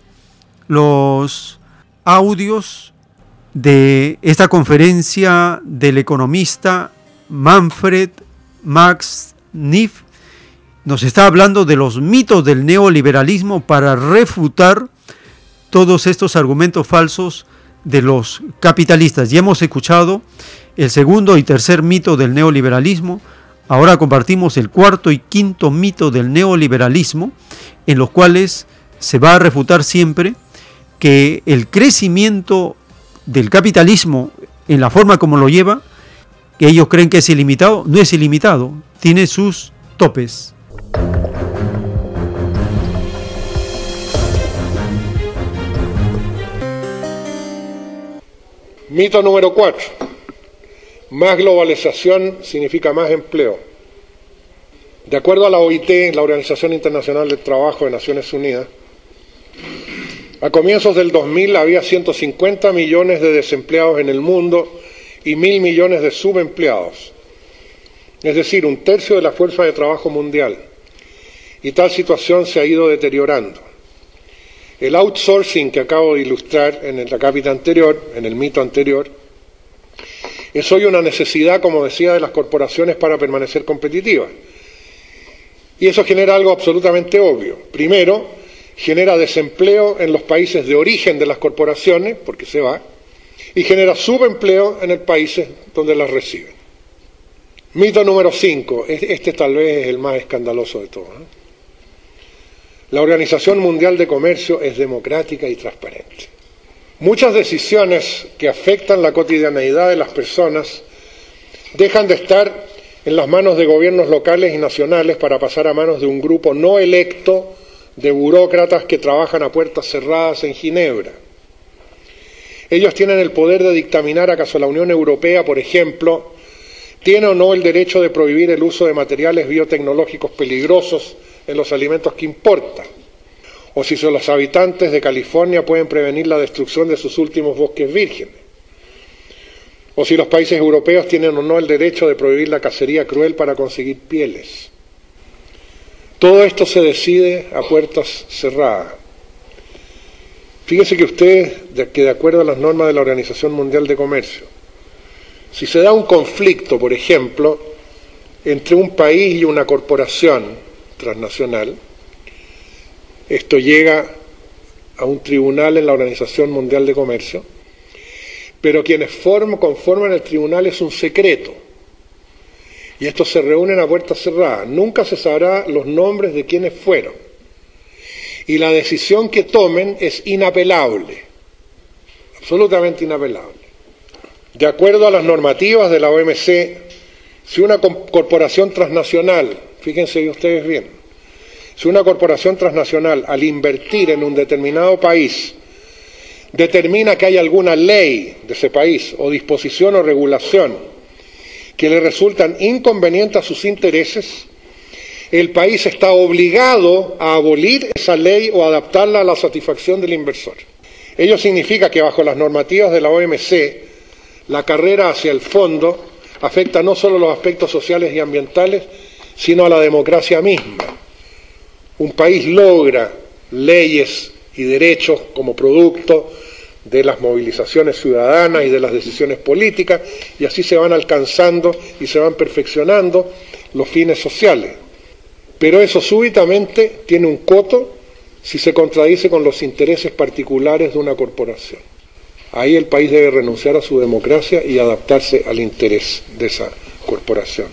los audios de esta conferencia del economista Manfred Max Niff nos está hablando de los mitos del neoliberalismo para refutar todos estos argumentos falsos de los capitalistas. Ya hemos escuchado el segundo y tercer mito del neoliberalismo, ahora compartimos el cuarto y quinto mito del neoliberalismo, en los cuales se va a refutar siempre que el crecimiento del capitalismo en la forma como lo lleva, que ellos creen que es ilimitado, no es ilimitado, tiene sus topes. Mito número 4. Más globalización significa más empleo. De acuerdo a la OIT, la Organización Internacional del Trabajo de Naciones Unidas, a comienzos del 2000 había 150 millones de desempleados en el mundo y mil millones de subempleados. es decir, un tercio de la fuerza de trabajo mundial. Y tal situación se ha ido deteriorando. El outsourcing que acabo de ilustrar en la cápita anterior, en el mito anterior, es hoy una necesidad, como decía, de las corporaciones para permanecer competitivas. Y eso genera algo absolutamente obvio. Primero, genera desempleo en los países de origen de las corporaciones, porque se va, y genera subempleo en el países donde las reciben. Mito número 5, este tal vez es el más escandaloso de todos. La Organización Mundial de Comercio es democrática y transparente. Muchas decisiones que afectan la cotidianeidad de las personas dejan de estar en las manos de gobiernos locales y nacionales para pasar a manos de un grupo no electo de burócratas que trabajan a puertas cerradas en Ginebra. Ellos tienen el poder de dictaminar acaso la Unión Europea, por ejemplo, tiene o no el derecho de prohibir el uso de materiales biotecnológicos peligrosos en los alimentos que importa, o si son los habitantes de California pueden prevenir la destrucción de sus últimos bosques vírgenes, o si los países europeos tienen o no el derecho de prohibir la cacería cruel para conseguir pieles. Todo esto se decide a puertas cerradas. Fíjese que usted, que de acuerdo a las normas de la Organización Mundial de Comercio, si se da un conflicto, por ejemplo, entre un país y una corporación, transnacional. Esto llega a un tribunal en la Organización Mundial de Comercio, pero quienes forman, conforman el tribunal es un secreto. Y estos se reúnen a puertas cerradas. Nunca se sabrá los nombres de quienes fueron. Y la decisión que tomen es inapelable, absolutamente inapelable. De acuerdo a las normativas de la OMC, si una corporación transnacional Fíjense ustedes bien, si una corporación transnacional al invertir en un determinado país determina que hay alguna ley de ese país o disposición o regulación que le resultan inconvenientes a sus intereses, el país está obligado a abolir esa ley o adaptarla a la satisfacción del inversor. Ello significa que bajo las normativas de la OMC, la carrera hacia el fondo afecta no solo los aspectos sociales y ambientales, sino a la democracia misma. Un país logra leyes y derechos como producto de las movilizaciones ciudadanas y de las decisiones políticas, y así se van alcanzando y se van perfeccionando los fines sociales. Pero eso súbitamente tiene un coto si se contradice con los intereses particulares de una corporación. Ahí el país debe renunciar a su democracia y adaptarse al interés de esa corporación.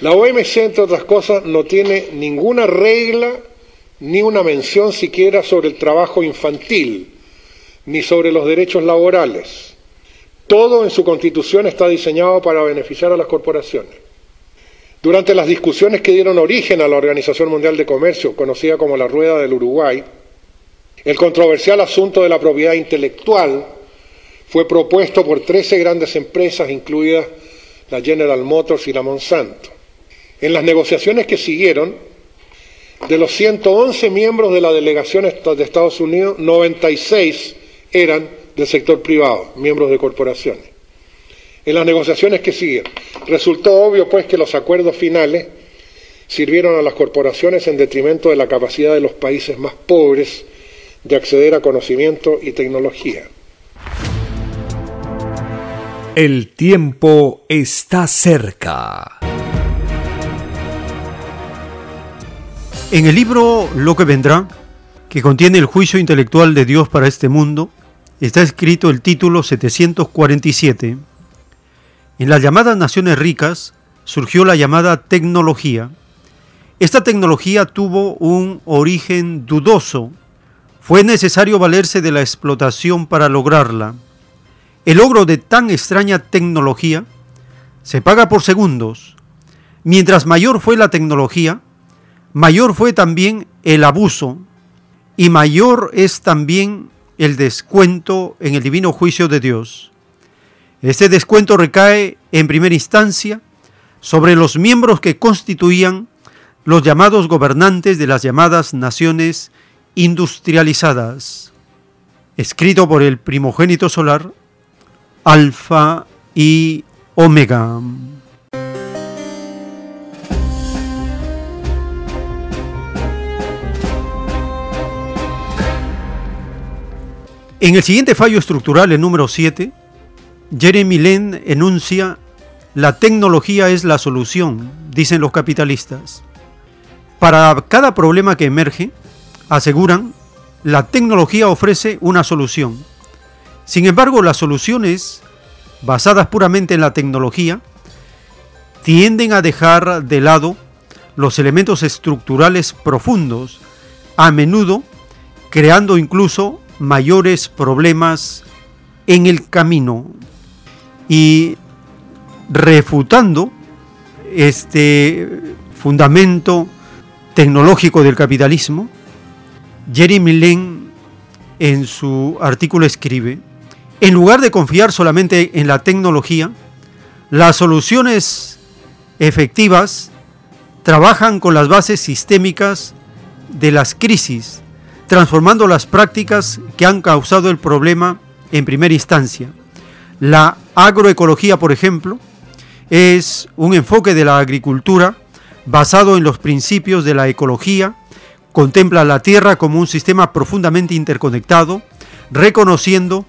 La OMC, entre otras cosas, no tiene ninguna regla ni una mención siquiera sobre el trabajo infantil, ni sobre los derechos laborales. Todo en su constitución está diseñado para beneficiar a las corporaciones. Durante las discusiones que dieron origen a la Organización Mundial de Comercio, conocida como la Rueda del Uruguay, el controversial asunto de la propiedad intelectual fue propuesto por 13 grandes empresas, incluidas la General Motors y la Monsanto. En las negociaciones que siguieron, de los 111 miembros de la delegación de Estados Unidos, 96 eran del sector privado, miembros de corporaciones. En las negociaciones que siguieron, resultó obvio pues que los acuerdos finales sirvieron a las corporaciones en detrimento de la capacidad de los países más pobres de acceder a conocimiento y tecnología. El tiempo está cerca. En el libro Lo que vendrá, que contiene el juicio intelectual de Dios para este mundo, está escrito el título 747. En las llamadas naciones ricas surgió la llamada tecnología. Esta tecnología tuvo un origen dudoso. Fue necesario valerse de la explotación para lograrla. El logro de tan extraña tecnología se paga por segundos. Mientras mayor fue la tecnología, mayor fue también el abuso y mayor es también el descuento en el divino juicio de Dios. Este descuento recae en primera instancia sobre los miembros que constituían los llamados gobernantes de las llamadas naciones industrializadas, escrito por el primogénito solar, Alfa y Omega. En el siguiente fallo estructural, el número 7, Jeremy Lin enuncia la tecnología es la solución, dicen los capitalistas. Para cada problema que emerge, aseguran, la tecnología ofrece una solución. Sin embargo, las soluciones basadas puramente en la tecnología tienden a dejar de lado los elementos estructurales profundos, a menudo creando incluso mayores problemas en el camino y refutando este fundamento tecnológico del capitalismo, Jeremy Lin en su artículo escribe, en lugar de confiar solamente en la tecnología, las soluciones efectivas trabajan con las bases sistémicas de las crisis, transformando las prácticas que han causado el problema en primera instancia. La agroecología, por ejemplo, es un enfoque de la agricultura basado en los principios de la ecología, contempla la tierra como un sistema profundamente interconectado, reconociendo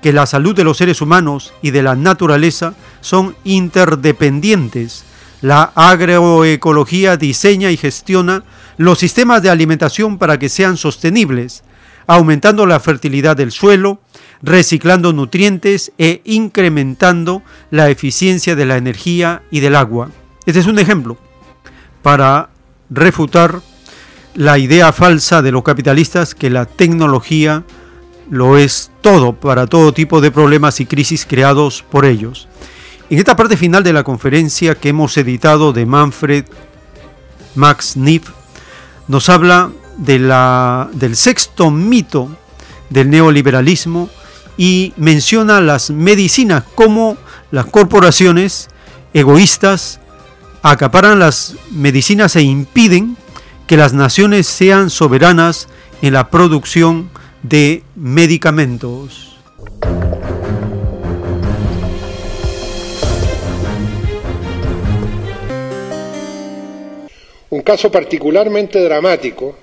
que la salud de los seres humanos y de la naturaleza son interdependientes. La agroecología diseña y gestiona los sistemas de alimentación para que sean sostenibles, aumentando la fertilidad del suelo, reciclando nutrientes e incrementando la eficiencia de la energía y del agua. Este es un ejemplo para refutar la idea falsa de los capitalistas que la tecnología lo es todo para todo tipo de problemas y crisis creados por ellos. En esta parte final de la conferencia que hemos editado de Manfred Max Niff, nos habla de la, del sexto mito del neoliberalismo y menciona las medicinas, como las corporaciones egoístas acaparan las medicinas e impiden que las naciones sean soberanas en la producción de medicamentos. Un caso particularmente dramático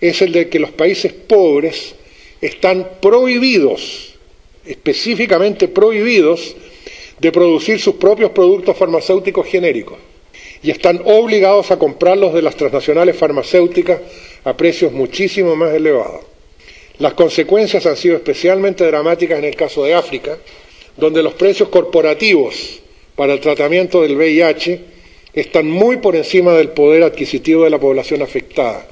es el de que los países pobres están prohibidos, específicamente prohibidos, de producir sus propios productos farmacéuticos genéricos y están obligados a comprarlos de las transnacionales farmacéuticas a precios muchísimo más elevados. Las consecuencias han sido especialmente dramáticas en el caso de África, donde los precios corporativos para el tratamiento del VIH están muy por encima del poder adquisitivo de la población afectada.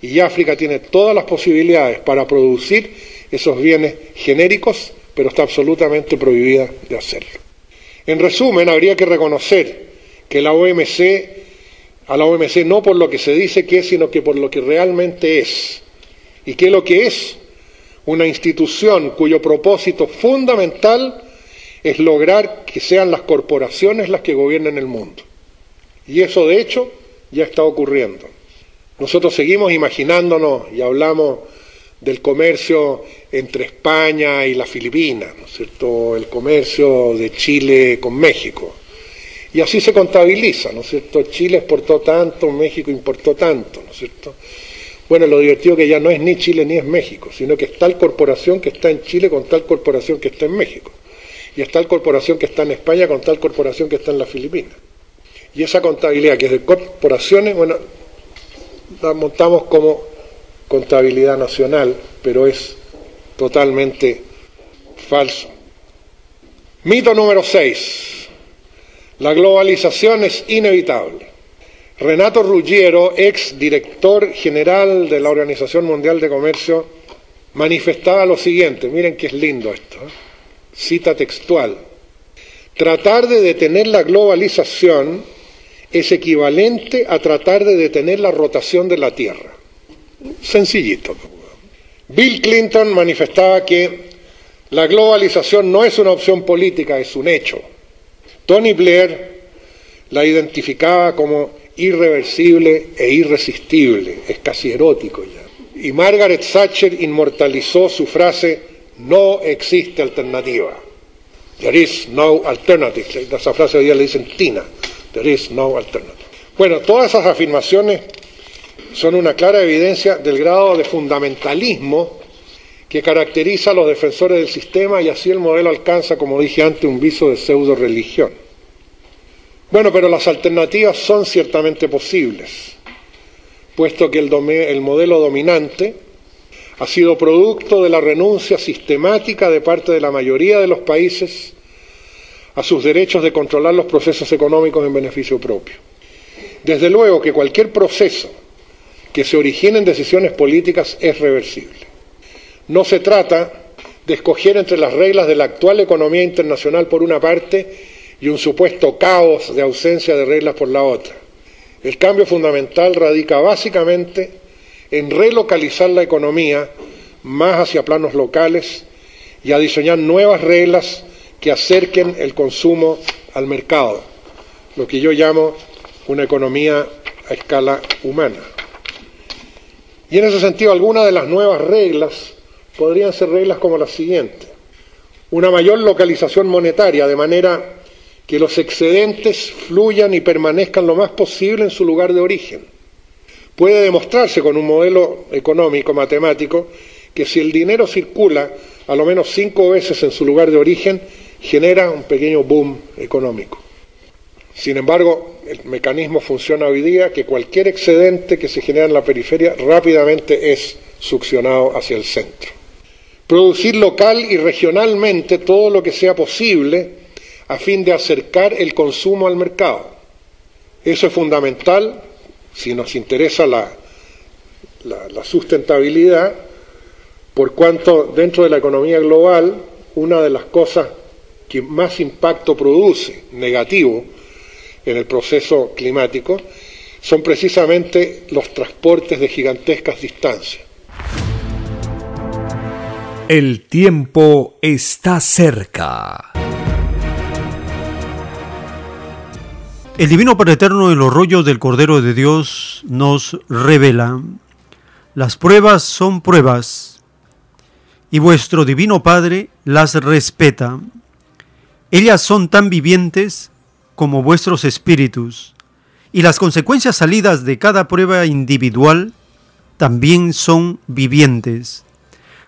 Y África tiene todas las posibilidades para producir esos bienes genéricos, pero está absolutamente prohibida de hacerlo. En resumen, habría que reconocer que la OMC, a la OMC no por lo que se dice que es, sino que por lo que realmente es. ¿Y qué es lo que es? Una institución cuyo propósito fundamental es lograr que sean las corporaciones las que gobiernen el mundo. Y eso, de hecho, ya está ocurriendo. Nosotros seguimos imaginándonos y hablamos del comercio entre España y las Filipinas, ¿no es cierto? El comercio de Chile con México. Y así se contabiliza, ¿no es cierto? Chile exportó tanto, México importó tanto, ¿no es cierto? Bueno, lo divertido que ya no es ni Chile ni es México, sino que es tal corporación que está en Chile con tal corporación que está en México. Y es tal corporación que está en España con tal corporación que está en las Filipinas. Y esa contabilidad que es de corporaciones, bueno, la montamos como contabilidad nacional, pero es totalmente falso. Mito número 6. La globalización es inevitable. Renato Ruggiero, ex director general de la Organización Mundial de Comercio, manifestaba lo siguiente, miren que es lindo esto, ¿eh? cita textual, tratar de detener la globalización es equivalente a tratar de detener la rotación de la Tierra. Sencillito. Bill Clinton manifestaba que la globalización no es una opción política, es un hecho. Tony Blair la identificaba como irreversible e irresistible, es casi erótico ya. Y Margaret Thatcher inmortalizó su frase, no existe alternativa. There is no alternative. Esa frase hoy día le dicen Tina. There is no alternative. Bueno, todas esas afirmaciones son una clara evidencia del grado de fundamentalismo que caracteriza a los defensores del sistema y así el modelo alcanza, como dije antes, un viso de pseudo religión. Bueno, pero las alternativas son ciertamente posibles, puesto que el, el modelo dominante ha sido producto de la renuncia sistemática de parte de la mayoría de los países a sus derechos de controlar los procesos económicos en beneficio propio. Desde luego que cualquier proceso que se origine en decisiones políticas es reversible. No se trata de escoger entre las reglas de la actual economía internacional por una parte y un supuesto caos de ausencia de reglas por la otra. El cambio fundamental radica básicamente en relocalizar la economía más hacia planos locales y a diseñar nuevas reglas que acerquen el consumo al mercado, lo que yo llamo una economía a escala humana. Y en ese sentido, algunas de las nuevas reglas podrían ser reglas como las siguientes. Una mayor localización monetaria, de manera que los excedentes fluyan y permanezcan lo más posible en su lugar de origen. Puede demostrarse con un modelo económico, matemático, que si el dinero circula a lo menos cinco veces en su lugar de origen, genera un pequeño boom económico. Sin embargo, el mecanismo funciona hoy día que cualquier excedente que se genera en la periferia rápidamente es succionado hacia el centro. Producir local y regionalmente todo lo que sea posible a fin de acercar el consumo al mercado. Eso es fundamental si nos interesa la, la, sustentabilidad, por cuanto dentro de la economía global una de las cosas que más impacto produce negativo en el proceso climático son precisamente los transportes de gigantescas distancias. El tiempo está cerca. El Divino Padre Eterno en los rollos del Cordero de Dios nos revela, las pruebas son pruebas y vuestro Divino Padre las respeta. Ellas son tan vivientes como vuestros espíritus, y las consecuencias salidas de cada prueba individual también son vivientes.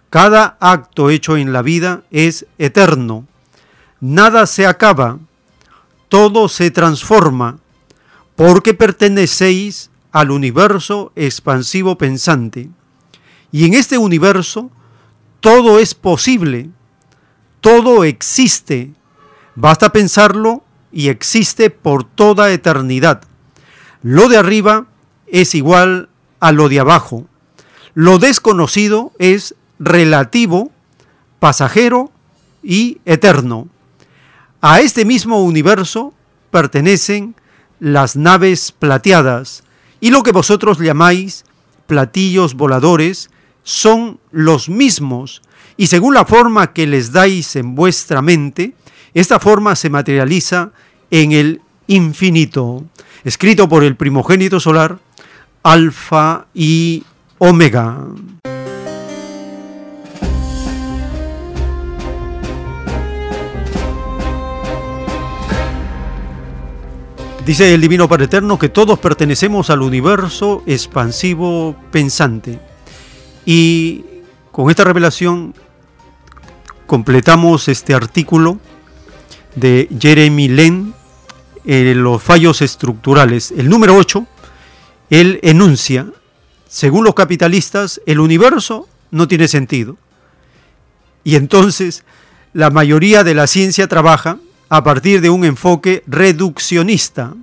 Cada acto hecho en la vida es eterno. Nada se acaba, todo se transforma, porque pertenecéis al universo expansivo pensante. Y en este universo todo es posible, todo existe. Basta pensarlo y existe por toda eternidad. Lo de arriba es igual a lo de abajo. Lo desconocido es relativo, pasajero y eterno. A este mismo universo pertenecen las naves plateadas y lo que vosotros llamáis platillos voladores son los mismos y según la forma que les dais en vuestra mente, esta forma se materializa en el infinito, escrito por el primogénito solar, Alfa y Omega. Dice el Divino Padre Eterno que todos pertenecemos al universo expansivo pensante. Y con esta revelación completamos este artículo de Jeremy Len, en los fallos estructurales. El número 8, él enuncia, según los capitalistas, el universo no tiene sentido. Y entonces la mayoría de la ciencia trabaja a partir de un enfoque reduccionista.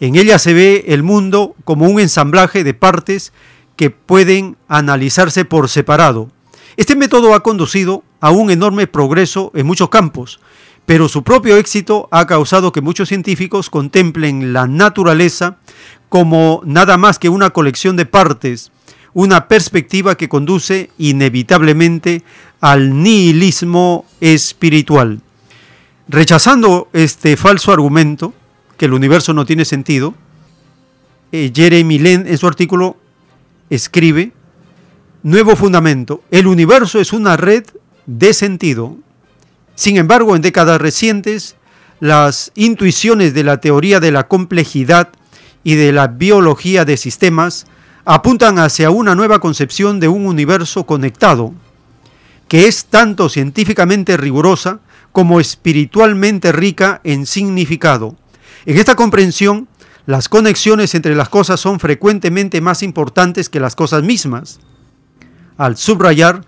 En ella se ve el mundo como un ensamblaje de partes que pueden analizarse por separado. Este método ha conducido a un enorme progreso en muchos campos, pero su propio éxito ha causado que muchos científicos contemplen la naturaleza como nada más que una colección de partes, una perspectiva que conduce inevitablemente al nihilismo espiritual. Rechazando este falso argumento, que el universo no tiene sentido, eh, Jeremy Len en su artículo escribe, nuevo fundamento, el universo es una red de sentido, sin embargo, en décadas recientes, las intuiciones de la teoría de la complejidad y de la biología de sistemas apuntan hacia una nueva concepción de un universo conectado. que es tanto científicamente rigurosa como espiritualmente rica en significado. En esta comprensión, las conexiones entre las cosas son frecuentemente más importantes que las cosas mismas. Al subrayar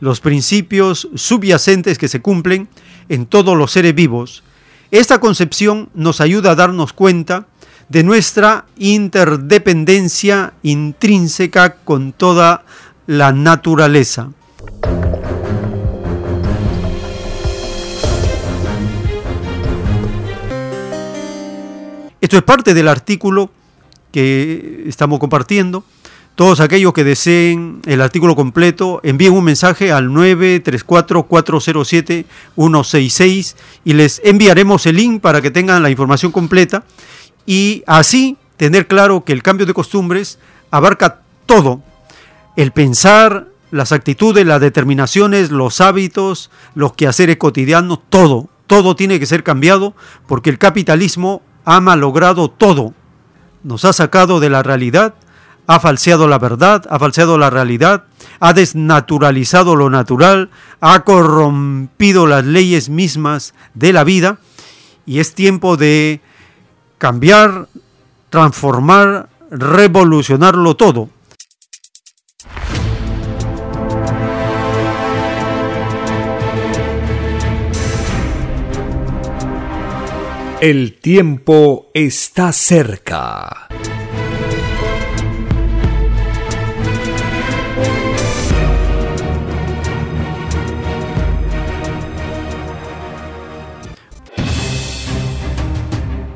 los principios subyacentes que se cumplen en todos los seres vivos, esta concepción nos ayuda a darnos cuenta de nuestra interdependencia intrínseca con toda la naturaleza. Esto es parte del artículo que estamos compartiendo. Todos aquellos que deseen el artículo completo, envíen un mensaje al 934-407-166 y les enviaremos el link para que tengan la información completa y así tener claro que el cambio de costumbres abarca todo, el pensar, las actitudes, las determinaciones, los hábitos, los quehaceres cotidianos, todo, todo tiene que ser cambiado porque el capitalismo ha malogrado todo. Nos ha sacado de la realidad, ha falseado la verdad, ha falseado la realidad, ha desnaturalizado lo natural, ha corrompido las leyes mismas de la vida y es tiempo de cambiar, transformar, revolucionarlo todo. El tiempo está cerca.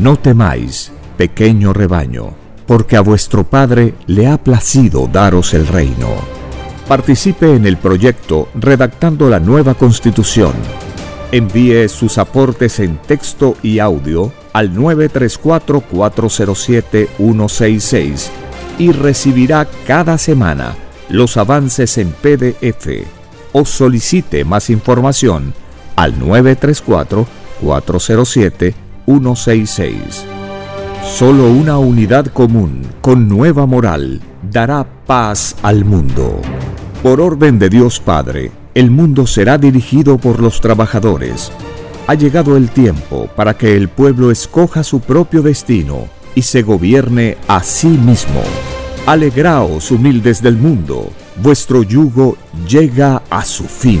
No temáis, pequeño rebaño, porque a vuestro Padre le ha placido daros el reino. Participe en el proyecto redactando la nueva constitución Envíe sus aportes en texto y audio al 934-407-166 y recibirá cada semana los avances en PDF o solicite más información al 934-407-166. Solo una unidad común con nueva moral dará paz al mundo. Por orden de Dios Padre, el mundo será dirigido por los trabajadores. Ha llegado el tiempo para que el pueblo escoja su propio destino y se gobierne a sí mismo. Alegraos, humildes del mundo, vuestro yugo llega a su fin.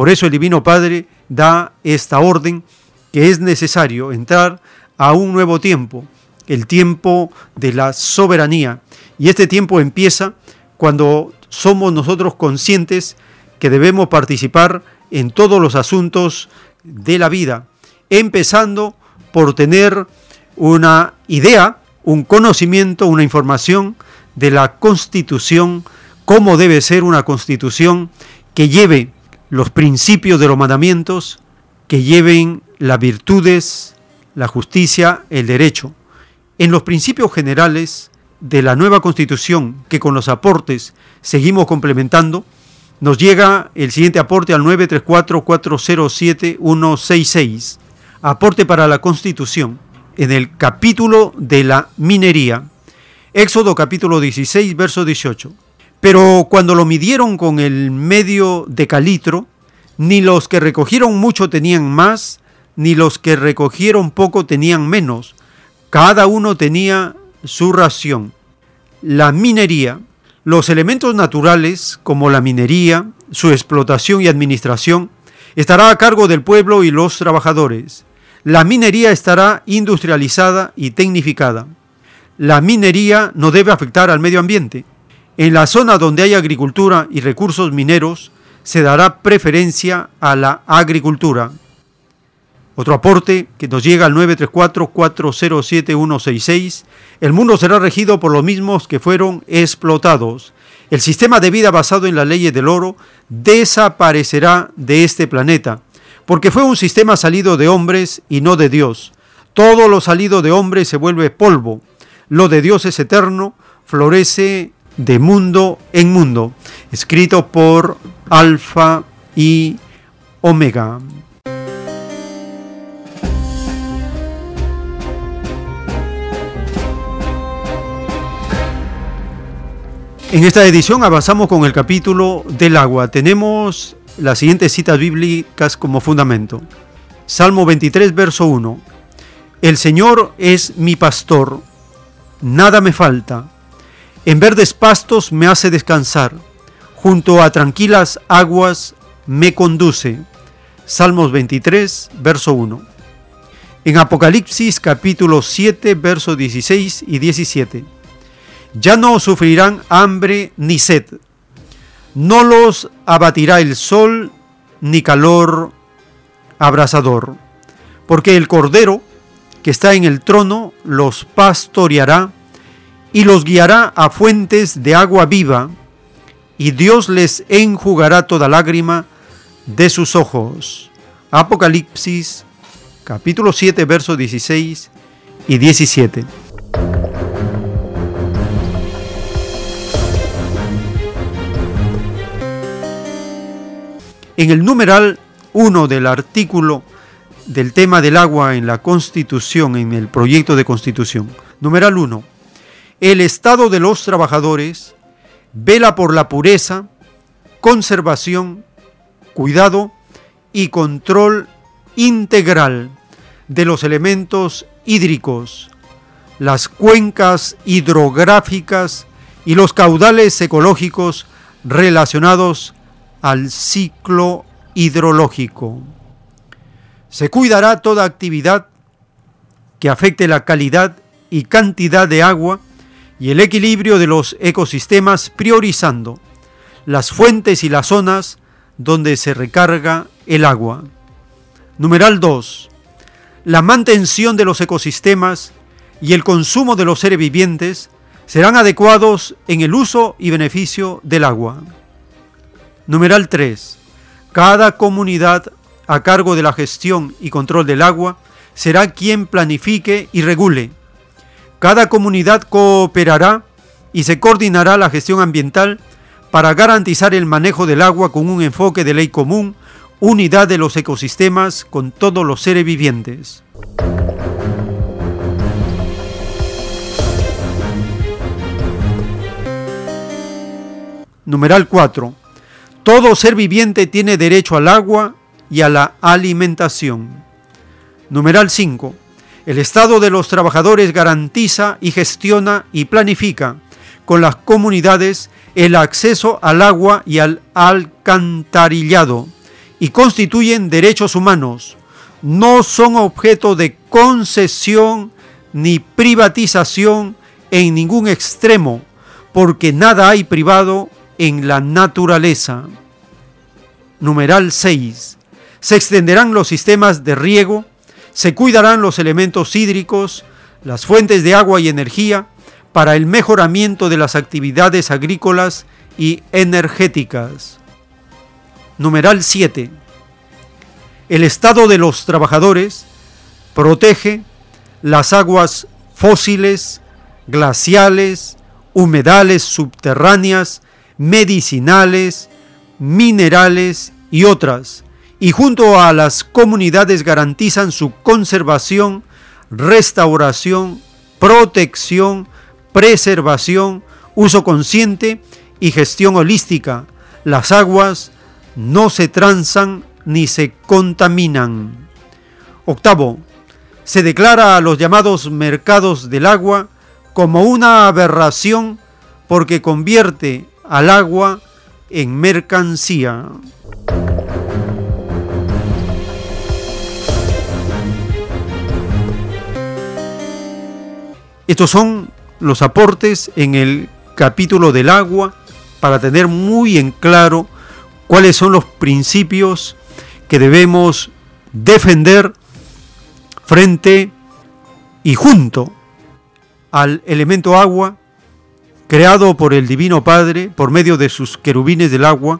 Por eso el Divino Padre da esta orden que es necesario entrar a un nuevo tiempo, el tiempo de la soberanía. Y este tiempo empieza cuando somos nosotros conscientes que debemos participar en todos los asuntos de la vida, empezando por tener una idea, un conocimiento, una información de la constitución, cómo debe ser una constitución que lleve los principios de los mandamientos, que lleven las virtudes, la justicia, el derecho. En los principios generales de la nueva constitución, que con los aportes seguimos complementando, nos llega el siguiente aporte al 934-407-166, aporte para la constitución, en el capítulo de la minería, Éxodo capítulo 16, verso 18. Pero cuando lo midieron con el medio de calitro, ni los que recogieron mucho tenían más, ni los que recogieron poco tenían menos. Cada uno tenía su ración. La minería, los elementos naturales como la minería, su explotación y administración, estará a cargo del pueblo y los trabajadores. La minería estará industrializada y tecnificada. La minería no debe afectar al medio ambiente. En la zona donde hay agricultura y recursos mineros, se dará preferencia a la agricultura. Otro aporte que nos llega al 934-407-166. El mundo será regido por los mismos que fueron explotados. El sistema de vida basado en las leyes del oro desaparecerá de este planeta, porque fue un sistema salido de hombres y no de Dios. Todo lo salido de hombres se vuelve polvo. Lo de Dios es eterno, florece de mundo en mundo. Escrito por Alfa y Omega. En esta edición avanzamos con el capítulo del agua. Tenemos las siguientes citas bíblicas como fundamento. Salmo 23, verso 1. El Señor es mi pastor, nada me falta. En verdes pastos me hace descansar, junto a tranquilas aguas me conduce. Salmos 23, verso 1. En Apocalipsis capítulo 7, verso 16 y 17 ya no sufrirán hambre ni sed. No los abatirá el sol ni calor abrasador, porque el Cordero que está en el trono los pastoreará y los guiará a fuentes de agua viva, y Dios les enjugará toda lágrima de sus ojos. Apocalipsis capítulo 7, versos 16 y 17. En el numeral 1 del artículo del tema del agua en la Constitución, en el proyecto de Constitución. Numeral 1. El Estado de los Trabajadores vela por la pureza, conservación, cuidado y control integral de los elementos hídricos, las cuencas hidrográficas y los caudales ecológicos relacionados al ciclo hidrológico. Se cuidará toda actividad que afecte la calidad y cantidad de agua y el equilibrio de los ecosistemas priorizando las fuentes y las zonas donde se recarga el agua. Numeral 2. La mantención de los ecosistemas y el consumo de los seres vivientes serán adecuados en el uso y beneficio del agua. Numeral 3. Cada comunidad a cargo de la gestión y control del agua será quien planifique y regule. Cada comunidad cooperará y se coordinará la gestión ambiental para garantizar el manejo del agua con un enfoque de ley común, unidad de los ecosistemas con todos los seres vivientes. Numeral 4. Todo ser viviente tiene derecho al agua y a la alimentación. Numeral 5. El Estado de los Trabajadores garantiza y gestiona y planifica con las comunidades el acceso al agua y al alcantarillado y constituyen derechos humanos. No son objeto de concesión ni privatización en ningún extremo, porque nada hay privado en la naturaleza. Numeral 6. Se extenderán los sistemas de riego, se cuidarán los elementos hídricos, las fuentes de agua y energía para el mejoramiento de las actividades agrícolas y energéticas. Numeral 7. el estado de los trabajadores, protege las aguas fósiles, glaciales, humedales subterráneas, medicinales, minerales y otras, y junto a las comunidades garantizan su conservación, restauración, protección, preservación, uso consciente y gestión holística. Las aguas no se transan ni se contaminan. Octavo, se declara a los llamados mercados del agua como una aberración porque convierte al agua en mercancía. Estos son los aportes en el capítulo del agua para tener muy en claro cuáles son los principios que debemos defender frente y junto al elemento agua creado por el Divino Padre por medio de sus querubines del agua,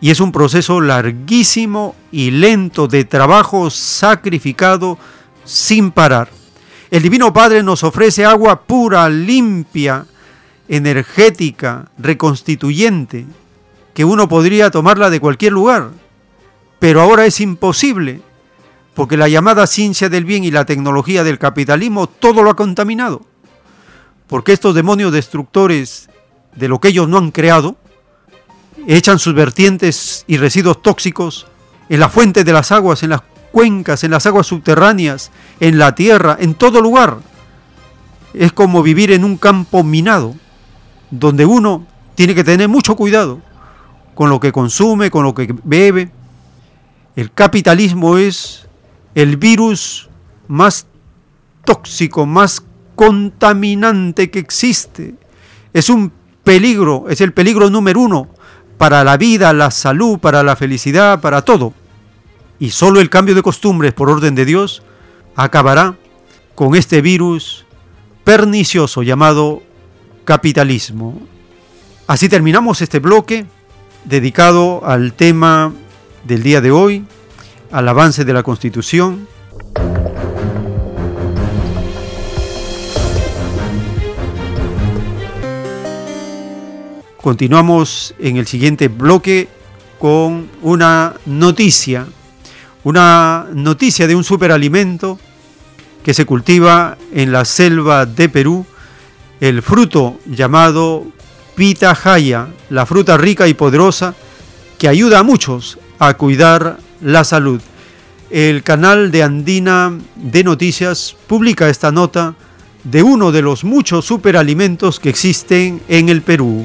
y es un proceso larguísimo y lento de trabajo sacrificado sin parar. El Divino Padre nos ofrece agua pura, limpia, energética, reconstituyente, que uno podría tomarla de cualquier lugar, pero ahora es imposible, porque la llamada ciencia del bien y la tecnología del capitalismo todo lo ha contaminado. Porque estos demonios destructores de lo que ellos no han creado, echan sus vertientes y residuos tóxicos en la fuente de las aguas, en las cuencas, en las aguas subterráneas, en la tierra, en todo lugar. Es como vivir en un campo minado, donde uno tiene que tener mucho cuidado con lo que consume, con lo que bebe. El capitalismo es el virus más tóxico, más contaminante que existe. Es un peligro, es el peligro número uno para la vida, la salud, para la felicidad, para todo. Y solo el cambio de costumbres por orden de Dios acabará con este virus pernicioso llamado capitalismo. Así terminamos este bloque dedicado al tema del día de hoy, al avance de la Constitución, Continuamos en el siguiente bloque con una noticia, una noticia de un superalimento que se cultiva en la selva de Perú, el fruto llamado pitahaya, la fruta rica y poderosa que ayuda a muchos a cuidar la salud. El canal de Andina de Noticias publica esta nota de uno de los muchos superalimentos que existen en el Perú.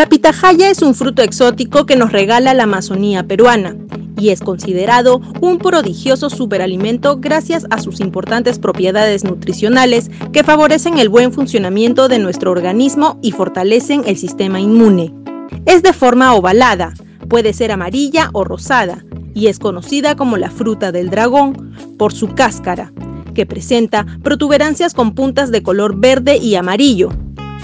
La pitahaya es un fruto exótico que nos regala la Amazonía peruana y es considerado un prodigioso superalimento gracias a sus importantes propiedades nutricionales que favorecen el buen funcionamiento de nuestro organismo y fortalecen el sistema inmune. Es de forma ovalada, puede ser amarilla o rosada y es conocida como la fruta del dragón por su cáscara, que presenta protuberancias con puntas de color verde y amarillo,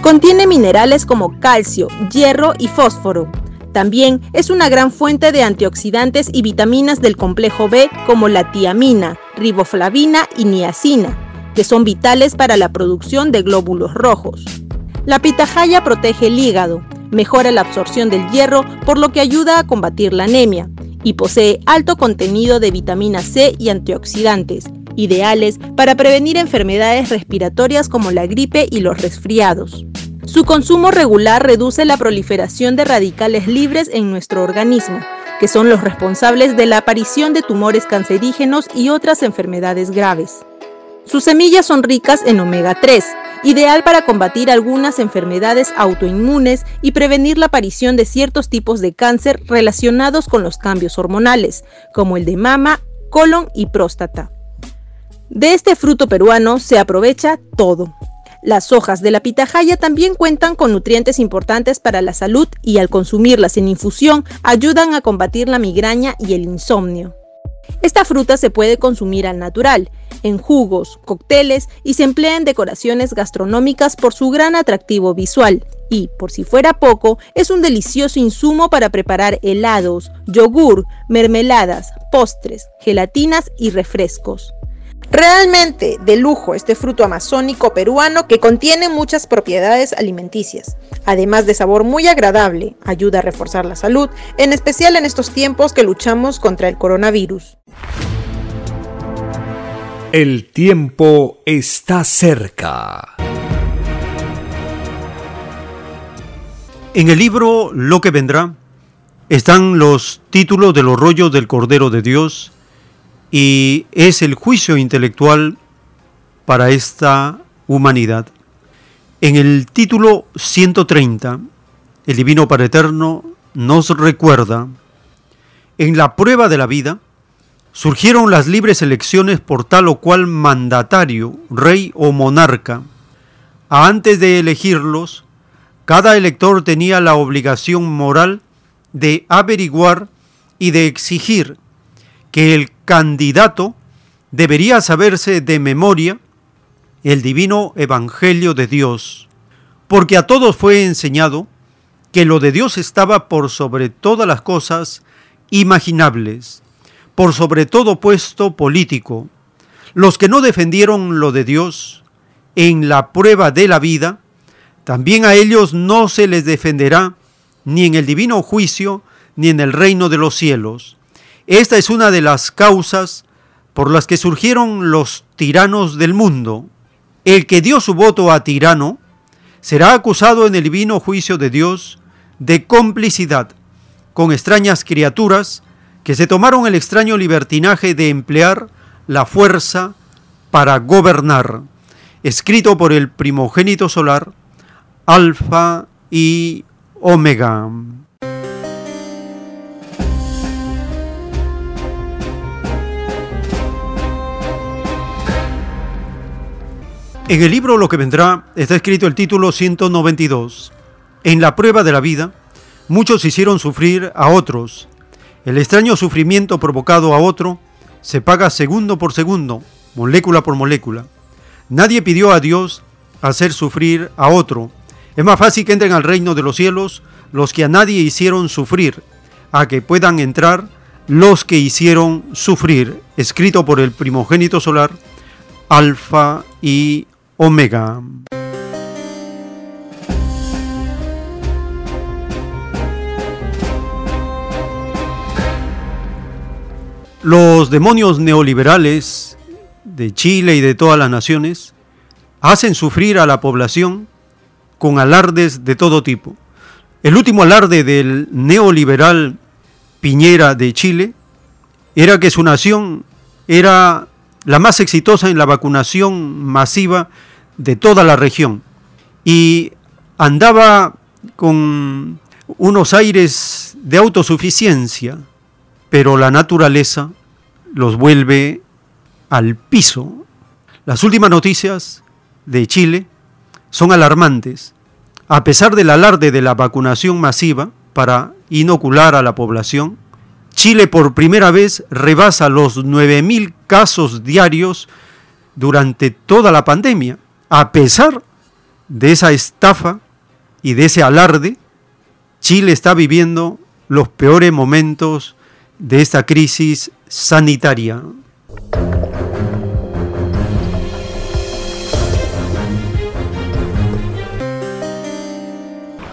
Contiene minerales como calcio, hierro y fósforo. También es una gran fuente de antioxidantes y vitaminas del complejo B como la tiamina, riboflavina y niacina, que son vitales para la producción de glóbulos rojos. La pitahaya protege el hígado, mejora la absorción del hierro por lo que ayuda a combatir la anemia y posee alto contenido de vitamina C y antioxidantes, ideales para prevenir enfermedades respiratorias como la gripe y los resfriados. Su consumo regular reduce la proliferación de radicales libres en nuestro organismo, que son los responsables de la aparición de tumores cancerígenos y otras enfermedades graves. Sus semillas son ricas en omega 3, ideal para combatir algunas enfermedades autoinmunes y prevenir la aparición de ciertos tipos de cáncer relacionados con los cambios hormonales, como el de mama, colon y próstata. De este fruto peruano se aprovecha todo. Las hojas de la pitahaya también cuentan con nutrientes importantes para la salud y al consumirlas en infusión ayudan a combatir la migraña y el insomnio. Esta fruta se puede consumir al natural, en jugos, cócteles y se emplea en decoraciones gastronómicas por su gran atractivo visual. Y, por si fuera poco, es un delicioso insumo para preparar helados, yogur, mermeladas, postres, gelatinas y refrescos. Realmente de lujo este fruto amazónico peruano que contiene muchas propiedades alimenticias. Además de sabor muy agradable, ayuda a reforzar la salud, en especial en estos tiempos que luchamos contra el coronavirus. El tiempo está cerca. En el libro Lo que vendrá están los títulos de los rollos del Cordero de Dios y es el juicio intelectual para esta humanidad. En el título 130, el Divino Padre Eterno nos recuerda, en la prueba de la vida, surgieron las libres elecciones por tal o cual mandatario, rey o monarca. Antes de elegirlos, cada elector tenía la obligación moral de averiguar y de exigir que el candidato debería saberse de memoria el divino Evangelio de Dios, porque a todos fue enseñado que lo de Dios estaba por sobre todas las cosas imaginables, por sobre todo puesto político. Los que no defendieron lo de Dios en la prueba de la vida, también a ellos no se les defenderá ni en el divino juicio, ni en el reino de los cielos. Esta es una de las causas por las que surgieron los tiranos del mundo. El que dio su voto a tirano será acusado en el divino juicio de Dios de complicidad con extrañas criaturas que se tomaron el extraño libertinaje de emplear la fuerza para gobernar, escrito por el primogénito solar, Alfa y Omega. En el libro Lo que vendrá está escrito el título 192. En la prueba de la vida, muchos hicieron sufrir a otros. El extraño sufrimiento provocado a otro se paga segundo por segundo, molécula por molécula. Nadie pidió a Dios hacer sufrir a otro. Es más fácil que entren al reino de los cielos los que a nadie hicieron sufrir, a que puedan entrar los que hicieron sufrir, escrito por el primogénito solar, Alfa y Omega. Los demonios neoliberales de Chile y de todas las naciones hacen sufrir a la población con alardes de todo tipo. El último alarde del neoliberal Piñera de Chile era que su nación era la más exitosa en la vacunación masiva de toda la región y andaba con unos aires de autosuficiencia, pero la naturaleza los vuelve al piso. Las últimas noticias de Chile son alarmantes. A pesar del alarde de la vacunación masiva para inocular a la población, Chile por primera vez rebasa los 9.000 casos diarios durante toda la pandemia. A pesar de esa estafa y de ese alarde, Chile está viviendo los peores momentos de esta crisis sanitaria.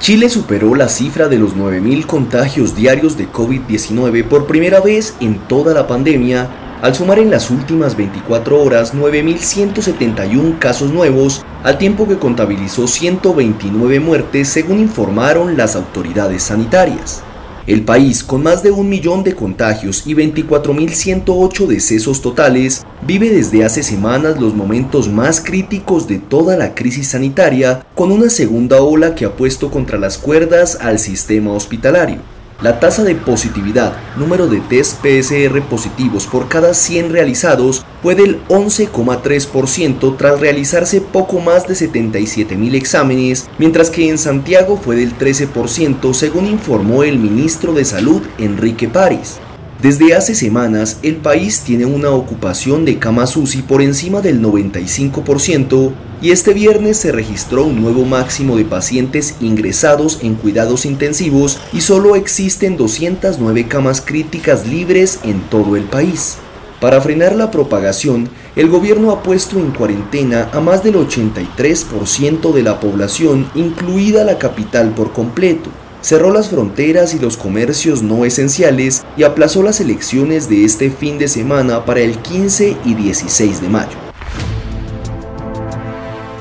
Chile superó la cifra de los 9.000 contagios diarios de COVID-19 por primera vez en toda la pandemia, al sumar en las últimas 24 horas 9.171 casos nuevos, al tiempo que contabilizó 129 muertes según informaron las autoridades sanitarias. El país, con más de un millón de contagios y 24.108 decesos totales, vive desde hace semanas los momentos más críticos de toda la crisis sanitaria, con una segunda ola que ha puesto contra las cuerdas al sistema hospitalario. La tasa de positividad, número de test PSR positivos por cada 100 realizados, fue del 11,3% tras realizarse poco más de 77 mil exámenes, mientras que en Santiago fue del 13% según informó el ministro de Salud Enrique París. Desde hace semanas, el país tiene una ocupación de camas UCI por encima del 95% y este viernes se registró un nuevo máximo de pacientes ingresados en cuidados intensivos y solo existen 209 camas críticas libres en todo el país. Para frenar la propagación, el gobierno ha puesto en cuarentena a más del 83% de la población, incluida la capital por completo cerró las fronteras y los comercios no esenciales y aplazó las elecciones de este fin de semana para el 15 y 16 de mayo.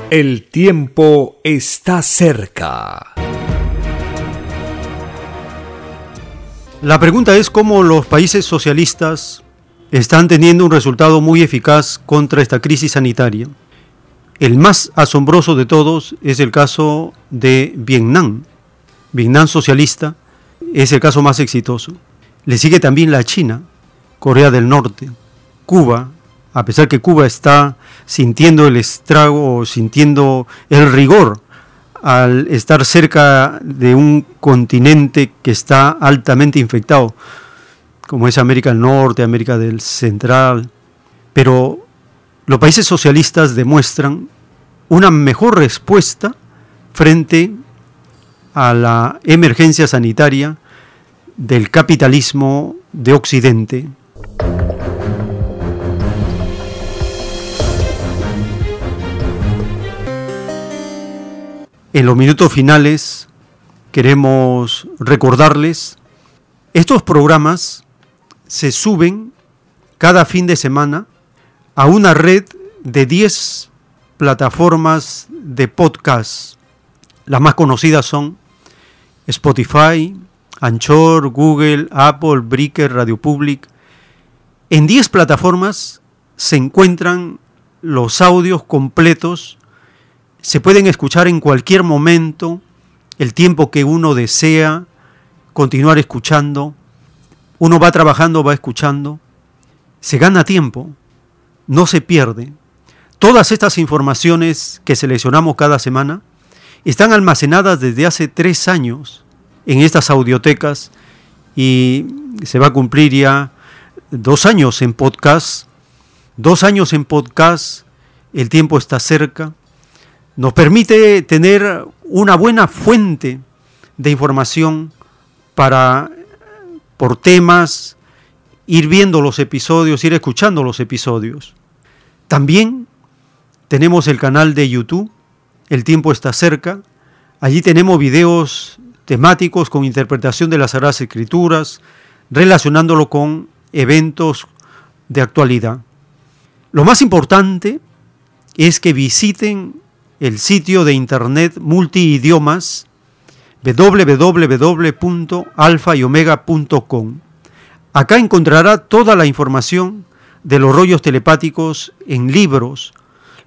El tiempo está cerca. La pregunta es cómo los países socialistas están teniendo un resultado muy eficaz contra esta crisis sanitaria. El más asombroso de todos es el caso de Vietnam, Vietnam socialista es el caso más exitoso. Le sigue también la China, Corea del Norte, Cuba, a pesar que Cuba está sintiendo el estrago sintiendo el rigor al estar cerca de un continente que está altamente infectado, como es América del Norte, América del Central. Pero los países socialistas demuestran una mejor respuesta frente a la emergencia sanitaria del capitalismo de Occidente. En los minutos finales queremos recordarles, estos programas se suben cada fin de semana a una red de 10 plataformas de podcast. Las más conocidas son Spotify, Anchor, Google, Apple, Breaker, Radio Public. En 10 plataformas se encuentran los audios completos, se pueden escuchar en cualquier momento, el tiempo que uno desea, continuar escuchando. Uno va trabajando, va escuchando. Se gana tiempo, no se pierde. Todas estas informaciones que seleccionamos cada semana están almacenadas desde hace tres años en estas audiotecas y se va a cumplir ya dos años en podcast, dos años en podcast, el tiempo está cerca, nos permite tener una buena fuente de información para, por temas, ir viendo los episodios, ir escuchando los episodios. También tenemos el canal de YouTube el tiempo está cerca. Allí tenemos videos temáticos con interpretación de las Sagradas Escrituras, relacionándolo con eventos de actualidad. Lo más importante es que visiten el sitio de internet multiidiomas www.alfayomega.com. Acá encontrará toda la información de los rollos telepáticos en libros,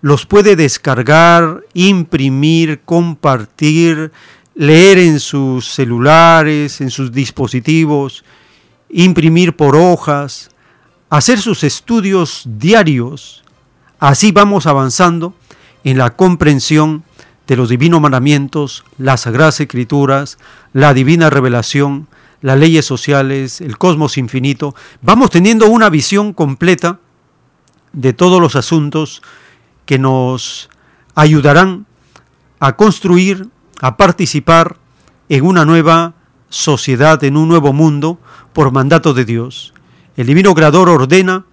los puede descargar, imprimir, compartir, leer en sus celulares, en sus dispositivos, imprimir por hojas, hacer sus estudios diarios. Así vamos avanzando en la comprensión de los divinos mandamientos, las sagradas escrituras, la divina revelación, las leyes sociales, el cosmos infinito. Vamos teniendo una visión completa de todos los asuntos que nos ayudarán a construir, a participar en una nueva sociedad, en un nuevo mundo, por mandato de Dios. El Divino Creador ordena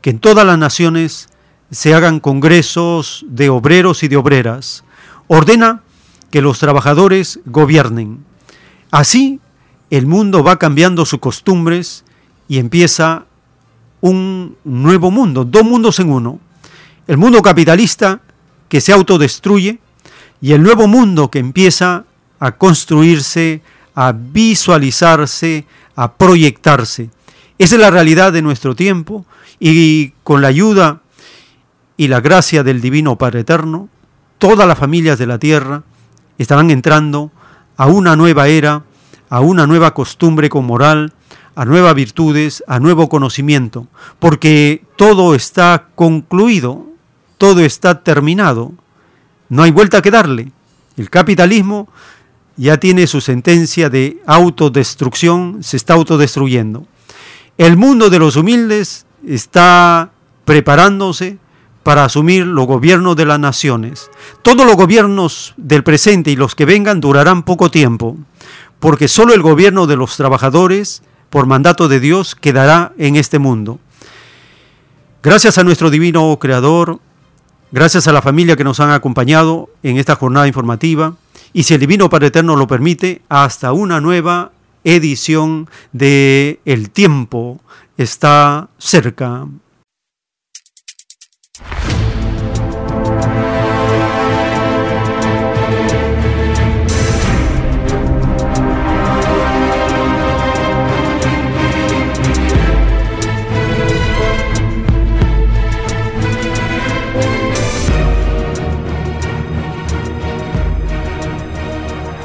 que en todas las naciones se hagan congresos de obreros y de obreras. Ordena que los trabajadores gobiernen. Así el mundo va cambiando sus costumbres y empieza un nuevo mundo, dos mundos en uno el mundo capitalista que se autodestruye y el nuevo mundo que empieza a construirse, a visualizarse, a proyectarse. Esa es la realidad de nuestro tiempo y con la ayuda y la gracia del Divino Padre Eterno, todas las familias de la tierra estarán entrando a una nueva era, a una nueva costumbre con moral, a nuevas virtudes, a nuevo conocimiento, porque todo está concluido, todo está terminado, no hay vuelta que darle. El capitalismo ya tiene su sentencia de autodestrucción, se está autodestruyendo. el mundo de los humildes está preparándose para asumir los gobiernos de las naciones. Todos los gobiernos del presente y los que vengan durarán poco tiempo, porque solo el gobierno de los trabajadores, por mandato de Dios, quedará en este mundo. Gracias a nuestro divino Creador, gracias a la familia que nos han acompañado en esta jornada informativa, y si el Divino Padre Eterno lo permite, hasta una nueva edición de El tiempo está cerca.